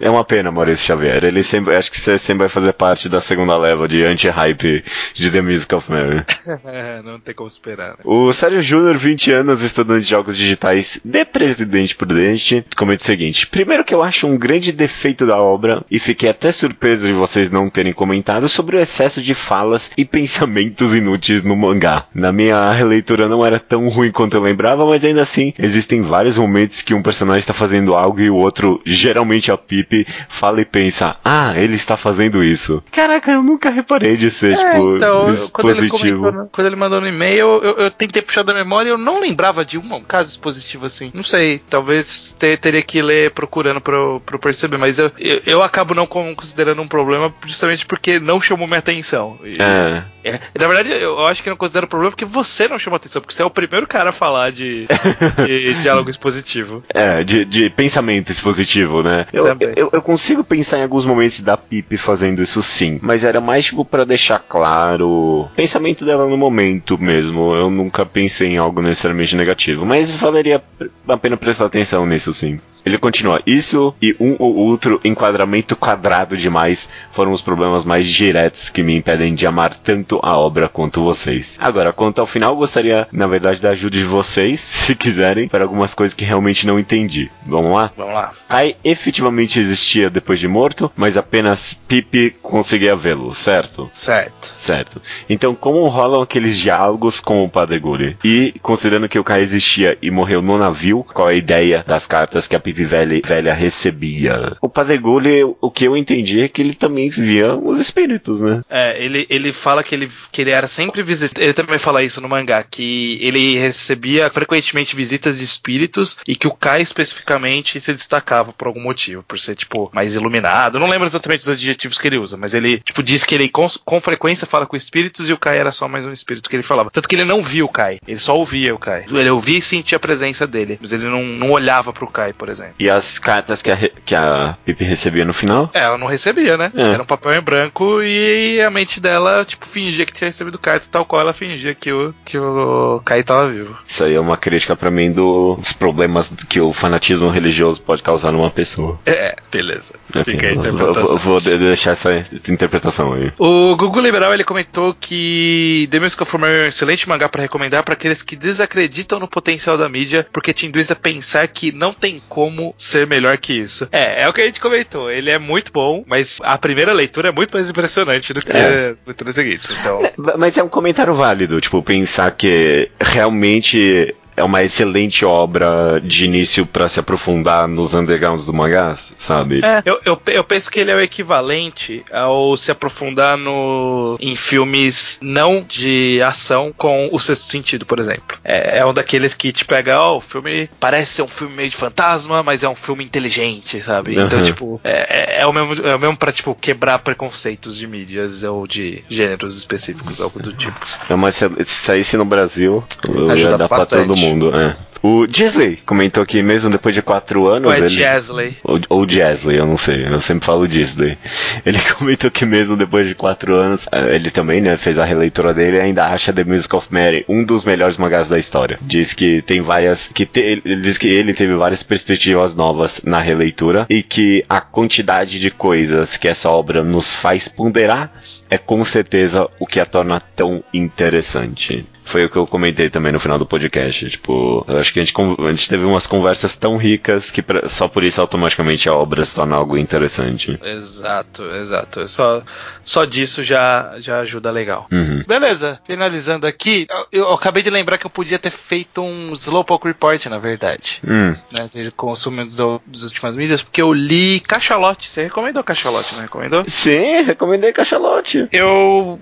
é uma pena, Maurício Xavier. Ele sempre, acho que você sempre vai fazer parte da segunda leva de anti-hype de The Music of Mary. Não tem como esperar, né? O Sérgio Júnior, 20 anos, estudante de jogos digitais de Presidente Prudente, comenta o seguinte: Primeiro que eu acho um grande defeito da obra, e fiquei até surpreso de vocês não terem comentado sobre o excesso de falas e pensamentos inúteis no mangá. Na minha releitura não era tão ruim quanto eu lembrava, mas ainda assim, existem vários momentos que um personagem está fazendo algo e o outro, geralmente a Pipe, fala e pensa: Ah, ele está fazendo isso. Caraca, eu nunca reparei de ser, tipo, então, isso eu- quando, ele positivo. quando ele mandou no e-mail, eu, eu tentei puxar da memória e eu não lembrava de um, um caso expositivo assim. Não sei, talvez te- teria que ler procurando pra, eu- pra eu perceber, mas eu, eu, eu acabo não con- considerando um problema justamente porque não chamou minha atenção. E É. É, na verdade, eu acho que não considero problema porque você não chamou atenção, porque você é o primeiro cara a falar de, de diálogo expositivo. É, de, de pensamento expositivo, né? Eu, eu, eu consigo pensar em alguns momentos da Pip fazendo isso sim, mas era mais tipo pra deixar claro o pensamento dela no momento mesmo. Eu nunca pensei em algo necessariamente negativo, mas valeria a pena prestar atenção nisso sim. Ele continua. Isso e um ou outro enquadramento quadrado demais foram os problemas mais diretos que me impedem de amar tanto a obra quanto vocês. Agora, quanto ao final, gostaria, na verdade, da ajuda de vocês, se quiserem, para algumas coisas que realmente não entendi. Vamos lá? Vamos lá. Kai efetivamente existia depois de morto, mas apenas Pipe conseguia vê-lo, certo? Certo. Certo. Então, como rolam aqueles diálogos com o Padre Gulli? E, considerando que o Kai existia e morreu no navio, qual é a ideia das cartas que a Pipe velha, velha recebia? O Padre Gulli, o que eu entendi é que ele também via os espíritos, né? É, ele, ele fala que ele, que ele era sempre visitado. Ele também fala isso no mangá, que ele recebia frequentemente visitas de espíritos e que o Kai especificamente se destacava por algum motivo, por ser, tipo, mais iluminado. Não lembro exatamente os adjetivos que ele usa, mas ele, tipo, diz que ele com, com frequência fala com espíritos e o Kai era só mais um espírito que ele falava. Tanto que ele não via o Kai, ele só ouvia o Kai. Ele ouvia e sentia a presença dele, mas ele não, não olhava pro Kai, por exemplo. E as cartas que a, que a Pipe recebia no final? É, ela não recebia, né? É. Era um papel em branco e a mente dela, tipo, fingia que tinha recebido carta, tal qual ela fingia que o, que o Kai tava vivo. Isso aí é uma crítica pra mim do- dos problemas que o fanatismo religioso pode causar numa pessoa. É, beleza. Ok, Fica a interpretação. vou, vou de- deixar essa, interpretação aí. O Gugu Liberal ele comentou que The Musical Form é um excelente mangá pra recomendar pra aqueles que desacreditam no potencial da mídia, porque te induz a pensar que não tem como ser melhor que isso. É, é o que a gente comentou. Ele é muito bom, mas a primeira leitura é muito mais impressionante do que É. a leitura seguinte. Então, Mas é um comentário válido, tipo, pensar que realmente é uma excelente obra de início pra se aprofundar nos undergrounds do mangá, sabe? É, eu, eu, eu penso que ele é o equivalente ao se aprofundar no, em filmes não de ação com o sexto sentido, por exemplo. É, é um daqueles que te pega, ó, o filme parece ser um filme meio de fantasma, mas é um filme inteligente, sabe? Então, Uhum. tipo, é, é, é o mesmo, é o mesmo pra, tipo, quebrar preconceitos de mídias ou de gêneros específicos, algo do tipo. É uma, se saísse no Brasil, ia Ajuda dar pra bastante. todo mundo. É. O Disley comentou que mesmo depois de quatro anos. Ou é ele... Jasley. Ou, ou Jasley, eu não sei, eu sempre falo Disney. Ele comentou que mesmo depois de quatro anos, eh, ele também, né, fez a releitura dele e ainda acha The Music of Mary um dos melhores mangás da história. Diz que tem várias, que te- ele diz que ele teve várias perspectivas novas na releitura e que a quantidade de coisas que essa obra nos faz ponderar é com certeza o que a torna tão interessante. Foi o que eu comentei também no final do podcast. Tipo, eu acho que a gente, a gente teve umas conversas tão ricas que pra- só por isso automaticamente a obra se torna algo interessante. Exato, exato. Só, só disso já, já ajuda legal. Uhum. Beleza, finalizando aqui, eu, eu acabei de lembrar que eu podia ter feito um Slowpoke Report, na verdade. Hum. Né, de consumo dos, das últimas mídias, porque eu li Cachalote. Você recomendou Cachalote, não recomendou? Sim, recomendei Cachalote. Eu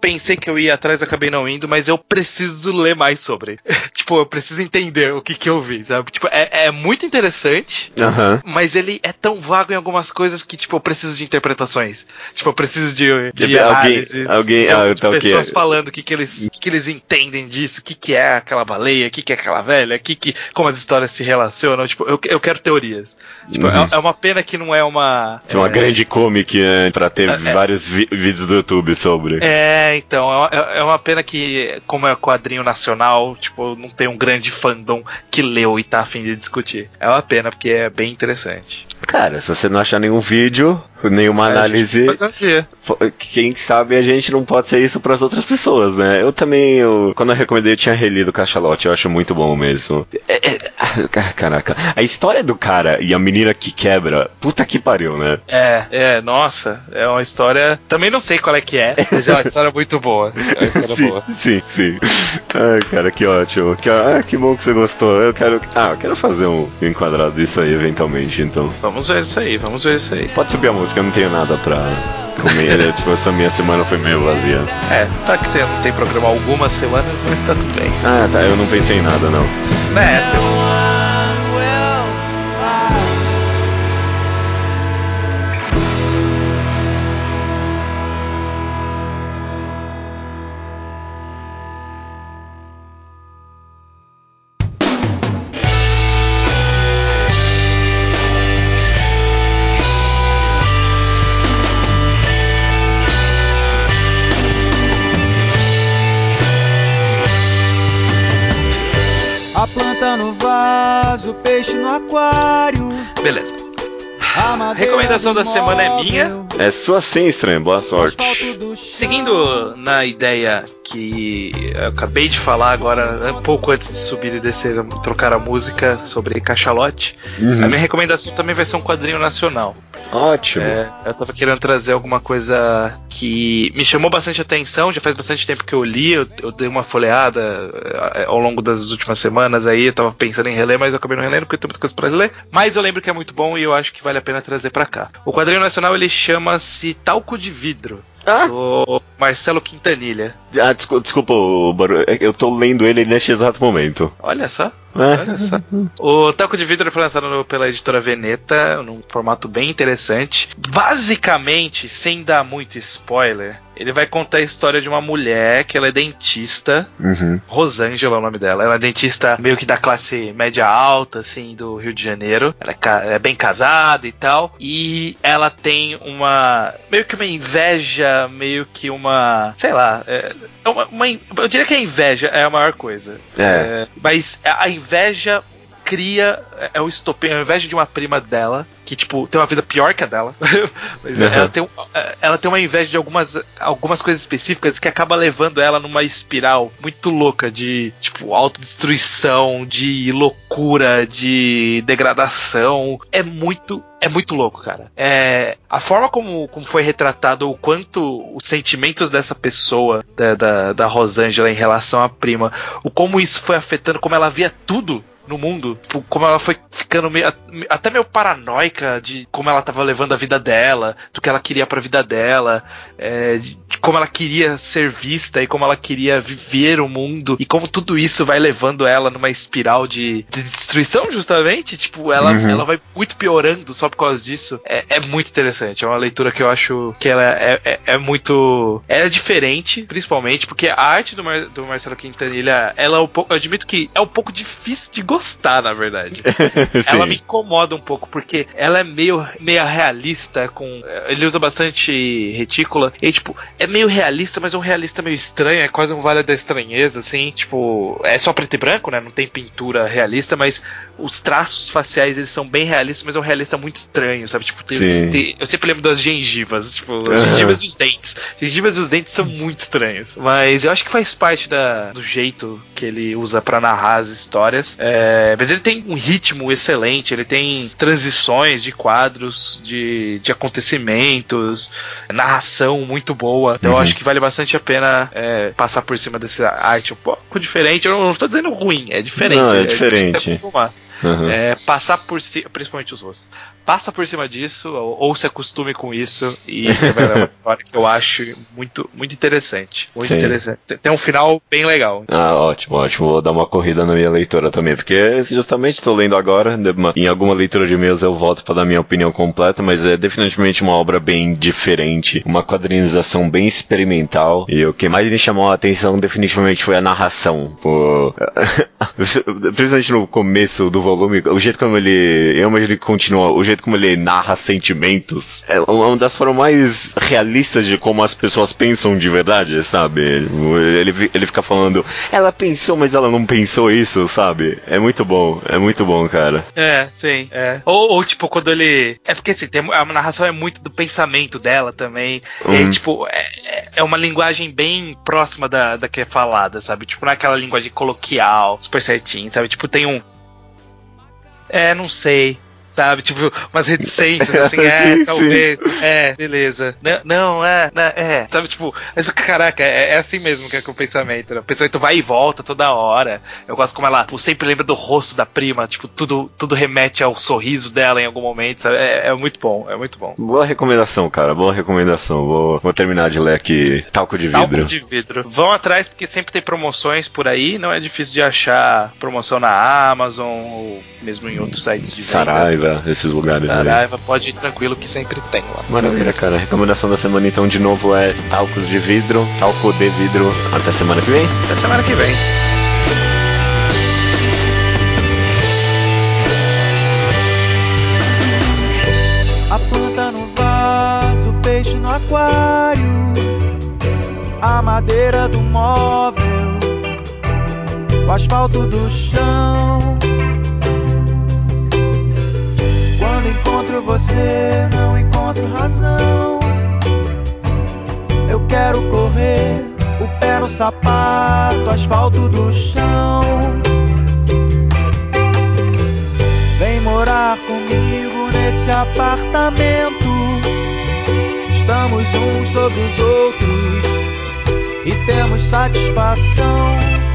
pensei que eu ia atrás, acabei não indo, mas eu preciso ler mais sobre. tipo, eu preciso entender o que que eu vi, sabe? Tipo, é, é muito interessante, Aham. mas ele é tão vago em algumas coisas que, tipo, eu preciso de interpretações. Tipo, eu preciso de, de De alguém- análises, alguém- de, ah, tá, pessoas falando o que que eles, que que eles entendem disso, o que que é aquela baleia, o que que é aquela velha, que que, como as histórias se relacionam. Tipo, eu, eu quero teorias. Tipo, Uhum. é, é uma pena que não é uma... Tem uma é, grande comic, né, pra ter É, é. vários vi- vídeos do YouTube sobre. É, então, é uma, é uma pena que, como é quadrinho nacional, tipo, não tem um grande fandom que leu e tá afim de discutir. É uma pena, porque é bem interessante. Cara, se você não achar nenhum vídeo, nenhuma É, análise, um quem sabe a gente não pode ser isso pras outras pessoas, né? Eu também, eu- quando eu recomendei, eu tinha relido Cachalote, eu acho muito bom mesmo. É- é- ah, caraca, a história do cara e a menina que quebra, puta que pariu, né? É, é, nossa, é uma história. Também não sei qual é que é, mas é uma história muito boa. É uma história sim, boa. sim, sim. Ai, cara, que ótimo. Que, ah, que bom que você gostou. Eu quero. Ah, eu quero fazer um enquadrado disso aí eventualmente, então. Vamos ver isso aí, vamos ver isso aí. Pode subir a música, eu não tenho nada pra comer. tipo, essa minha semana foi meio vazia. É, tá que tem, tem programa algumas semanas, mas tá tudo bem. Ah, tá, eu não pensei em nada, não. É, peixe no aquário. Beleza. Recomendação da semana é minha. É sua sim, estranho. Boa sorte. Seguindo na ideia que eu acabei de falar agora, um pouco antes de subir e descer, trocar a música sobre cachalote, Uhum. a minha recomendação também vai ser um quadrinho nacional. Ótimo. É, eu tava querendo trazer alguma coisa que me chamou bastante atenção, já faz bastante tempo que eu li, eu, eu dei uma folheada eh, ao longo das últimas semanas aí, eu tava pensando em reler, mas eu acabei não relendo porque tem muita coisa pra ler. Mas eu lembro que é muito bom e eu acho que vale a pena trazer pra cá. O quadrinho nacional ele chama-se Talco de Vidro. Ah. Do Marcelo Quintanilha. Ah, desculpa, desculpa o Baru- eu tô lendo ele neste exato momento. Olha só. É. Olha só. O Talco de Vidro foi lançado pela editora Veneta, num formato bem interessante. Basicamente, sem dar muito spoiler, ele vai contar a história de uma mulher que ela é dentista. Uhum. Rosângela é o nome dela. Ela é dentista meio que da classe média alta, assim, do Rio de Janeiro. Ela é, é bem casada e tal. E ela tem uma. meio que uma inveja, meio que uma. sei lá. É, é uma, uma eu diria que a inveja é a maior coisa. É. mas a a inveja cria. é- É o estopim, a inveja de uma prima dela. Que, tipo, tem uma vida pior que a dela. mas Uhum. ela, tem, um- ela tem uma inveja de algumas, algumas coisas específicas que acaba levando ela numa espiral muito louca de, tipo, autodestruição, de loucura, de degradação. É muito. É muito louco, cara. É, a forma como, como foi retratado o quanto os sentimentos dessa pessoa, da, da, da Rosângela em relação à prima, o como isso foi afetando, como ela via tudo no mundo, tipo, como ela foi ficando meio, até meio paranoica de como ela tava levando a vida dela, do que ela queria pra vida dela, é, de como ela queria ser vista e como ela queria viver o mundo, e como tudo isso vai levando ela numa espiral de, de destruição, justamente. Tipo, ela, Uhum. ela vai muito piorando só por causa disso. É, é muito interessante. É uma leitura que eu acho que ela é, é, é muito. Ela é diferente, principalmente, porque a arte do, Mar- do Marcelo Quintanilha, ela é um pouco. Eu admito que é um pouco difícil de gostar, na verdade. Ela me incomoda um pouco, porque ela é meio, meio realista, com. Ele usa bastante retícula. E tipo, é meio realista, mas é um realista meio estranho, é quase um vale da estranheza, assim. Tipo, é só preto e branco, né? Não tem pintura realista, mas os traços faciais eles são bem realistas, mas é um realista muito estranho, sabe? Tipo, tem- tem- eu sempre lembro das gengivas, tipo, as gengivas e os dentes. Gengivas e os dentes são muito estranhos. Mas eu acho que faz parte da, do jeito que ele usa pra narrar as histórias. É, mas ele tem um ritmo excelente, ele tem transições de quadros, de, de acontecimentos, narração muito boa. Então eu Uhum. acho que vale bastante a pena é, passar por cima dessa arte um pouco diferente. Eu não, não estou dizendo ruim, é diferente. Não, é se diferente. acostumar. Uhum. É, passar por cima, principalmente os rostos, passa por cima disso, ou, ou se acostume com isso, e você vai ler uma história que eu acho muito, muito interessante. Muito Sim. interessante. Tem- Tem um final bem legal. Ah, ótimo, ótimo. Vou dar uma corrida na minha leitura também, porque justamente estou lendo agora. uma- Em alguma leitura de meus eu volto para dar minha opinião completa, mas é definitivamente uma obra bem diferente, uma quadrinização bem experimental. E o que mais me chamou a atenção definitivamente foi a narração. O... Principalmente no começo do volume, o jeito como ele. Eu imagino que continua, o jeito como ele narra sentimentos é uma das formas mais realistas de como as pessoas pensam de verdade, sabe? Ele, ele fica falando, ela pensou, mas ela não pensou isso, sabe? É muito bom, é muito bom, cara. É, sim. É. Ou, ou, tipo, quando ele. É porque assim, tem, a narração é muito do pensamento dela também. E, Uhum. tipo, é, é- é uma linguagem bem próxima da, da que é falada, sabe? Tipo, não é aquela linguagem coloquial, super certinho, sabe? Tipo, tem um. É, não sei. Sabe, tipo, umas reticências, assim, é, Sim, talvez, é, beleza. Não, não, é, não, é, sabe, tipo, mas, caraca, é, é assim mesmo que é o pensamento, né? O pensamento vai e volta toda hora. Eu gosto como ela tipo, sempre lembra do rosto da prima, tipo, tudo, tudo remete ao sorriso dela em algum momento, sabe? É, é muito bom, é muito bom. Boa recomendação, cara, boa recomendação. Vou, vou terminar de ler aqui Talco de Talco Vidro. de vidro. Vão atrás porque sempre tem promoções por aí. Não é difícil de achar promoção na Amazon ou mesmo em outros sites de venda. Saraiva, esses lugares aí. Saraiva, pode ir tranquilo que sempre tem lá. Maravilha, cara. A recomendação da semana então de novo é talcos de vidro, talco de vidro. Até semana que vem. Até semana que vem. A planta no vaso, o peixe no aquário, a madeira do móvel, o asfalto do chão. Encontro você, não encontro razão. Eu quero correr, o pé no sapato, asfalto do chão. Vem morar comigo nesse apartamento. Estamos uns sobre os outros e temos satisfação.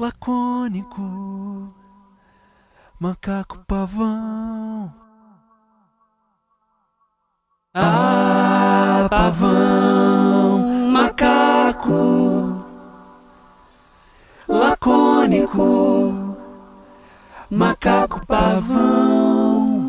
Lacônico, macaco pavão. Ah, pavão, macaco, lacônico, macaco pavão.